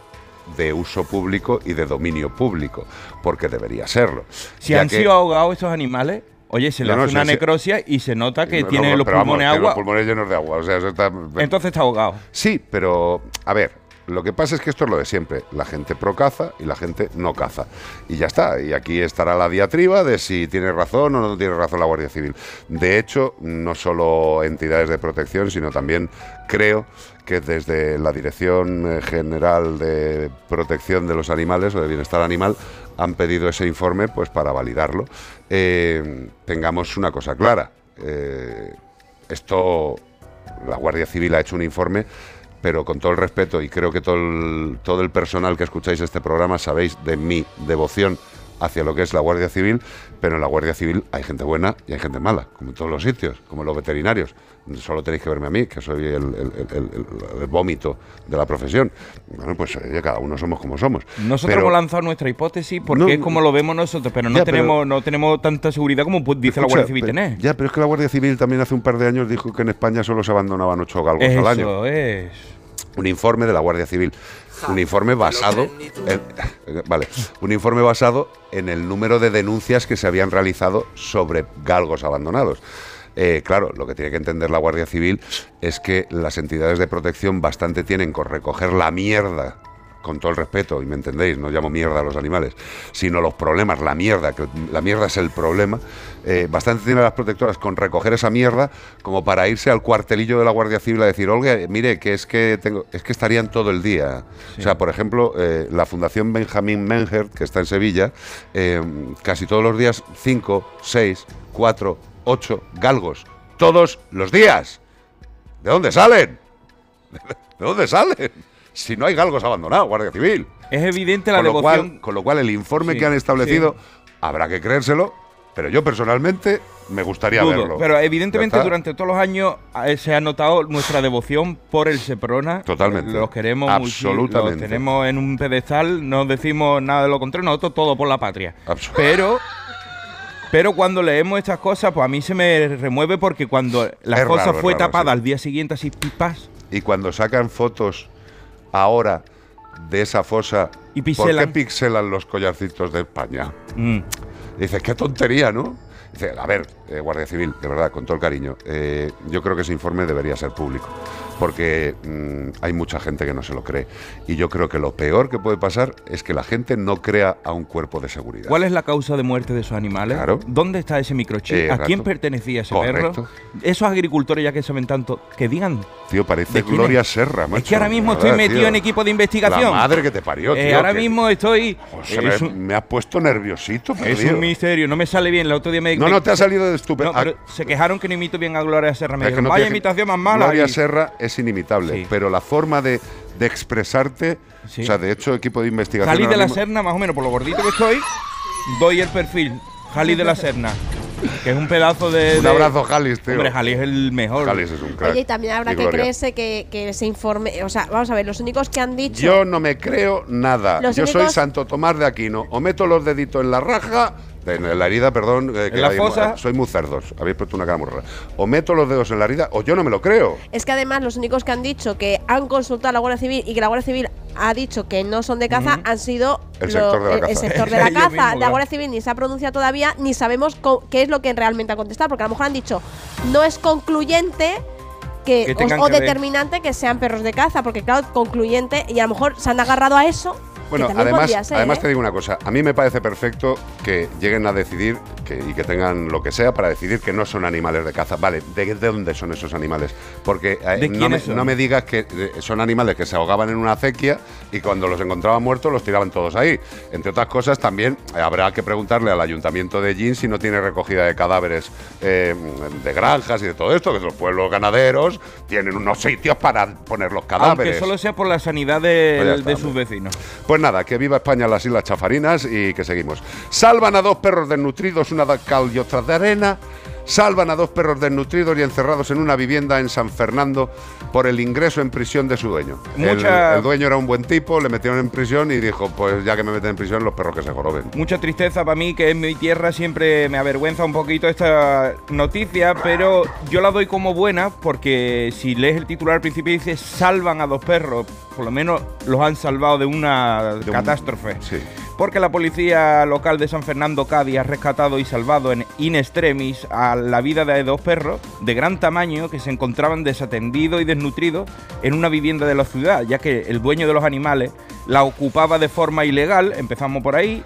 de uso público y de dominio público, porque debería serlo. Si han que- sido ahogados estos animales, oye, se le No, hace una sido- necrosia y se nota que No, tiene los vamos, pulmones agua. Los pulmones llenos de agua. O sea, eso está- Entonces está ahogado. Sí, pero a ver, lo que pasa es que esto es lo de siempre. La gente pro caza y la gente no caza. Y ya está. Y aquí estará la diatriba de si tiene razón o no tiene razón la Guardia Civil. De hecho, no solo entidades de protección, sino también creo que desde la Dirección General de Protección de los Animales o de Bienestar Animal han pedido ese informe pues para validarlo. Eh, tengamos una cosa clara. Eh, esto la Guardia Civil ha hecho un informe, pero con todo el respeto, y creo que todo el, todo el personal que escucháis este programa sabéis de mi devoción hacia lo que es la Guardia Civil, pero en la Guardia Civil hay gente buena y hay gente mala, como en todos los sitios, como en los veterinarios. Solo tenéis que verme a mí, que soy el, el- el- el- el vómito de la profesión. Bueno, pues cada uno somos como somos. Nosotros Pero- hemos lanzado nuestra hipótesis porque No, es como lo vemos nosotros, pero no Ya, pero- tenemos no tenemos tanta seguridad como pues, dice la Guardia Civil tener. Ya, pero es que la Guardia Civil también hace un par de años dijo que en España solo se abandonaban ocho galgos al año. Eso es. un informe de la Guardia Civil, un informe basado en, vale, un informe basado en el número de denuncias que se habían realizado sobre galgos abandonados. Eh, claro, lo que tiene que entender la Guardia Civil es que las entidades de protección bastante tienen con recoger la mierda, con todo el respeto, y me entendéis, no llamo mierda a los animales, sino los problemas, la mierda, que la mierda es el problema, eh, bastante tienen las protectoras con recoger esa mierda como para irse al cuartelillo de la Guardia Civil a decir, Olga, mire, que es que tengo, es que estarían todo el día. O sea, por ejemplo, eh, la Fundación Benjamín Menger, que está en Sevilla, eh, casi todos los días, cinco, seis, cuatro, ocho galgos, todos los días. ¿De dónde salen? ¿De dónde salen? Si no hay galgos abandonados, Guardia Civil. Es evidente la con lo devoción. cual, con lo cual el informe Sí, que han establecido habrá que creérselo Pero yo personalmente me gustaría Dudo, verlo. Pero evidentemente durante todos los años eh, se ha notado nuestra devoción por el Seprona. Totalmente. Los queremos Absolutamente. Los tenemos en un pedestal, no decimos nada de lo contrario, nosotros todo por la patria. Pero pero cuando leemos estas cosas, pues a mí se me remueve porque cuando la Es cosa raro, fue raro, tapada sí. al día siguiente así pipas Y cuando sacan fotos ahora de esa fosa, Y ¿por qué pixelan. pixelan los collarcitos de España? Mm. Dices, qué tontería, ¿no? Dice, a ver, eh, Guardia Civil, de verdad, con todo el cariño, eh, yo creo que ese informe debería ser público, porque mm, hay mucha gente que no se lo cree. Y yo creo que lo peor que puede pasar es que la gente no crea a un cuerpo de seguridad. ¿Cuál es la causa de muerte de esos animales? Claro. ¿Dónde está ese microchip? Eh, ¿A quién pertenecía ese Correcto. perro? Esos agricultores, ya que saben tanto, que digan. Tío, parece ¿De quién Gloria es? Serra, Es macho, que ahora mismo estoy verdad, metido tío. en equipo de investigación. La madre que te parió, Eh, ahora que- mismo estoy. Se es, me, un, me has puesto nerviosito, es perdido. un misterio, no me sale bien. El otro día me. No, no te ha salido de estúpido. No, se quejaron que no imito bien a Gloria Serra. Me Es que dijeron, no vaya imitación más mala. Gloria y- Serra es inimitable, pero la forma de, de expresarte, o sea, de hecho, equipo de investigación. Jali de la mismo- Serna, más o menos, por lo gordito que estoy, doy el perfil. Jali de la Serna. Que es un pedazo de. Un abrazo, Jalis, tío. Hombre, Jali es el mejor. Jalis es un crack. Oye, y también habrá Y que Gloria. creerse que, que ese informe. O sea, vamos a ver, los únicos que han dicho. Yo no me creo nada. Los Yo soy Santo Tomás de Aquino. O meto los deditos en la raja, en la herida, perdón. eh, que ¿En la hay- fosa? Soy muy cerdos. Habéis puesto una cara muy rara. O meto los dedos en la herida, o yo no me lo creo. Es que además los únicos que han dicho que han consultado a la Guardia Civil y que la Guardia Civil ha dicho que no son de caza han sido El lo- sector de la el- el caza. sector de la. Guardia Civil ni se ha pronunciado todavía ni sabemos qué es lo que realmente ha contestado, porque a lo mejor han dicho no es concluyente. Que, Que o- tengan o que ver. determinante que sean perros de caza, porque claro, concluyente, y a lo mejor se han agarrado a eso. Bueno, además, ser, además ¿eh? te digo una cosa. A mí me parece perfecto que lleguen a decidir que, y que tengan lo que sea para decidir que no son animales de caza. Vale, ¿de, de dónde son esos animales? Porque eh, ¿De no, me, no me digas que eh, son animales que se ahogaban en una acequia y cuando los encontraban muertos los tiraban todos ahí. Entre otras cosas, también eh, habrá que preguntarle al ayuntamiento de Gin si no tiene recogida de cadáveres eh, de granjas y de todo esto, que los pueblos ganaderos tienen unos sitios para poner los cadáveres. Aunque solo sea por la sanidad de, Pues está, de sus vecinos. Pues nada, que viva España las Islas Chafarinas y que seguimos. Salvan a dos perros desnutridos, una cal y otra de arena. Salvan a dos perros desnutridos y encerrados en una vivienda en San Fernando por el ingreso en prisión de su dueño. El- Mucha- El, dueño era un buen tipo, le metieron en prisión y dijo, pues ya que me meten en prisión, los perros que se joroben. Mucha tristeza para mí, que en mi tierra siempre me avergüenza un poquito esta noticia, pero yo la doy como buena porque si lees el titular al principio dice salvan a dos perros, por lo menos los han salvado de una De un- catástrofe. Sí. Porque la policía local de San Fernando Cádiz ha rescatado y salvado en in extremis a la vida de dos perros de gran tamaño que se encontraban desatendidos y desnutridos en una vivienda de la ciudad, ya que el dueño de los animales la ocupaba de forma ilegal, empezamos por ahí,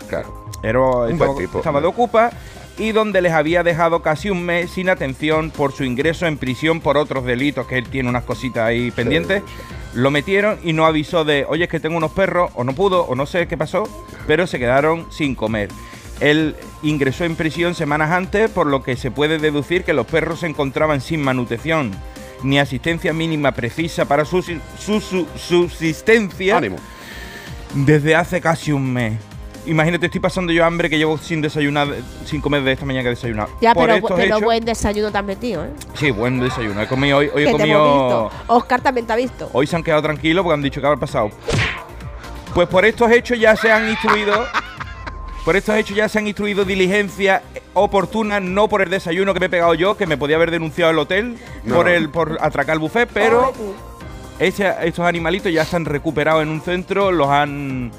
era, Un estaba, buen tipo, estaba de ocupa y donde les había dejado casi un mes sin atención por su ingreso en prisión por otros delitos, que él tiene unas cositas ahí pendientes. Lo metieron y no avisó de, oye, es que tengo unos perros, o no pudo, o no sé qué pasó, pero se quedaron sin comer. Él ingresó en prisión semanas antes, por lo que se puede deducir que los perros se encontraban sin manutención ni asistencia mínima precisa para su, su- su- subsistencia Ánimo. desde hace casi un mes. Imagínate, estoy pasando yo hambre que llevo sin desayunar, sin comer de esta mañana que he desayunado. Ya, Por pero, pero hechos- buen desayuno te has metido, ¿eh? Sí, buen desayuno. He comido hoy, hoy he comido. Oscar también te ha visto. Hoy se han quedado tranquilos porque han dicho que haber pasado. Pues por estos hechos ya se han instruido. Por estos hechos ya se han instruido diligencias oportunas, no por el desayuno que me he pegado yo, que me podía haber denunciado el hotel No, por el por atracar el buffet, pero ese- estos animalitos ya están recuperados en un centro, los han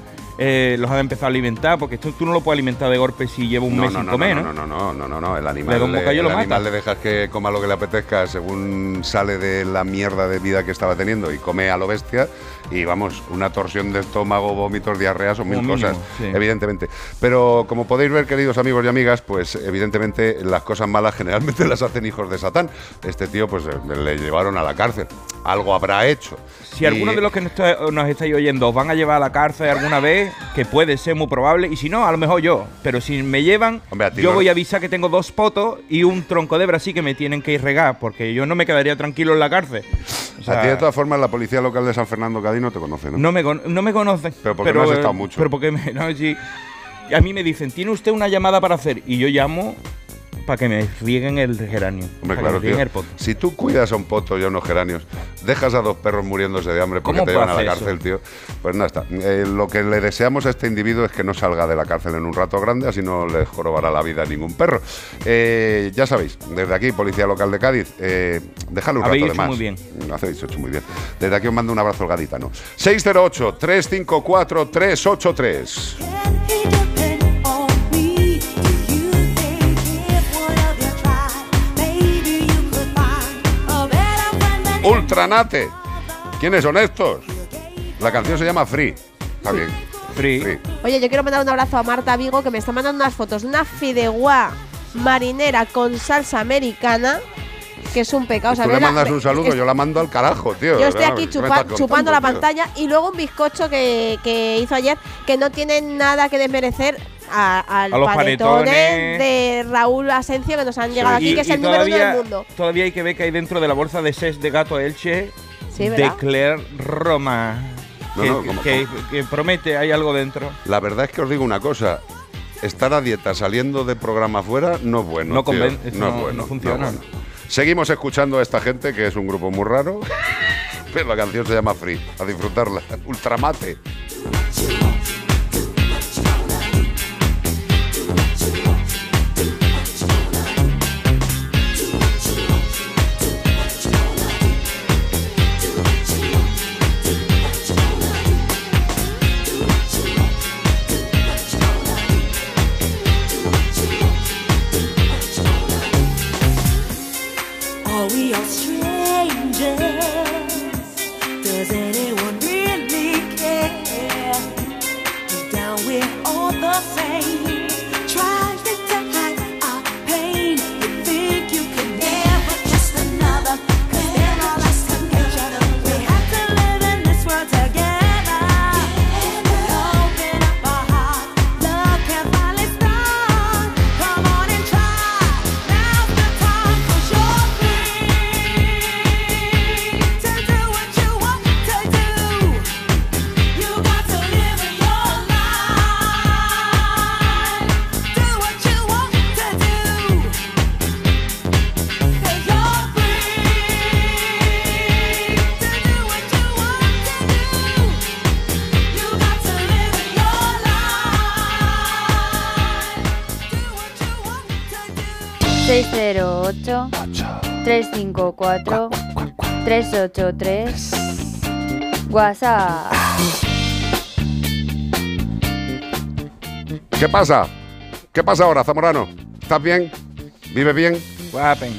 eh, los han empezado a alimentar, porque esto tú no lo puedes alimentar de golpe si lleva un No, mes no, sin no, comer, no, ¿no? no, no, no, no, el animal, Le el mata. animal le dejas que coma lo que le apetezca según sale de la mierda de vida que estaba teniendo y come a lo bestia y vamos, una torsión de estómago, vómitos, diarreas o mil mínimo, cosas, sí. evidentemente. Pero como podéis ver, queridos amigos y amigas, pues evidentemente las cosas malas generalmente las hacen hijos de Satán. Este tío pues eh, le llevaron a la cárcel, algo habrá hecho. Si alguno Y- de los que nos, está- nos estáis oyendo os van a llevar a la cárcel alguna vez, que puede ser muy probable, y si no, a lo mejor yo. Pero si me llevan, Hombre, a ti yo no- voy a avisar que tengo dos potos y un tronco de Brasil que me tienen que ir regar, porque yo no me quedaría tranquilo en la cárcel. O sea, a ti de todas formas la policía local de San Fernando Cádiz no te conoce, ¿no? no, me, con- no me conocen. Pero porque no has eh, estado mucho. Pero porque me, no, sí. A mí me dicen, ¿tiene usted una llamada para hacer? Y yo llamo para que me rieguen el geranio. Hombre, claro, tío. el. Si tú cuidas a un poto y a unos geranios, dejas a dos perros muriéndose de hambre porque ¿Cómo te llevan a la cárcel, tío. Pues nada está. Eh, lo que le deseamos a este individuo es que no salga de la cárcel en un rato grande, así no le jorobará la vida a ningún perro. Eh, ya sabéis, desde aquí, Policía Local de Cádiz, eh, déjale un Habéis rato de hecho más. muy bien. Lo hacéis hecho muy bien. Desde aquí os mando un abrazo al gaditano. 608-354-383. Ultranate. ¿Quiénes son estos? La canción se llama Free. Está bien. Free. Oye, yo quiero mandar un abrazo a Marta Vigo que me está mandando unas fotos una fideuá marinera con salsa americana, que es un pecado. o sea, Tú le la- mandas un saludo, es- yo la mando al carajo, tío. Yo estoy aquí ¿Qué me chupa- estás chupando la tío? pantalla y luego un bizcocho que, que hizo ayer que no tiene nada que desmerecer a- al A los panetones panetones. de Raúl Asencio que nos han llegado aquí, Y- que es el número uno todavía- del mundo. Todavía hay que ver que hay dentro de la bolsa de ses de gato Elche Sí, de. Claire Roma. No, que, no, ¿cómo- que- que promete, hay algo dentro. La verdad es que os digo una cosa. Estar a dieta saliendo de programa fuera no es bueno. No conven- eso no, es no- bueno. no funciona. bueno. Seguimos escuchando a esta gente, que es un grupo muy raro. Pero la canción se llama Free. A disfrutarla. Ultramate. Just 354 383 WhatsApp. ¿Qué pasa? ¿Qué pasa ahora, Zamorano? ¿Estás bien? ¿Vives bien?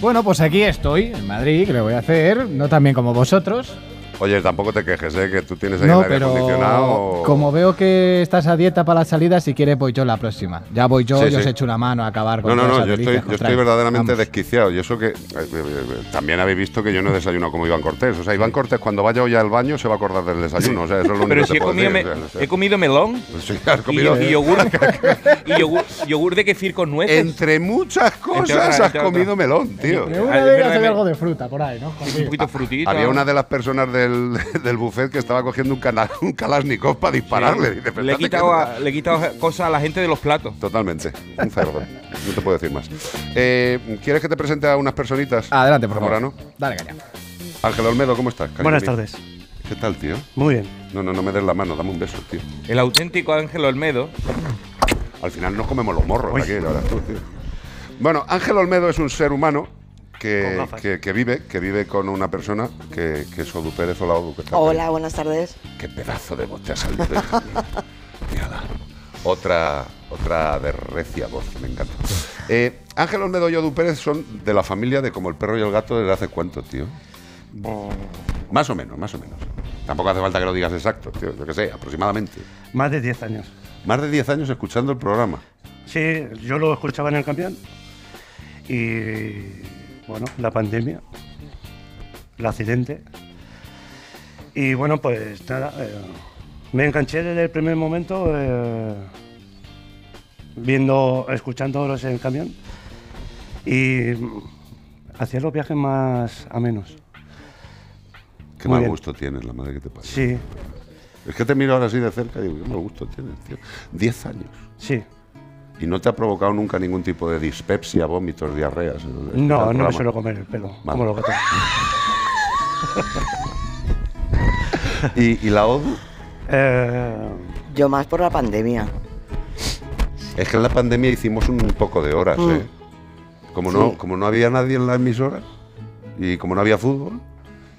Bueno, pues aquí estoy, en Madrid, que le voy a hacer, no tan bien como vosotros. Oye, tampoco te quejes, ¿eh? Que tú tienes ahí No, el aire pero acondicionado. como veo que estás a dieta para la salida, si quieres voy yo la próxima. Ya voy yo, Sí, yo sí. os echo una mano a acabar con No, no, no, yo estoy, que yo estoy verdaderamente Vamos. desquiciado. Y eso que eh, eh, eh, también habéis visto que yo no desayuno como Iván Cortés. O sea, Iván Cortés cuando vaya hoy al baño se va a acordar del desayuno. O sea, eso es lo único Pero que si te he puedo comido, decir. me- O sea, he comido melón sí, has y, comido- y yogur, y yogur, yogur de kefir con nueces. Entre muchas cosas Entre has entre comido melón, tío. Entre una de ellas hay algo de fruta por ahí, ¿no? Un poquito frutita. Había una de las personas del, del buffet que estaba cogiendo un, cana- un Kalashnikov para dispararle. Sí. Dice, "Pero le, he quitado quieto". a- le he quitado cosas a la gente de los platos. Totalmente. Un cerdo. No te puedo decir más. Eh, ¿Quieres que te presente a unas personitas? Adelante, por favor. Dale, caña. Ángel Olmedo, ¿cómo estás? cariño Buenas mío? tardes. ¿Qué tal, tío? Muy bien. No, no, no me des la mano, dame un beso, tío. El auténtico Ángel Olmedo. Al final nos comemos los morros Uy. aquí, la verdad, tú, tío. Bueno, Ángel Olmedo es un ser humano que, que, que vive, que vive con una persona que, que es Odu Pérez. Hola, Odu, ¿qué tal? Hola, buenas tardes. Qué pedazo de voz te ha salido. Mírala. Otra, otra de recia voz, me encanta. Eh, Ángel Olmedo y Odu Pérez son de la familia de Como el perro y el gato desde hace cuánto, tío. Más o menos, más o menos. Tampoco hace falta que lo digas exacto, tío. Yo qué sé, aproximadamente. Más de 10 años. Más de 10 años escuchando el programa. Sí, yo lo escuchaba en el campeón. Y bueno, la pandemia, el accidente. Y bueno, pues nada, eh, me enganché desde el primer momento eh, viendo, escuchándolos en el camión. Y hacía los viajes más amenos. Qué Muy mal bien. gusto tienes, la madre que te pasa. Sí, Es que te miro ahora así de cerca y digo, qué mal gusto tienes, tío. 10 años. sí. ¿Y no te ha provocado nunca ningún tipo de dispepsia, vómitos, diarreas? No, no programa? me suelo comer el pelo, Vale. como los gatos. ¿Y, y la ODU? Eh, Yo más por la pandemia. Es que en la pandemia hicimos un poco de horas, Mm. ¿eh? Como no, Sí. como no había nadie en la emisora y como no había fútbol,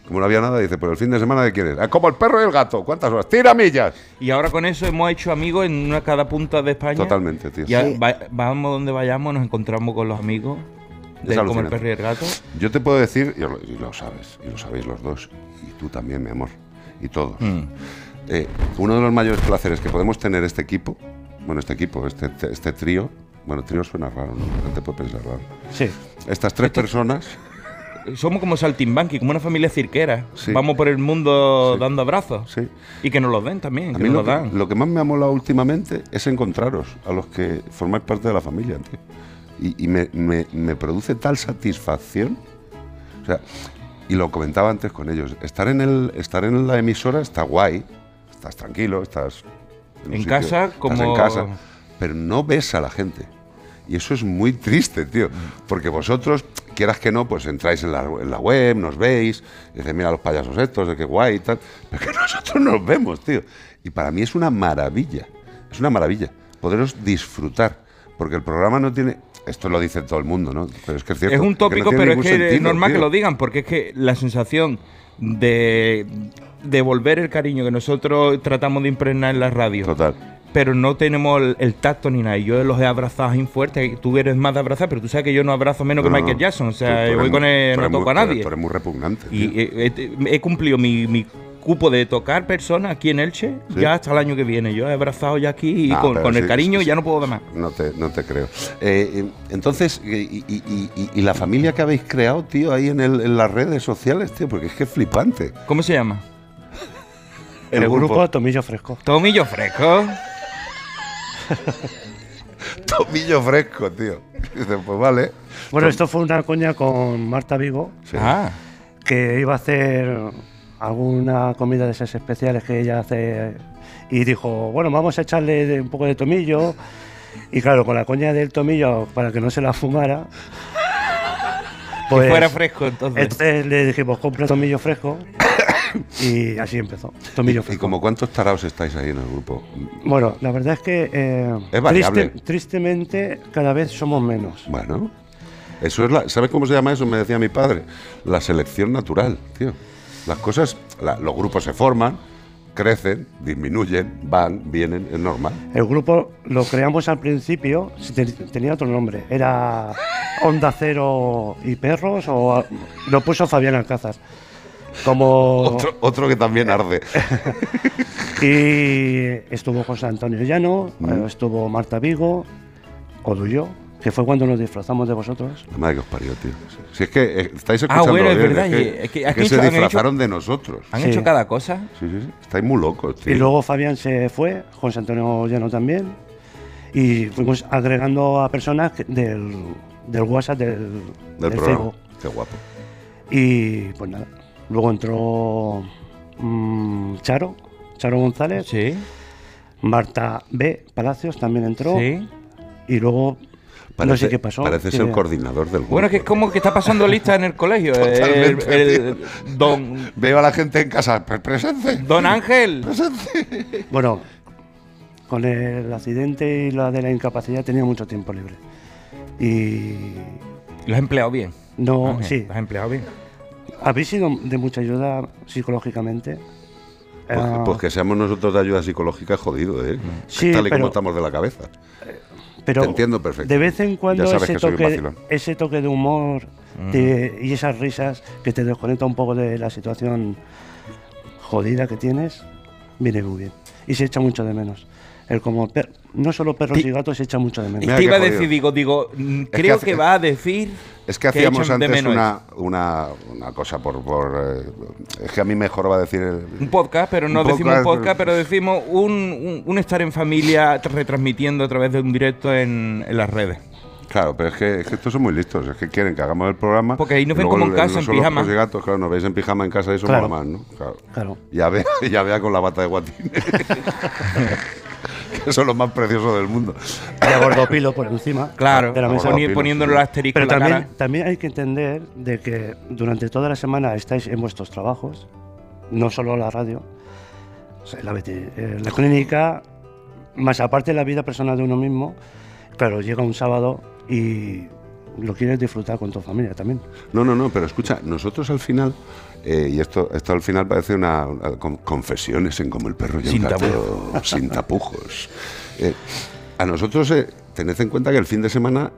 como no había nada, dice, pues el fin de semana de quién es. Ah, como el perro y el gato. ¿Cuántas horas? ¡Tira millas! Y ahora con eso hemos hecho amigos en una cada punta de España. Totalmente, tío. Ya Sí. va- vamos donde vayamos, nos encontramos con los amigos. De como el perro y el gato. Yo te puedo decir, y lo, y lo sabes, y lo sabéis los dos, y tú también, mi amor, y todos. Mm. Eh, uno de los mayores placeres que podemos tener este equipo, bueno, este equipo, este, este trío, bueno, trío suena raro, ¿no? La gente puede pensar raro. Sí. Estas tres personas, Somos como Saltimbanqui, como una familia cirquera. Sí. Vamos por el mundo dando abrazos. Sí. Y que nos los den también, a que mí nos lo que, dan. lo que más me ha molado últimamente es encontraros, a los que formáis parte de la familia, tío. Y, y me, me- me produce tal satisfacción. O sea, y lo comentaba antes con ellos, estar en, el, estar en la emisora está guay, estás tranquilo, estás En casa, como- en casa, pero no ves a la gente. Y eso es muy triste, tío. Porque vosotros, quieras que no, pues entráis en la, en la web, nos veis, y dices, mira los payasos estos, de qué guay y tal. Pero que nosotros nos vemos, tío. Y para mí es una maravilla. Es una maravilla poderos disfrutar. Porque el programa no tiene. Esto lo dice todo el mundo, ¿no? Pero es que es cierto. Es un que no tópico, pero es que es normal que lo digan, porque es que la sensación de devolver el cariño que nosotros tratamos de impregnar en la radio. Total. Pero no tenemos el, el tacto ni nada. Y Yo los he abrazado bien fuerte. Tú eres más de abrazar, pero tú sabes que yo no abrazo menos No, que Michael. Jackson. O sea, yo voy con el, no toco muy- a nadie. tú eres muy repugnante. Y tío. he, he- he cumplido mi, mi cupo de tocar personas aquí en Elche Sí. ya hasta el año que viene. Yo he abrazado ya aquí y Ah, con, el cariño sí, ya no puedo dar más. No te, no te creo. Eh, eh, entonces, y, y- y- y- y la familia que habéis creado, tío, ahí en, el- en las redes sociales, tío, porque es que es flipante. ¿Cómo se llama? el, grupo, Tomillo Fresco. Tomillo Fresco. Tomillo fresco, tío. Dices, pues vale. Bueno, esto fue una coña con Marta Vigo, Sí. Ah. que iba a hacer alguna comida de esas especiales que ella hace y dijo, bueno, vamos a echarle un poco de tomillo. Y claro, con la coña del tomillo, para que no se la fumara, pues que fuera fresco entonces. entonces le dijimos, compra tomillo fresco. Y así empezó, tomillo ¿Y fresco. como cuántos taraos estáis ahí en el grupo? Bueno, la verdad es que eh, Es variable. tristemente cada vez somos menos. Bueno, eso es la. ¿Sabes cómo se llama eso? Me decía mi padre. La selección natural, tío. Las cosas, la- los grupos se forman, crecen, disminuyen, van, vienen, es normal. El grupo lo creamos al principio, tenía otro nombre, era Onda Cero y Perros, o lo puso Fabián Alcázar. Como. Otro, otro que también arde. Y estuvo José Antonio Llano, Mm. eh, estuvo Marta Vigo, Oduyo, que fue cuando nos disfrazamos de vosotros. La madre que os parió, tío. Si es que eh, estáis Ah, escuchando bueno, es bien, verdad, es que, es que es que se hecho- disfrazaron hecho- de nosotros. ¿Han Sí. hecho cada cosa? Sí, sí, sí. Estáis muy locos, tío. Y luego Fabián se fue, José Antonio Llano también, y fuimos agregando a personas del, del WhatsApp, del, del del programa. Facebook. Qué guapo. Y pues nada, luego entró mm, Charo, Charo González, Sí. Marta B. Palacios también entró, Sí. y luego no sé qué pasó. Parece ser el coordinador del grupo. Bueno, que es como que está pasando lista en el colegio. el, Totalmente, el- don, Veo a la gente en casa. "Pre- Presente. don Ángel. Bueno, con el accidente y la de la incapacidad tenía mucho tiempo libre. Y Lo has empleado bien. no, Ángel, sí, Lo has empleado bien. Habéis sido de mucha ayuda psicológicamente. Pues, Ah, pues que seamos nosotros de ayuda psicológica jodido, ¿eh? Sí, Tal y como pero- estamos de la cabeza. pero te entiendo perfecto. De vez en cuando ese toque, vacilón. ese toque de humor te- y esas risas que te desconecta un poco de la situación jodida que tienes, viene muy bien. Y se echa mucho de menos. El como per- no solo perros y gatos se echa mucho de menos. Te iba a decir, digo, digo, que creo hace- que, va a decir. Es que hacíamos antes menos una, una, una cosa por... por eh, es que a mí mejor va a decir... el- Un podcast, pero no Un decimos un podcast, pero decimos un, un- un estar en familia retransmitiendo a través de un directo en, en las redes. Claro, pero es que, es que estos son muy listos. Es que quieren que hagamos el programa. Porque ahí nos ven como en casa, en los pijama. perros y gatos, claro, nos veis en pijama en casa y eso Claro. mola más, ¿no? Claro. Claro. Ya vea, ya vea con la bata de guatines. que eso es lo más precioso del mundo. de gordopilo por encima Claro, de la mesa. poni- poniéndole el asterisco Pero en la también, cara. también hay que entender de que durante toda la semana estáis en vuestros trabajos, no solo la radio, o sea, la, eh, la clínica, más aparte de la vida personal de uno mismo, claro, llega un sábado y lo quieres disfrutar con tu familia también. No, no, no, pero escucha, nosotros al final, eh, y esto, esto al final parece una, una con- confesiones en como el perro y el Sin gato, sin tapujos. Eh, a nosotros, eh, tened en cuenta que el fin de semana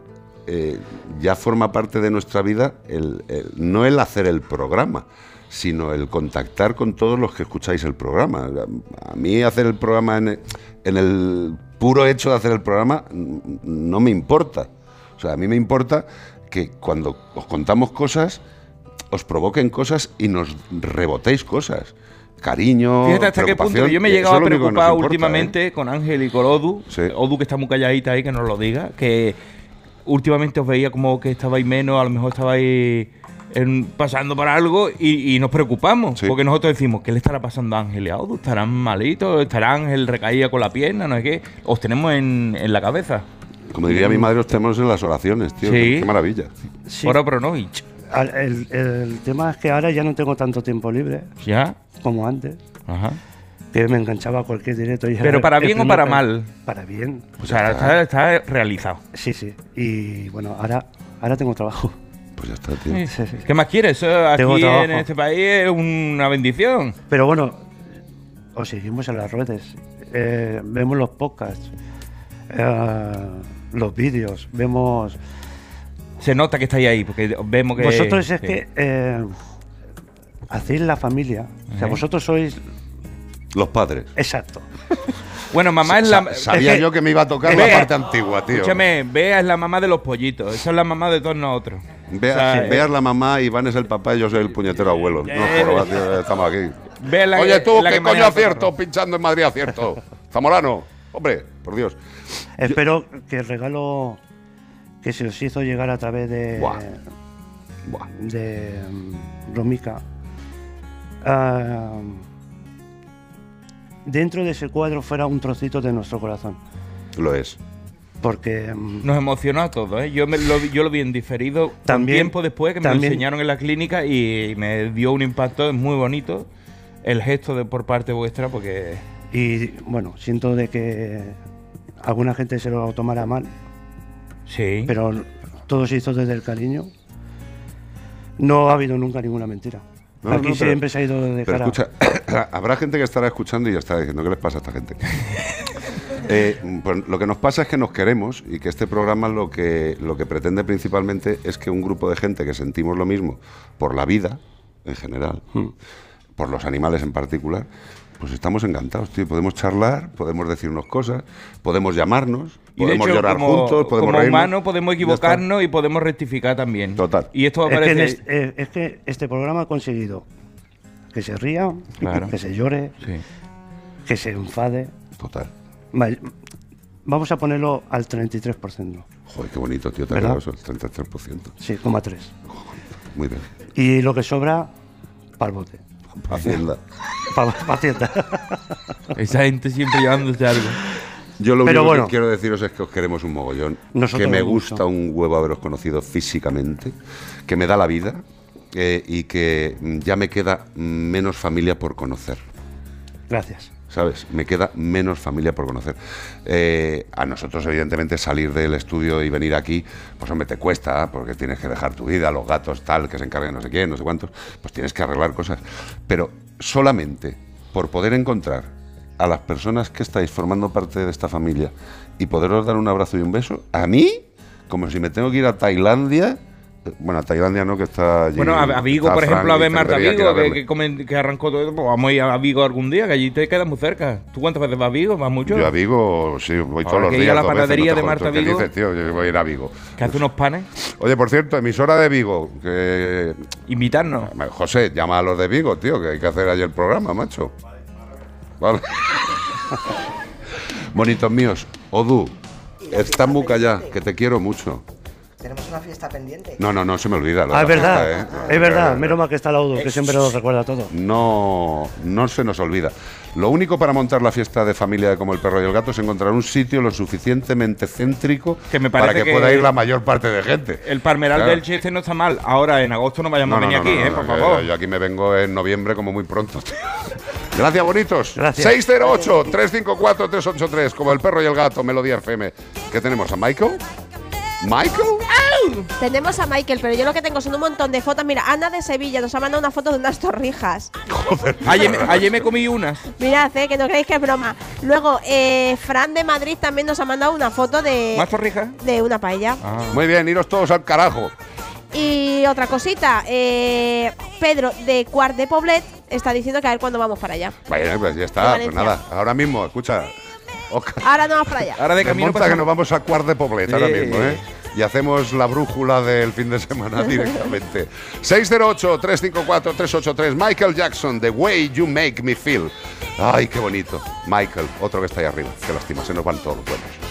ya forma parte de nuestra vida el- el- no el hacer el programa, sino el contactar con todos los que escucháis el programa. A a mí hacer el programa en, en el puro hecho de hacer el programa mm, no me importa. O sea, a mí me importa que cuando os contamos cosas, os provoquen cosas y nos rebotéis cosas. Cariño, Fíjate hasta qué punto yo me he eso llegado a preocupar importa, últimamente ¿eh? con Ángel y con Odu. Odu que está muy calladita ahí, que nos lo diga. Que últimamente os veía como que estabais menos, a lo mejor estabais en- pasando por algo y, y nos preocupamos. Porque nosotros decimos, ¿qué le estará pasando a Ángel y a Odu? ¿Estarán malitos? ¿Estará Ángel recaída con la pierna? No sé qué. Os tenemos en, en la cabeza. Como diría mi madre, os tenemos en las oraciones, tío. Sí. Qué, qué maravilla. Sí. Ora Pronovich. Al- El, el tema es que ahora ya no tengo tanto tiempo libre. ¿Ya? Como antes. Ajá. Que me enganchaba a cualquier directo. y ¿Pero para bien o para mal? Para bien. O sea, está, está realizado. Sí, sí. Y bueno, ahora, ahora tengo trabajo. Pues ya está, tío. Sí. Sí, sí. ¿Qué más quieres? Eso aquí Tengo en este país es una bendición. Pero bueno, os seguimos en las redes. eh, vemos los podcasts, eh, los vídeos, vemos... Se nota que estáis ahí, porque vemos que... vosotros es sí. que eh, hacéis la familia. O sea, vosotros sois... Los padres. Exacto. Bueno, mamá es la... sabía es yo que me iba a tocar la parte antigua, tío. Escúchame, Bea es la mamá de los pollitos. Esa es la mamá de todos nosotros. Vea, O sea, eh, Veas la mamá, Iván es el papá y yo soy el puñetero abuelo. No, jodas, tío, estamos aquí. Bea la- Oye, tú, la ¿qué coño acierto pinchando en Madrid acierto? Zamorano, hombre, por Dios. Espero que el regalo que se os hizo llegar a través de... Buah. de mm, Romica. ah, dentro de ese cuadro fuera un trocito de nuestro corazón. Lo es. Porque mm, Nos emocionó a todos, ¿eh? Yo, me lo, vi- yo lo vi en diferido un tiempo después que me lo enseñaron en la clínica y me dio un impacto muy bonito el gesto de por parte vuestra porque... Y bueno, siento de que alguna gente se lo tomara mal. Sí. Pero todo se hizo desde el cariño. No ha habido nunca ninguna mentira. No, Aquí no, pero- siempre se ha ido de cara. escucha, habrá gente que estará escuchando y ya está diciendo, ¿qué les pasa a esta gente? Eh, pues lo que nos pasa es que nos queremos y que este programa lo que, lo que pretende principalmente es que un grupo de gente que sentimos lo mismo por la vida en general, Hmm. por los animales en particular, pues estamos encantados, tío. Podemos charlar, podemos decirnos cosas, podemos llamarnos, Y de podemos hecho, llorar como, juntos, podemos como reírnos. podemos equivocarnos y podemos rectificar también. Total. Y esto es, que este, eh, es que este programa ha conseguido que se ría, Claro. que se llore, Sí. que se enfade. Total. Vale, Vamos a ponerlo al 33%. Joder, qué bonito, tío, te eso, el 33%. Sí, coma 3. Muy bien. Y lo que sobra, para el bote. Hacienda. Para Hacienda. Esa gente siempre llevándose algo. Yo lo Pero único bueno. que quiero deciros es que os queremos un mogollón. Nosotros que me gusta un huevo haberos conocido físicamente. Que me da la vida. eh, y que ya me queda menos familia por conocer. Gracias. ¿Sabes? Me queda menos familia por conocer. Eh, a nosotros, evidentemente, salir del estudio y venir aquí, pues hombre, te cuesta, porque tienes que dejar tu vida, los gatos, tal, que se encarguen no sé quién, no sé cuántos, pues tienes que arreglar cosas. Pero solamente por poder encontrar a las personas que estáis formando parte de esta familia y poderos dar un abrazo y un beso, a mí, como si me tengo que ir a Tailandia, bueno, a Tailandia no, que está allí. Bueno, a, Vigo, por ejemplo, a ver Marta Vigo, que, comen- que arrancó todo eso, pues vamos a ir a Vigo algún día, que allí te queda muy cerca. ¿Tú cuántas veces vas a Vigo? ¿Vas mucho? Yo a Vigo, sí, voy todos los que días. a la panadería no de Marta ¿Qué Vigo? dices, tío? Yo voy a ir a Vigo. Que hace unos panes. Oye, por cierto, emisora de Vigo, que... Invitarnos. José, llama a los de Vigo, tío, que hay que hacer ahí el programa, macho. Vale. Bonitos míos, Odu, estás muy callada, que te quiero mucho. Tenemos una fiesta pendiente. No, no, no se me olvida. lo Ah, es verdad, fiesta, ¿eh? es verdad. Menos mal que está Laudo, que siempre lo recuerda todo. No, no se nos olvida. Lo único para montar la fiesta de familia de Como el Perro y el Gato es encontrar un sitio lo suficientemente céntrico Que me para que, que- pueda ir la mayor parte de gente. El Palmeral Claro. del Cheste no está mal. Ahora, en agosto no vayamos No, a venir no, aquí, no, ¿eh? no, Por yo- favor. Yo aquí me vengo en noviembre como muy pronto, tío. Gracias, bonitos. Gracias. 608-354-383, como el perro y el gato, Melodía FM. ¿Qué tenemos? ¿A Michael? ¿Michael? Tenemos a Michael, pero yo lo que tengo son un montón de fotos. Mira, Ana de Sevilla nos ha mandado una foto de unas torrijas. Joder. Ayer, me- ayer me comí unas. Mirad, eh, que no creéis que es broma. Luego, eh, Fran de Madrid también nos ha mandado una foto de, ¿Más torrijas? de una paella. Muy bien, iros todos al carajo. Y otra cosita, eh, Pedro de Cuart de Poblet está diciendo que a ver cuándo vamos para allá. Vaya, pues ya está. Pues nada, ahora mismo, escucha. Ahora no vamos para allá. Ahora de camino pasamos- que nos vamos a Cuart de Poblet ahora mismo, ¿eh? Y hacemos la brújula del fin de semana directamente. 608-354-383. Michael Jackson, The Way You Make Me Feel. Ay, qué bonito. Michael, otro que está ahí arriba. Qué lástima, se nos van todos los buenos.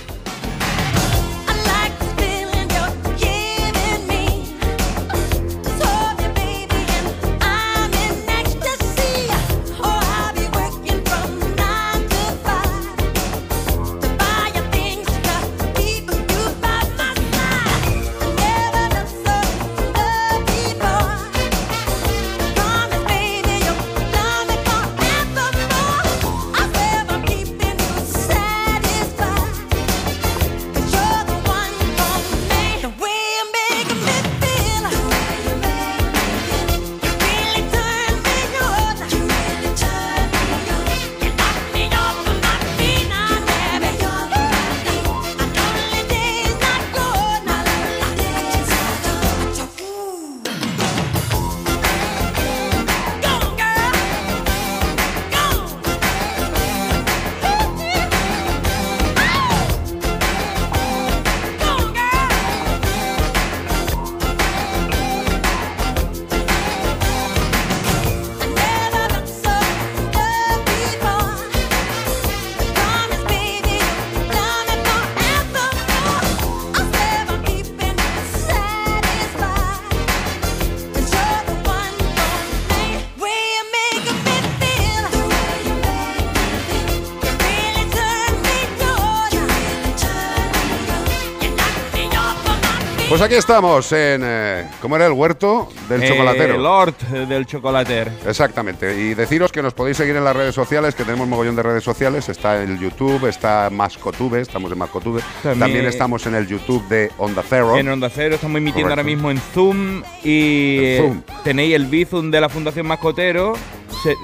Aquí estamos en. eh, ¿Cómo era el huerto del Eh, chocolatero? Lord eh, del chocolatero. Exactamente. Y deciros que nos podéis seguir en las redes sociales, que tenemos mogollón de redes sociales. Está el YouTube, está Mascotube, estamos en Mascotube. También, También- estamos en el YouTube de Onda Cero. En Onda Cero estamos emitiendo Correcto. ahora mismo en Zoom y eh, Zoom. tenéis el Bizum de la Fundación Mascotero.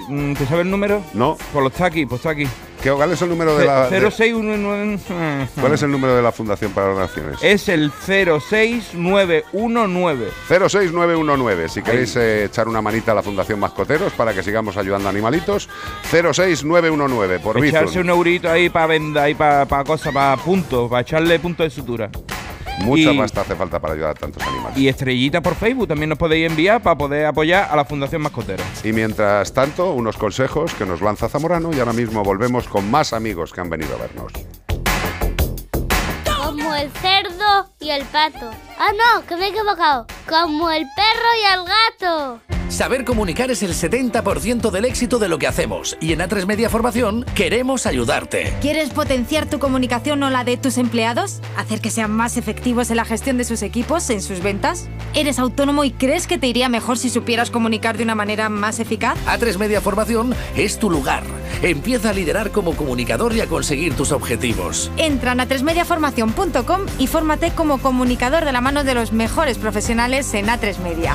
Mm, ¿Te sabe el número? No. Pues lo está aquí, pues está aquí. ¿Qué, ¿Cuál es el número de la. de- 06919. ¿Cuál es el número de la Fundación para Donaciones? Es el 06919. 06919. Si queréis eh, echar una manita a la Fundación Mascoteros para que sigamos ayudando a animalitos, 06919 por Echarse Bizum. un eurito ahí para venda, ahí para cosas, para puntos, para echarle puntos de sutura. Mucha y- pasta hace falta para ayudar a tantos animales. Y estrellita por Facebook también nos podéis enviar para poder apoyar a la Fundación Mascotero. Y mientras tanto, unos consejos que nos lanza Zamorano y ahora mismo volvemos con más amigos que han venido a vernos. Como el cerdo y el pato. Ah, no, que me he equivocado. Como el perro y el gato. Saber comunicar es el 70% del éxito de lo que hacemos y en A3 Media Formación queremos ayudarte. ¿Quieres potenciar tu comunicación o la de tus empleados? ¿Hacer que sean más efectivos en la gestión de sus equipos, en sus ventas? ¿Eres autónomo y crees que te iría mejor si supieras comunicar de una manera más eficaz? A3 Media Formación es tu lugar. Empieza a liderar como comunicador y a conseguir tus objetivos. Entra en atresmediaformación.com y fórmate como comunicador de la mano de los mejores profesionales en A3 Media.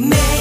Pues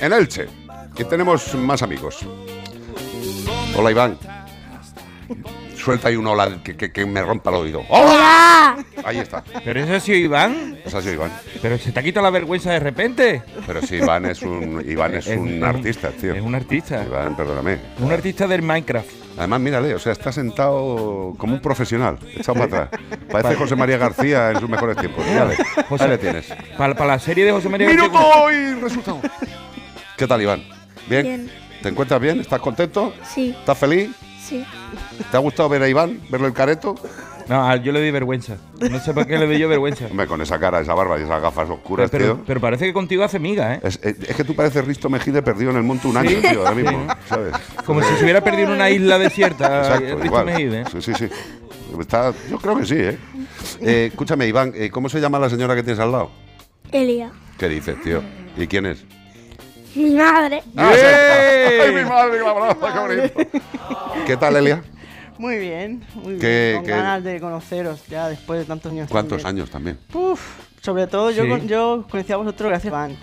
en Elche. Y tenemos más amigos. Hola, Iván. Suelta ahí un hola que, que- que me rompa el oído. ¡Hola! Ahí está. ¿Pero ese ha sido Iván? Ese ha sido Iván. ¿Pero se te ha quitado la vergüenza de repente? Pero sí, Iván es un, Iván es Es- un es un- artista, tío. es un artista. Iván, perdóname. Un artista del Minecraft. Además, mírale, o sea, está sentado como un profesional, echado para atrás. Parece José María García en sus mejores tiempos. Mírale, ahí le tienes. Para, la serie de José María ¡Minuto García- y resultado! ¿Qué tal, Iván? ¿Bien? Bien. ¿Te encuentras bien? ¿Estás contento? Sí. ¿Estás feliz? Sí. ¿Te ha gustado ver a Iván? ¿Verlo el careto? No, a- yo le doy vergüenza. No sé por qué le doy yo vergüenza. Hombre, con esa cara, esa barba y esas gafas oscuras, pero, tío. pero parece que contigo hace miga, ¿eh? Es, es- es que tú pareces Risto Mejide perdido en el monte un año, Sí. tío, ahora mismo, Sí. ¿sabes? Como si se hubiera perdido en una isla desierta. Exacto, Risto igual. Mejide, ¿eh? Sí, sí, sí. Está- yo creo que sí, ¿eh? Eh, escúchame, Iván, eh, ¿cómo se llama la señora que tienes al lado? Elia. ¿Qué dices, tío? ¿Y quién es? Mi madre. Ah. ¡Ay, mi madre, qué bonito! ¿Qué tal, Elia? Muy bien, muy ¿Qué- bien. Con qué- ganas de conoceros ya después de tantos años. ¿Cuántos también. años también? Uf, sobre todo yo, Sí. con- yo conocí a vosotros gracias a Van.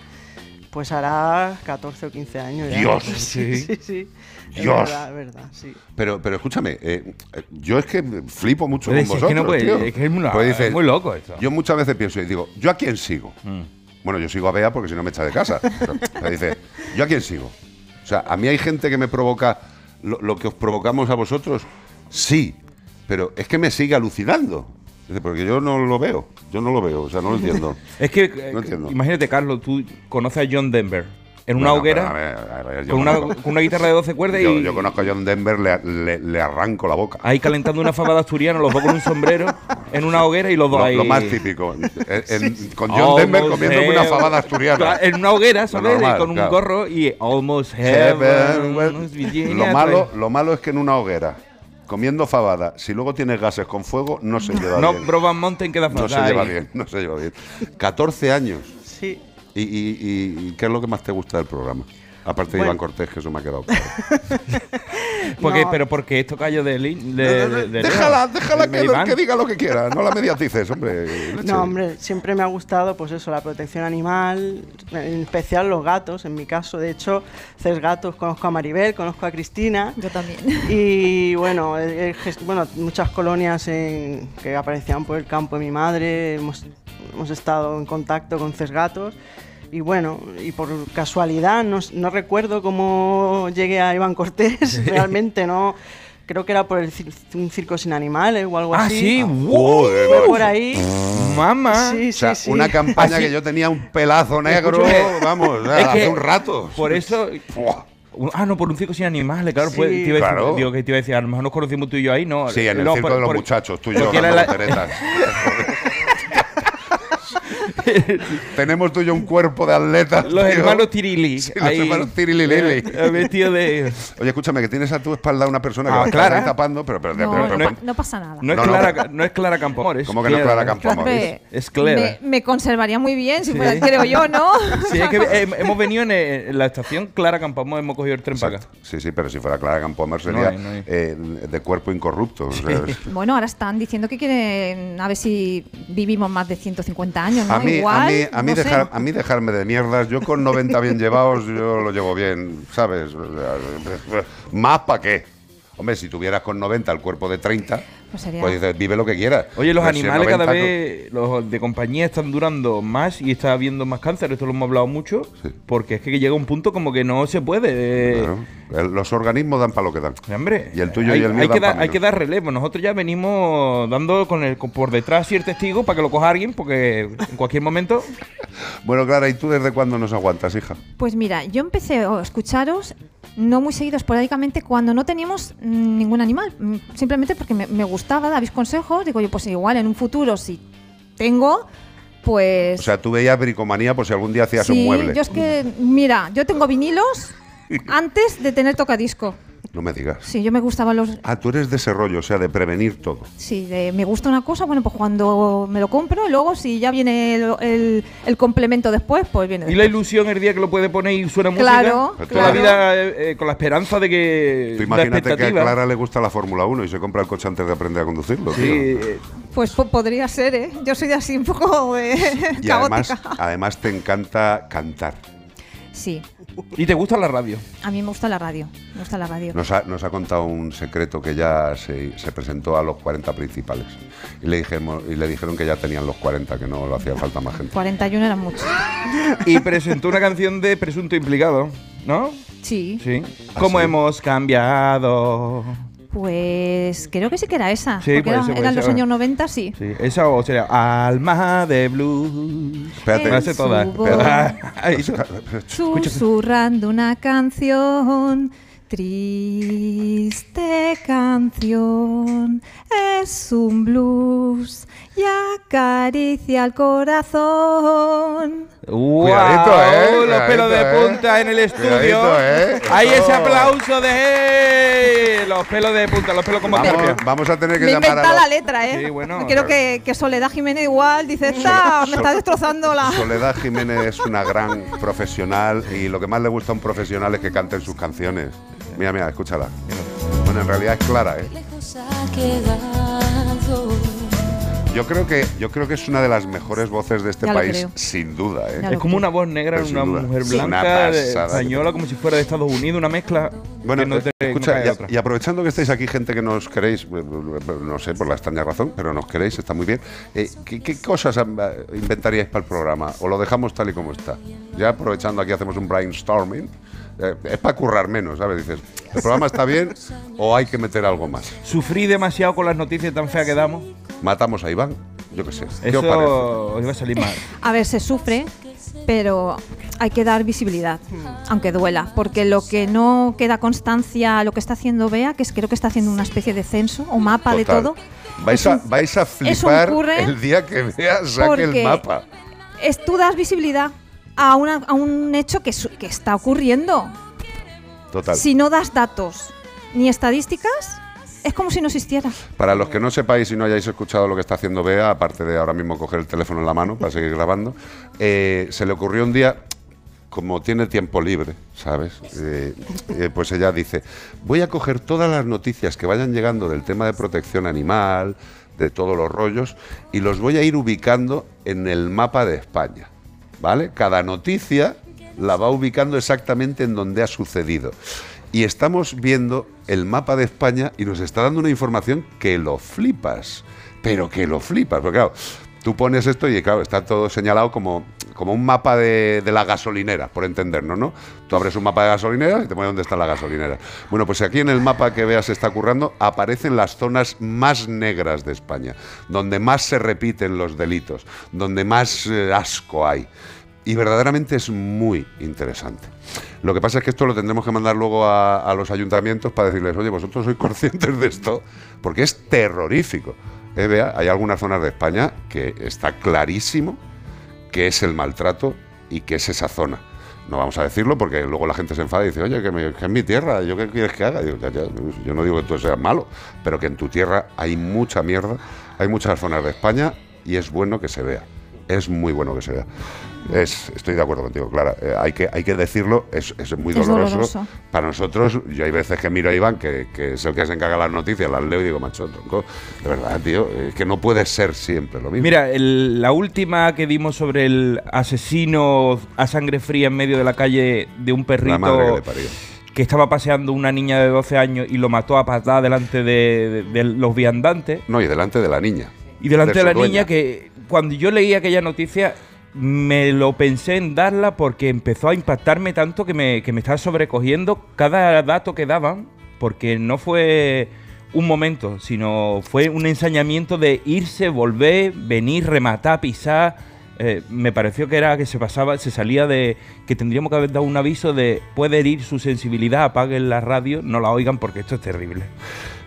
Pues hará 14 o 15 años ya. Dios. Sí, Sí. sí. Es Dios. verdad, es verdad, sí. Pero, pero escúchame, eh, eh, yo es que flipo mucho Pero con si es vosotros, que no puede- tío. es que es muy- Pues es muy loco esto. Yo muchas veces pienso y digo, ¿yo a quién sigo? Bueno, yo sigo a Bea porque si no me echa de casa. Pero, pero dice, ¿yo a quién sigo? O sea, a mí hay gente que me provoca lo, lo que os provocamos a vosotros, sí, pero es que me sigue alucinando. Porque yo no lo veo, yo no lo veo, o sea, no lo entiendo. Es que, eh, No entiendo. imagínate, Carlos, tú conoces a John Denver en una Bueno, hoguera pero a ver, a ver, yo con, una, con una guitarra de 12 cuerdas Yo, y yo conozco a John Denver, le, le- le arranco la boca. ahí calentando una fabada asturiana, los dos con un sombrero en una hoguera y los dos Lo, ahí. lo más típico. En- en- con John Denver Almost comiéndome una heaven. fabada asturiana. En una hoguera, ¿sabes? normal, con un claro. gorro y Almost Heaven, Heaven. Virginia, Lo malo, pues. lo malo es que en una hoguera, comiendo fabada, si luego tienes gases con fuego, no se lleva No, bien. Broban Mountain queda No se fatal. lleva bien, no se lleva bien. 14 años. Sí. ¿Y, y- y- y qué es lo que más te gusta del programa? Aparte de Bueno. Iván Cortés, que eso me ha quedado claro. Porque, No. Pero porque esto cayó de, de, de- de- de- déjala, déjala de que, Iván. que diga lo que quiera, no la mediatices, hombre. leche. No, hombre, siempre me ha gustado, pues eso, la protección animal, en especial los gatos, en mi caso. De hecho, tres gatos, conozco a Maribel, conozco a Cristina. Yo también. Y bueno, bueno muchas colonias en- que aparecían por el campo de mi madre, hemos, hemos estado en contacto con tres gatos. Y bueno, y por casualidad, no, no recuerdo cómo llegué a Iván Cortés, realmente no. Creo que era por el cir- un circo sin animales o algo Ah, así. sí, Joder, Fue por ahí. Mamá. Sí, O sea, sí, sí. una campaña Así- que yo tenía un pelazo negro, vamos, o sea, es hace un rato. Por eso. Ah, no, por un circo sin animales, claro. pues, te iba a decir, Claro. digo, que te iba a decir, a lo mejor nos conocimos tú y yo ahí, ¿no? Sí, en el No, circo por- de los por- muchachos, tú y yo la-. Tenemos tú y yo un cuerpo de atletas. Los tío. hermanos Tirili. Sí, los ahí, hermanos Tirili Lili. eh, Vestido de. Oye, escúchame, que tienes a tu espalda una persona que Ah, Clara. ahí tapando, pero, pero, No, pero- pero- no, no pasa nada. No es, Clara, no es Clara Campoamor, es ¿Cómo que no es Clara Campoamor? Hombre, Es Clara. Me, me conservaría muy bien si Sí. fuera, creo yo, ¿no? Sí, es que hem- hemos venido en, eh, en la estación Clara Campoamor, hemos cogido el tren para acá. Sí, sí, pero si fuera Clara Campoamor No sería hay, no hay. eh, de cuerpo incorrupto. o sea, es- Bueno, ahora están diciendo que quieren a ver si vivimos más de 150 años, ¿no? A mí, Igual, a mí, a mí, no dejar- a mí dejarme de mierdas, yo con 90 bien llevados, yo lo llevo bien, ¿sabes? ¿Más para qué? Hombre, si tuvieras con 90 el cuerpo de 30, Pues sería- pues vive lo que quieras. Oye, los animales 90 cada vez, los de compañía están durando más y está habiendo más cáncer, esto lo hemos hablado mucho, porque es que llega un punto como que no se puede. Claro, los organismos dan para lo que dan. Hombre, Y el tuyo hay, y el mío hay que, dan dar, pa' hay que dar relevo. Nosotros ya venimos dando con el por detrás y el testigo para que lo coja alguien, porque en cualquier momento. Bueno, Clara, ¿y tú desde cuándo nos aguantas, hija? Pues mira, yo empecé a escucharos no muy seguido, esporádicamente, cuando no teníamos ningún animal. Simplemente porque me, me gustaba, dabais consejos. Digo yo, pues igual en un futuro, si tengo, pues... O sea, tú veías bricomanía por si algún día hacías un sí, mueble. yo es que, mira, yo tengo vinilos antes de tener tocadisco. No me digas. Sí, yo me gustaban los... Ah, tú eres de ese rollo, o sea, de prevenir todo. Sí, de- me gusta una cosa, bueno, pues cuando me lo compro, luego si ya viene el, el- el complemento después, pues viene Y la ilusión el día que lo puede poner y suena Claro, música. Toda la claro. vida eh, eh, con la esperanza de que. Tú la imagínate que a. Clara le gusta la Fórmula 1 y se compra el coche antes de aprender a conducirlo. Sí, tío. eh, Pues po- podría ser, ¿eh? Yo soy así un poco eh, Y además, además te encanta cantar. Sí, ¿Y te gusta la radio? a mí me gusta la radio. Me gusta la radio. Nos ha, nos ha contado un secreto que ya se, se presentó a los 40 principales. Y le, dijimos, y le dijeron que ya tenían los 40, que no le hacía falta más gente. 41 eran muchos. Y presentó una canción de Presunto Implicado, ¿no? Sí. Sí. ¿Cómo sí? hemos cambiado? Pues creo que sí que era esa. Sí, porque era- ser, eran los ser. años 90, sí. Sí, esa o sería Alma de Blues. Espérate. Me hace. Ay, Susurrando una canción, triste canción, es un blues y acaricia el corazón. ¡Wow! Cuidadito, ¿eh? Los pelos de ¿eh? punta en el estudio. Cuidadito, ¿eh? Hay ese aplauso de los pelos de punta, los pelos como Vamos, vamos a tener que Me llamar a los- la letra, ¿eh? Sí, bueno, Creo claro. que, que Soledad Jiménez igual dice, esta me está destrozando la... Soledad Jiménez es una gran profesional y lo que más le gusta a un profesional es que canten sus canciones. Mira, mira, escúchala. Bueno, en realidad es clara, ¿eh? Yo creo que yo creo que es una de las mejores voces de este Ya país, sin duda, ¿eh? Es como una voz negra en una duda. mujer una blanca, española, como si fuera de Estados Unidos, una mezcla. Bueno, que no eh, te- escucha, hay y, otra. y aprovechando que estáis aquí, gente que nos queréis, eh, no sé por la extraña razón, pero nos queréis, está muy bien. eh, ¿qué, qué cosas eh, inventaríais para el programa? ¿O lo dejamos tal y como está? Ya aprovechando aquí hacemos un brainstorming. eh, es para currar menos, ¿sabes? Dices, ¿el programa está bien o hay que meter algo más? Sufrí demasiado con las noticias tan feas que damos. ¿Matamos a Iván? Yo qué sé. ¿Qué os parece? Eso iba a salir mal. A ver, se sufre, pero hay que dar visibilidad, aunque duela, porque lo que no queda constancia, lo que está haciendo Bea, que es, creo que está haciendo una especie de censo o mapa de todo, Vais, a, vais flipar el día que veas saque el mapa. es tú das visibilidad a, una- a un hecho que, su- que está ocurriendo. Total. Si no das datos ni estadísticas, es como si no existiera. Para los que no sepáis y no hayáis escuchado lo que está haciendo Bea, aparte de ahora mismo coger el teléfono en la mano para seguir grabando, eh, se le ocurrió un día, como tiene tiempo libre, ¿sabes? Eh, eh, pues ella dice, voy a coger todas las noticias que vayan llegando del tema de protección animal, de todos los rollos, y los voy a ir ubicando en el mapa de España, ¿vale? Cada noticia la va ubicando exactamente en donde ha sucedido. Y estamos viendo el mapa de España y nos está dando una información que lo flipas, pero que lo flipas, porque claro, tú pones esto y claro, está todo señalado como, como un mapa de, de la gasolinera, por entendernos, ¿no? Tú abres un mapa de gasolineras y te pones dónde está la gasolinera. Bueno, pues aquí en el mapa que veas está currando aparecen las zonas más negras de España, donde más se repiten los delitos, donde más eh, asco hay. Y verdaderamente es muy interesante. Lo que pasa es que esto lo tendremos que mandar luego a, los ayuntamientos para decirles, oye, vosotros sois conscientes de esto, porque es terrorífico. Eh, hay algunas zonas de España que está clarísimo que es el maltrato y que es esa zona. No vamos a decirlo porque luego la gente se enfada y dice, oye, que, me- que es mi tierra, ¿yo qué quieres que haga? Digo, "Ya, ya, yo no digo que tú seas malo, pero que en tu tierra hay mucha mierda, hay muchas zonas de España y es bueno que se vea. Es muy bueno que se vea. Es, estoy de acuerdo contigo, Clara. Eh, hay, que, hay que decirlo, es, es muy Es doloroso. doloroso. Para nosotros, yo hay veces que miro a Iván, que, que es el que se encarga de las noticias, las leo y digo, macho, tronco, de verdad, tío, eh, que no puede ser siempre lo mismo. Mira, el- la última que dimos sobre el asesino a sangre fría en medio de la calle de un La madre que perrito le parió. que estaba paseando una niña de 12 años y lo mató a patada delante de, de- de los viandantes. No, y delante de la niña. Y delante de, la dueña. niña que cuando yo leí aquella noticia me lo pensé en darla porque empezó a impactarme tanto que me, que me estaba sobrecogiendo cada dato que daban porque no fue un momento, sino fue un ensañamiento de irse, volver, venir, rematar, pisar. Eh, me pareció que era que se pasaba, se salía de que tendríamos que haber dado un aviso de puede herir su sensibilidad, apaguen la radio, no la oigan porque esto es terrible.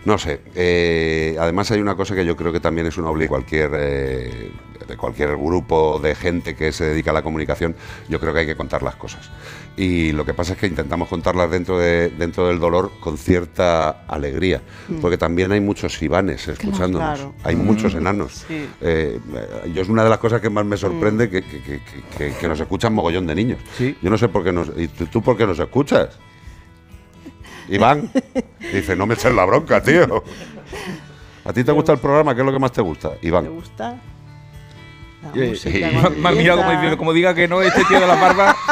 No sé. eh, además hay una cosa que yo creo que también es una obligación cualquier eh, de cualquier grupo de gente que se dedica a la comunicación. Yo creo que hay que contar las cosas. Y lo que pasa es que intentamos contarlas dentro de dentro del dolor con cierta alegría, Mm. porque también hay muchos Ivanes escuchándonos. Claro. Hay Mm. muchos enanos. Sí. Eh, yo es una de las cosas que más me sorprende que, que- que- que- que nos escuchan mogollón de niños. Yo no sé por qué nos. ¿Y tú, tú por qué nos escuchas? Iván dice, no me eches la bronca, tío. ¿A ti te gusta el programa? ¿Qué es lo que más te gusta? ¿Te Iván. gusta? La música eh, cuando me ha mirado como diciendo, como diga que no, este tío de la barba.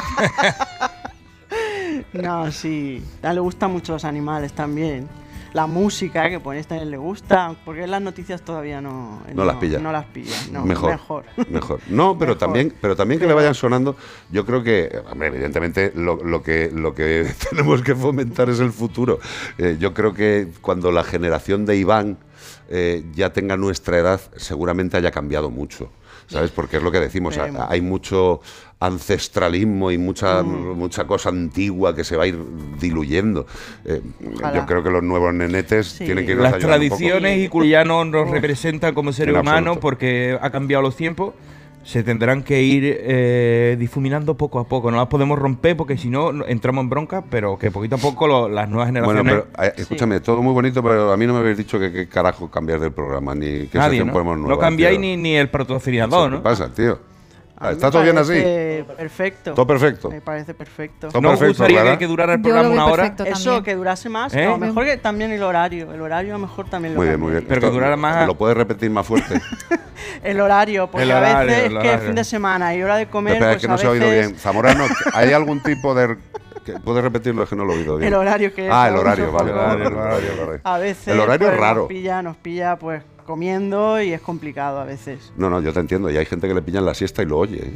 No, sí. A él le gustan mucho los animales también. La música que ponéis también le gusta, porque las noticias todavía no, No las pilla. No las pilla. No, mejor, mejor. mejor. No, pero también, pero también que le vayan sonando. Yo creo que, hombre, evidentemente, lo, lo que lo que tenemos que fomentar es el futuro. Eh, yo creo que cuando la generación de Iván eh, ya tenga nuestra edad, seguramente haya cambiado mucho. ¿Sabes? Porque es lo que decimos, Esperemos. hay mucho ancestralismo y mucha, Mm. mucha cosa antigua que se va a ir diluyendo. Eh, yo creo que los nuevos nenetes tienen que irnos Las ayudando un poco. tradiciones y ya no nos representan como seres humanos porque ha cambiado los tiempos. Se tendrán que ir eh, difuminando poco a poco. No las podemos romper porque si no entramos en bronca, pero que poquito a poco lo- las nuevas generaciones. Bueno, pero eh, escúchame, todo muy bonito, pero a mí no me habéis dicho que qué carajo cambiar del programa, ni qué Nadie, ¿no? ponemos No cambiáis ni, ni el patrocinador, ¿Qué ¿no? pasa, tío? A mí ¿Está todo bien así? Perfecto. Todo perfecto. Me parece perfecto. Todo ¿No perfecto, gustaría que- que durara el programa una hora? Eso, también. que durase más. ¿Eh? A lo mejor que también el horario. El horario a lo mejor también lo Muy bien, muy bien. Esto- ¿Lo puedes repetir más fuerte? El horario, porque El a veces es que el fin de semana y hora de comer, pues es que no a se ha oído veces- bien. Zamorano, ¿hay algún tipo de... que- ¿Puedes repetirlo? Es que no lo he oído bien. El horario que es, Ah, el horario, vale. el horario, el horario. A veces El horario pues, es raro. Nos pilla, nos pilla pues comiendo y es complicado a veces. No, no, yo te entiendo. Y hay gente que le pillan la siesta y lo oye. ¿eh?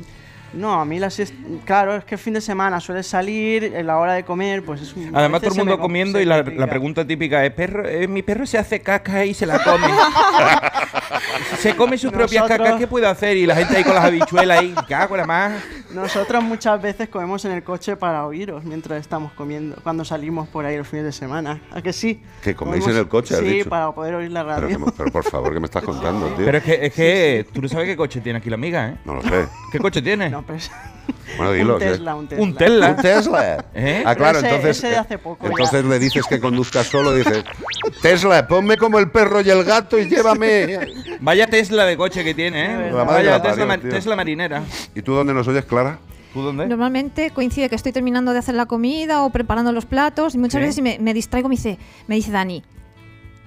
No, a mí la siesta, claro, es que el fin de semana suele salir, en la hora de comer, pues es un... Además, todo el mundo com- comiendo y la, la pregunta típica es: perro, eh, mi perro se hace caca y se la come. se come sus propias cacas, ¿qué puede hacer? Y la gente ahí con las habichuelas ahí, cago la más. Nosotros muchas veces comemos en el coche para oíros mientras estamos comiendo, cuando salimos por ahí los fines de semana. ¿A que sí? ¿Que coméis Comemos- en el coche, has Sí, dicho? para poder oír la Pero, radio. que- pero por favor, ¿qué me estás contando, tío? Pero es que, es que tú no sabes qué coche tiene aquí la amiga, ¿eh? No lo sé. ¿Qué coche tiene? No, pero es- Bueno, dilo. Un. Tesla, un Tesla. Un Tesla. Un Tesla. ¿Eh? Ah, claro, ese- entonces. ese de eh, hace poco ya. entonces le dices que conduzcas solo y dices: Tesla, ponme como el perro y el gato y llévame. Vaya Tesla de coche que tiene, ¿eh? La madre que la Vaya Tesla, parió. Tesla marinera. ¿Y tú dónde nos oyes, Clara? ¿Tú dónde? Normalmente coincide que estoy terminando de hacer la comida o preparando los platos y muchas Sí. veces me, me distraigo me dice, me dice Dani,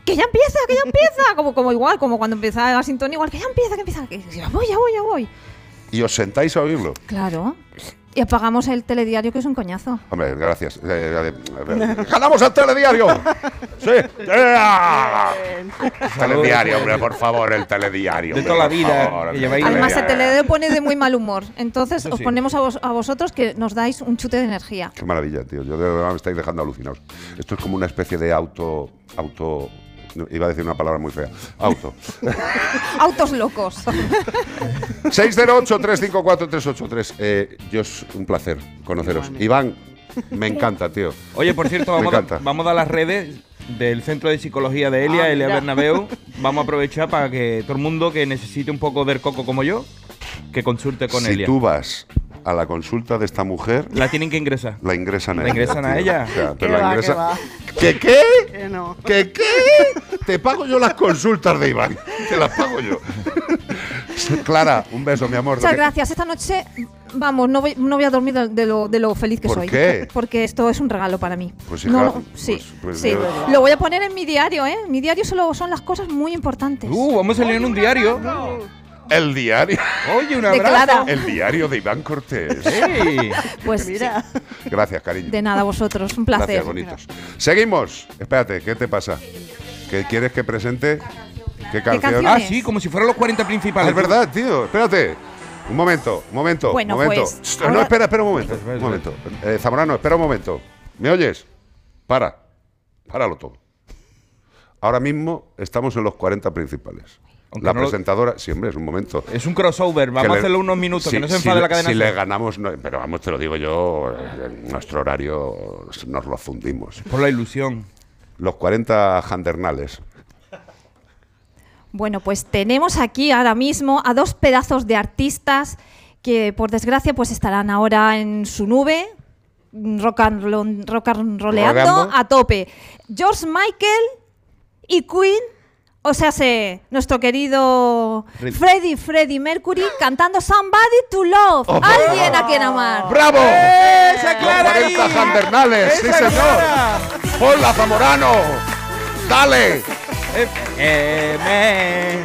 que ya empieza, que ya empieza, como, como igual, como cuando empieza la sintonía, igual que ya empieza, que empieza, que ya voy, ya voy, ya voy. Y os sentáis a oírlo. Claro. Y apagamos el telediario que es un coñazo. Hombre, gracias. Eh, eh, eh, ¡Ganamos al telediario! ¡Sí! Telediario, hombre, por favor, el telediario. De hombre, toda la vida, favor, el Además el telediario. pone de muy mal humor. Entonces os ponemos a, vos- a vosotros que nos dais un chute de energía. Qué maravilla, tío. Yo de verdad me estáis dejando alucinados. Esto es como una especie de auto. auto. No, Iba a decir una palabra muy fea. Auto. Autos locos. 608-354-383. Eh, yo es un placer conoceros. Iván, me encanta, tío. Oye, por cierto, vamos, a, encanta. vamos a dar las redes del Centro de Psicología de Elia, Ah, Elia. Bernabeu. Vamos a aprovechar para que todo el mundo que necesite un poco del coco como yo, que consulte con si Elia. tú vas a la consulta de esta mujer, La tienen que ingresar. la ingresan a ¿La ella. ingresan a ella? O sea, te ¿Qué la va, qué? ¿Qué qué? Que no. ¿Qué qué? Te pago yo las consultas de Iván. Te las pago yo. Clara, un beso, mi amor. Muchas gracias. Esta noche, vamos, no voy, no voy a dormir de, lo, de lo feliz que ¿Por soy. qué? Porque esto es un regalo para mí. Pues, No, hija, no, sí, pues- pues sí. yo- Lo voy a poner en mi diario, ¿eh? Mi diario solo son las cosas muy importantes. Uh, vamos a leer en un diario. El diario. Oye, un De abrazo. El diario de Iván Cortés. Ey. Pues Mira. Gracias, cariño. de nada, vosotros. Un placer. Gracias, bonitos. Seguimos. Espérate, ¿qué te pasa? ¿Qué quieres que presente? ¿Qué canción? canciones? Ah, sí, como si fueran los 40 Ah, principales. es verdad, tío. Espérate. Un momento, un momento, Bueno, un momento. pues, No, ahora- espera, espera un momento. Un momento. Eh, Zamorano, espera un momento. ¿Me oyes? Para. Páralo todo. Ahora mismo estamos en los 40 principales. Aunque la no lo- presentadora, siempre es un momento. Es un crossover, vamos a hacerlo unos minutos, si- que no se si enfade le- la cadena. Si le Ser. ganamos, no- pero vamos, te lo digo yo, eh, nuestro horario nos lo fundimos. Por la ilusión. Los 40 jandernales. Bueno, pues tenemos aquí ahora mismo a dos pedazos de artistas que por desgracia pues estarán ahora en su nube rock and, roll- rock and rolleando Roleando. a tope. George Michael y Queen, o sea, se- nuestro querido Fred- Freddie Freddie Mercury cantando Somebody to Love, Oh, alguien a quien amar. ¡Bravo! ¡Esa Los Clara 40 ahí! jandernales, sí ¡Esa señor. ¡Hola, Zamorano! ¡Dale! Eh, eh,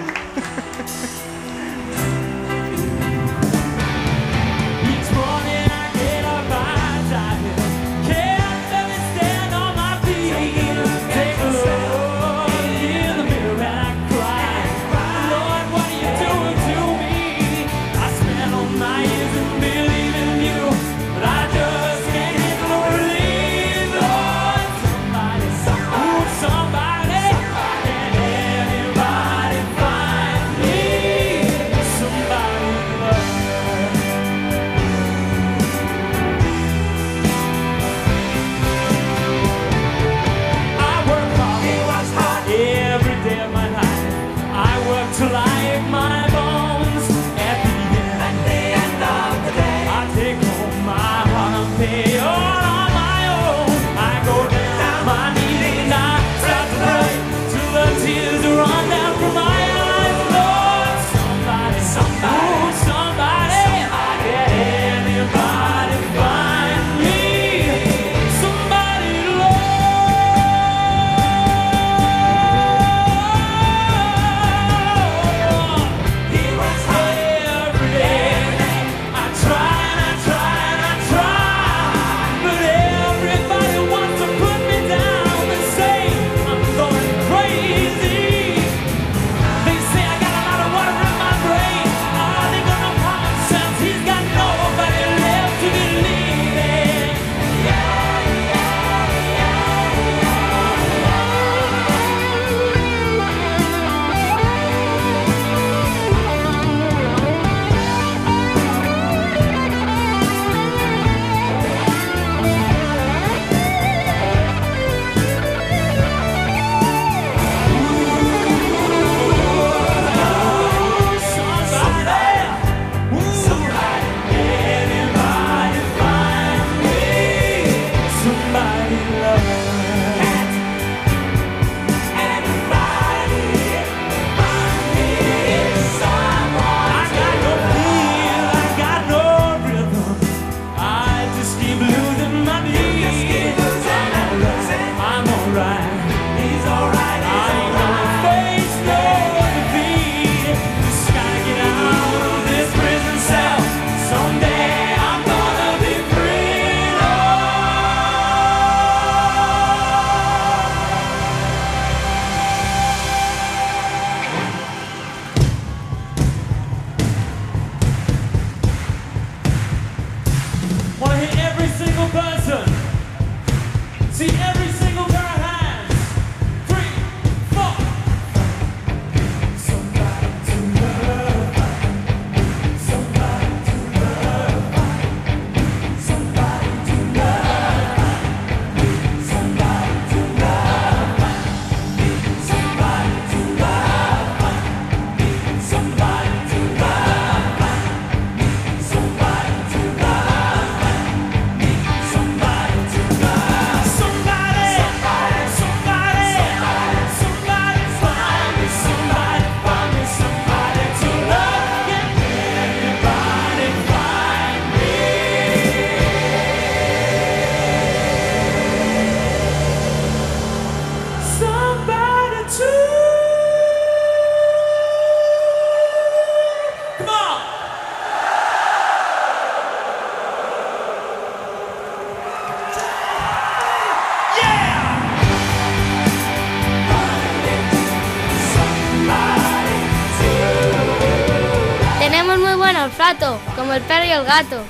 como el perro y el gato.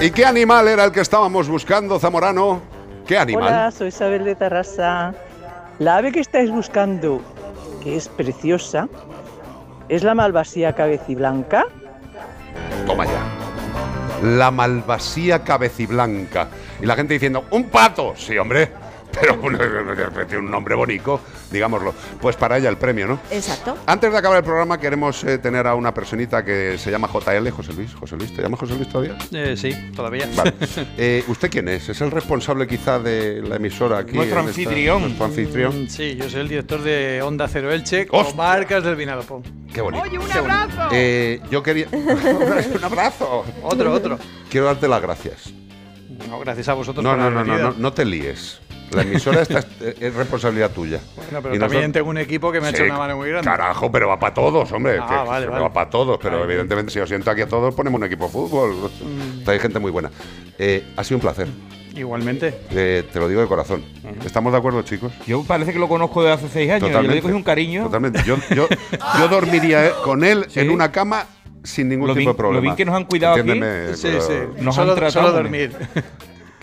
¿Y qué animal era el que estábamos buscando, Zamorano? ¿Qué animal? Hola, soy Isabel de Tarrasa. La ave que estáis buscando, que es preciosa, ¿es la malvasía cabeciblanca? Toma ya. La malvasía cabeciblanca. Y la gente diciendo, ¡un pato! Sí, hombre. Pero un, tiene un nombre bonito, digámoslo. Pues para ella el premio, ¿no? Exacto. Antes de acabar el programa queremos eh, tener a una personita que se llama JL, José Luis. José Luis, ¿te llamas José Luis todavía? Eh, sí, todavía. Vale. Eh, ¿Usted quién es? ¿Es el responsable quizá de la emisora aquí? Nuestro esta- anfitrión. nuestro anfitrión. Mm, Sí, yo soy el director de Onda Cero Elche, comarcas del Vinalopón. Qué bonito. Oye, un abrazo. Eh, yo quería... un abrazo. Otro, otro. Quiero darte las gracias. No, gracias a vosotros No, por no, la no, no, no, no te líes. La emisora esta es, es responsabilidad tuya. Bueno, pero Y también nosotros- tengo un equipo que me ha hecho Sí, una mano muy grande. Carajo, pero va para todos, hombre. Ah, que- vale, vale. Va para todos, pero evidentemente si os siento aquí a todos, ponemos un equipo de fútbol. Mm. Hay gente muy buena. Eh, ha sido un placer. Igualmente. Eh, te lo digo de corazón. ¿Estamos de acuerdo, chicos? Yo parece que lo conozco de hace seis años. Yo le digo es un cariño. Totalmente. Yo, yo, yo dormiría eh, con él en una cama sin ningún Lo tipo bien- de problema. lo bien que nos han cuidado aquí. Entiéndeme, Sí, pero- sí. Nos solo, han tratado solo dormir.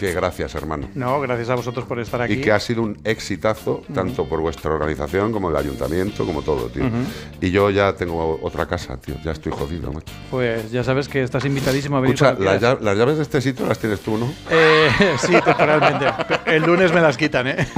Que gracias, hermano. No, gracias a vosotros por estar aquí. Y que ha sido un exitazo, tanto por vuestra organización como el ayuntamiento, como todo, tío. Y yo ya tengo otra casa, tío. Ya estoy jodido, macho. Pues ya sabes que estás invitadísimo a venir. Escucha, las llaves de este sitio las tienes tú, ¿no? Eh, sí, temporalmente. El lunes me las quitan, ¿eh?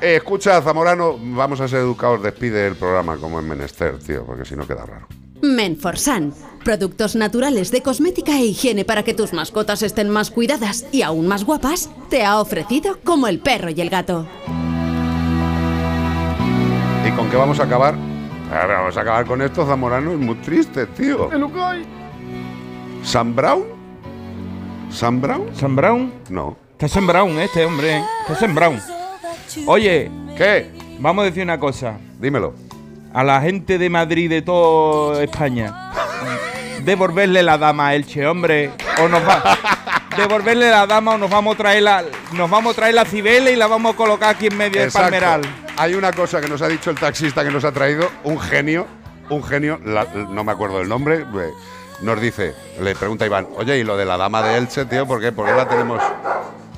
Eh, escucha, Zamorano, vamos a ser educados. Despide el programa como en Menester, tío, porque si no queda raro. Menforsan. Productos naturales de cosmética e higiene para que tus mascotas estén más cuidadas y aún más guapas, te ha ofrecido como el perro y el gato. ¿Y con qué vamos a acabar? Vamos a acabar con esto, Zamorano. Es muy triste, tío. ¿Sam Brown? ¿Sam Brown? ¿Sam Brown? No. Está Sam Brown este hombre. Está Sam Brown. Oye. ¿Qué? Vamos a decir una cosa. Dímelo. A la gente de Madrid, de toda España. Devolverle la dama a Elche, hombre. O nos va... Devolverle la dama o nos vamos a traer la... Nos vamos a traer la cibele y la vamos a colocar aquí en medio Exacto. del palmeral. Hay una cosa que nos ha dicho el taxista que nos ha traído, un genio, un genio, la- no me acuerdo del nombre, eh, nos dice, le pregunta a Iván, oye, ¿y lo de la dama de Elche, tío? ¿Por qué? ¿Por qué la tenemos?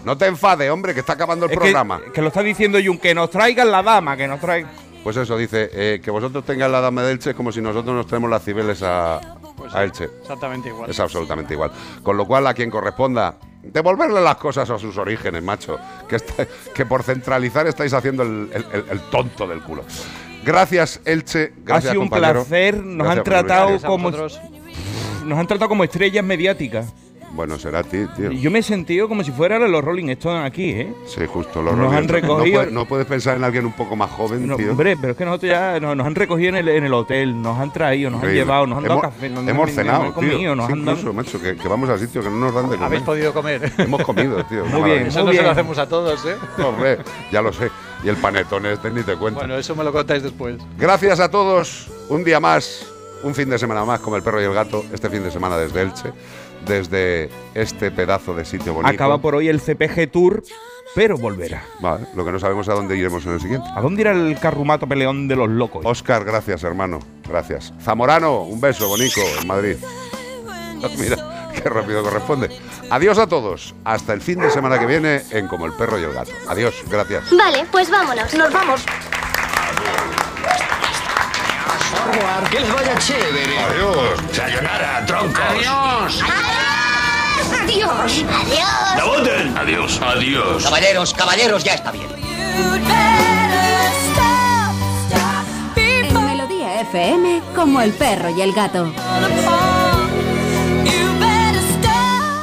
No te enfades, hombre, que está acabando el Es que- programa. Que, lo está diciendo Jun, que nos traigan la dama, que nos traigan... Pues eso, dice, eh, que vosotros tengáis la dama de Elche es como si nosotros nos traemos las cibeles a, a Elche. Exactamente igual. Es absolutamente igual. Con lo cual, a quien corresponda, devolverle las cosas a sus orígenes, macho. Que, está- que por centralizar estáis haciendo el, el- el- el tonto del culo. Gracias, Elche. Gracias, ha sido un compañero. placer, nos Gracias han tratado como nos han tratado como estrellas mediáticas. Bueno, será a ti, tío. Y yo me he sentido como si fuera los Rolling Stones aquí, ¿eh? Sí, justo. Los Nos Rolling han recogido- No, puedes, no puedes pensar en alguien un poco más joven, No, tío. hombre, pero es que nosotros ya nos, nos han recogido en el, en el hotel, nos han traído, nos Increíble. han llevado, nos han dado Hemos- café, nos Hemos han, cenado, hemos comido, tío. nos Sí, han dado. incluso, macho, que, que vamos a sitios que no nos dan de comer. Habéis podido comer. Hemos comido, tío. Muy bien, maravilla. Eso no se lo hacemos a todos, ¿eh? Hombre, ya lo sé. Y el panetón este ni te cuento. Bueno, eso me lo contáis después. Gracias a todos. Un día más, un fin de semana más, como el perro y el gato. Este fin de semana desde Elche, desde este pedazo de sitio bonito. Acaba por hoy el CPG Tour, pero volverá. Vale, lo que no sabemos a dónde iremos en el siguiente. ¿A dónde irá el carrumato peleón de los locos? Oscar, gracias, hermano. Gracias. Zamorano, un beso, bonico, en Madrid. Mira, qué rápido corresponde. Adiós a todos. Hasta el fin de semana que viene en Como el perro y el gato. Adiós, gracias. Vale, pues vámonos. Nos vamos. Que les vaya chévere. Adiós. Sayonara, troncos. Adiós. Adiós. ¡La voten! Adiós, adiós. Caballeros, caballeros, ya está bien. En Melodía FM, como el perro y el gato.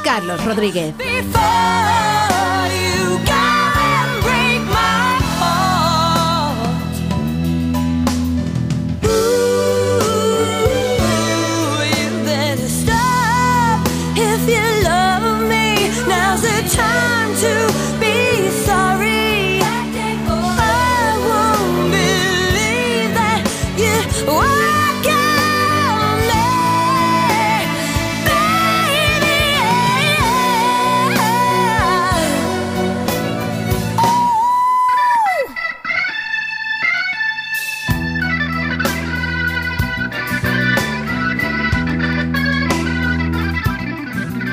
Carlos Rodríguez. Before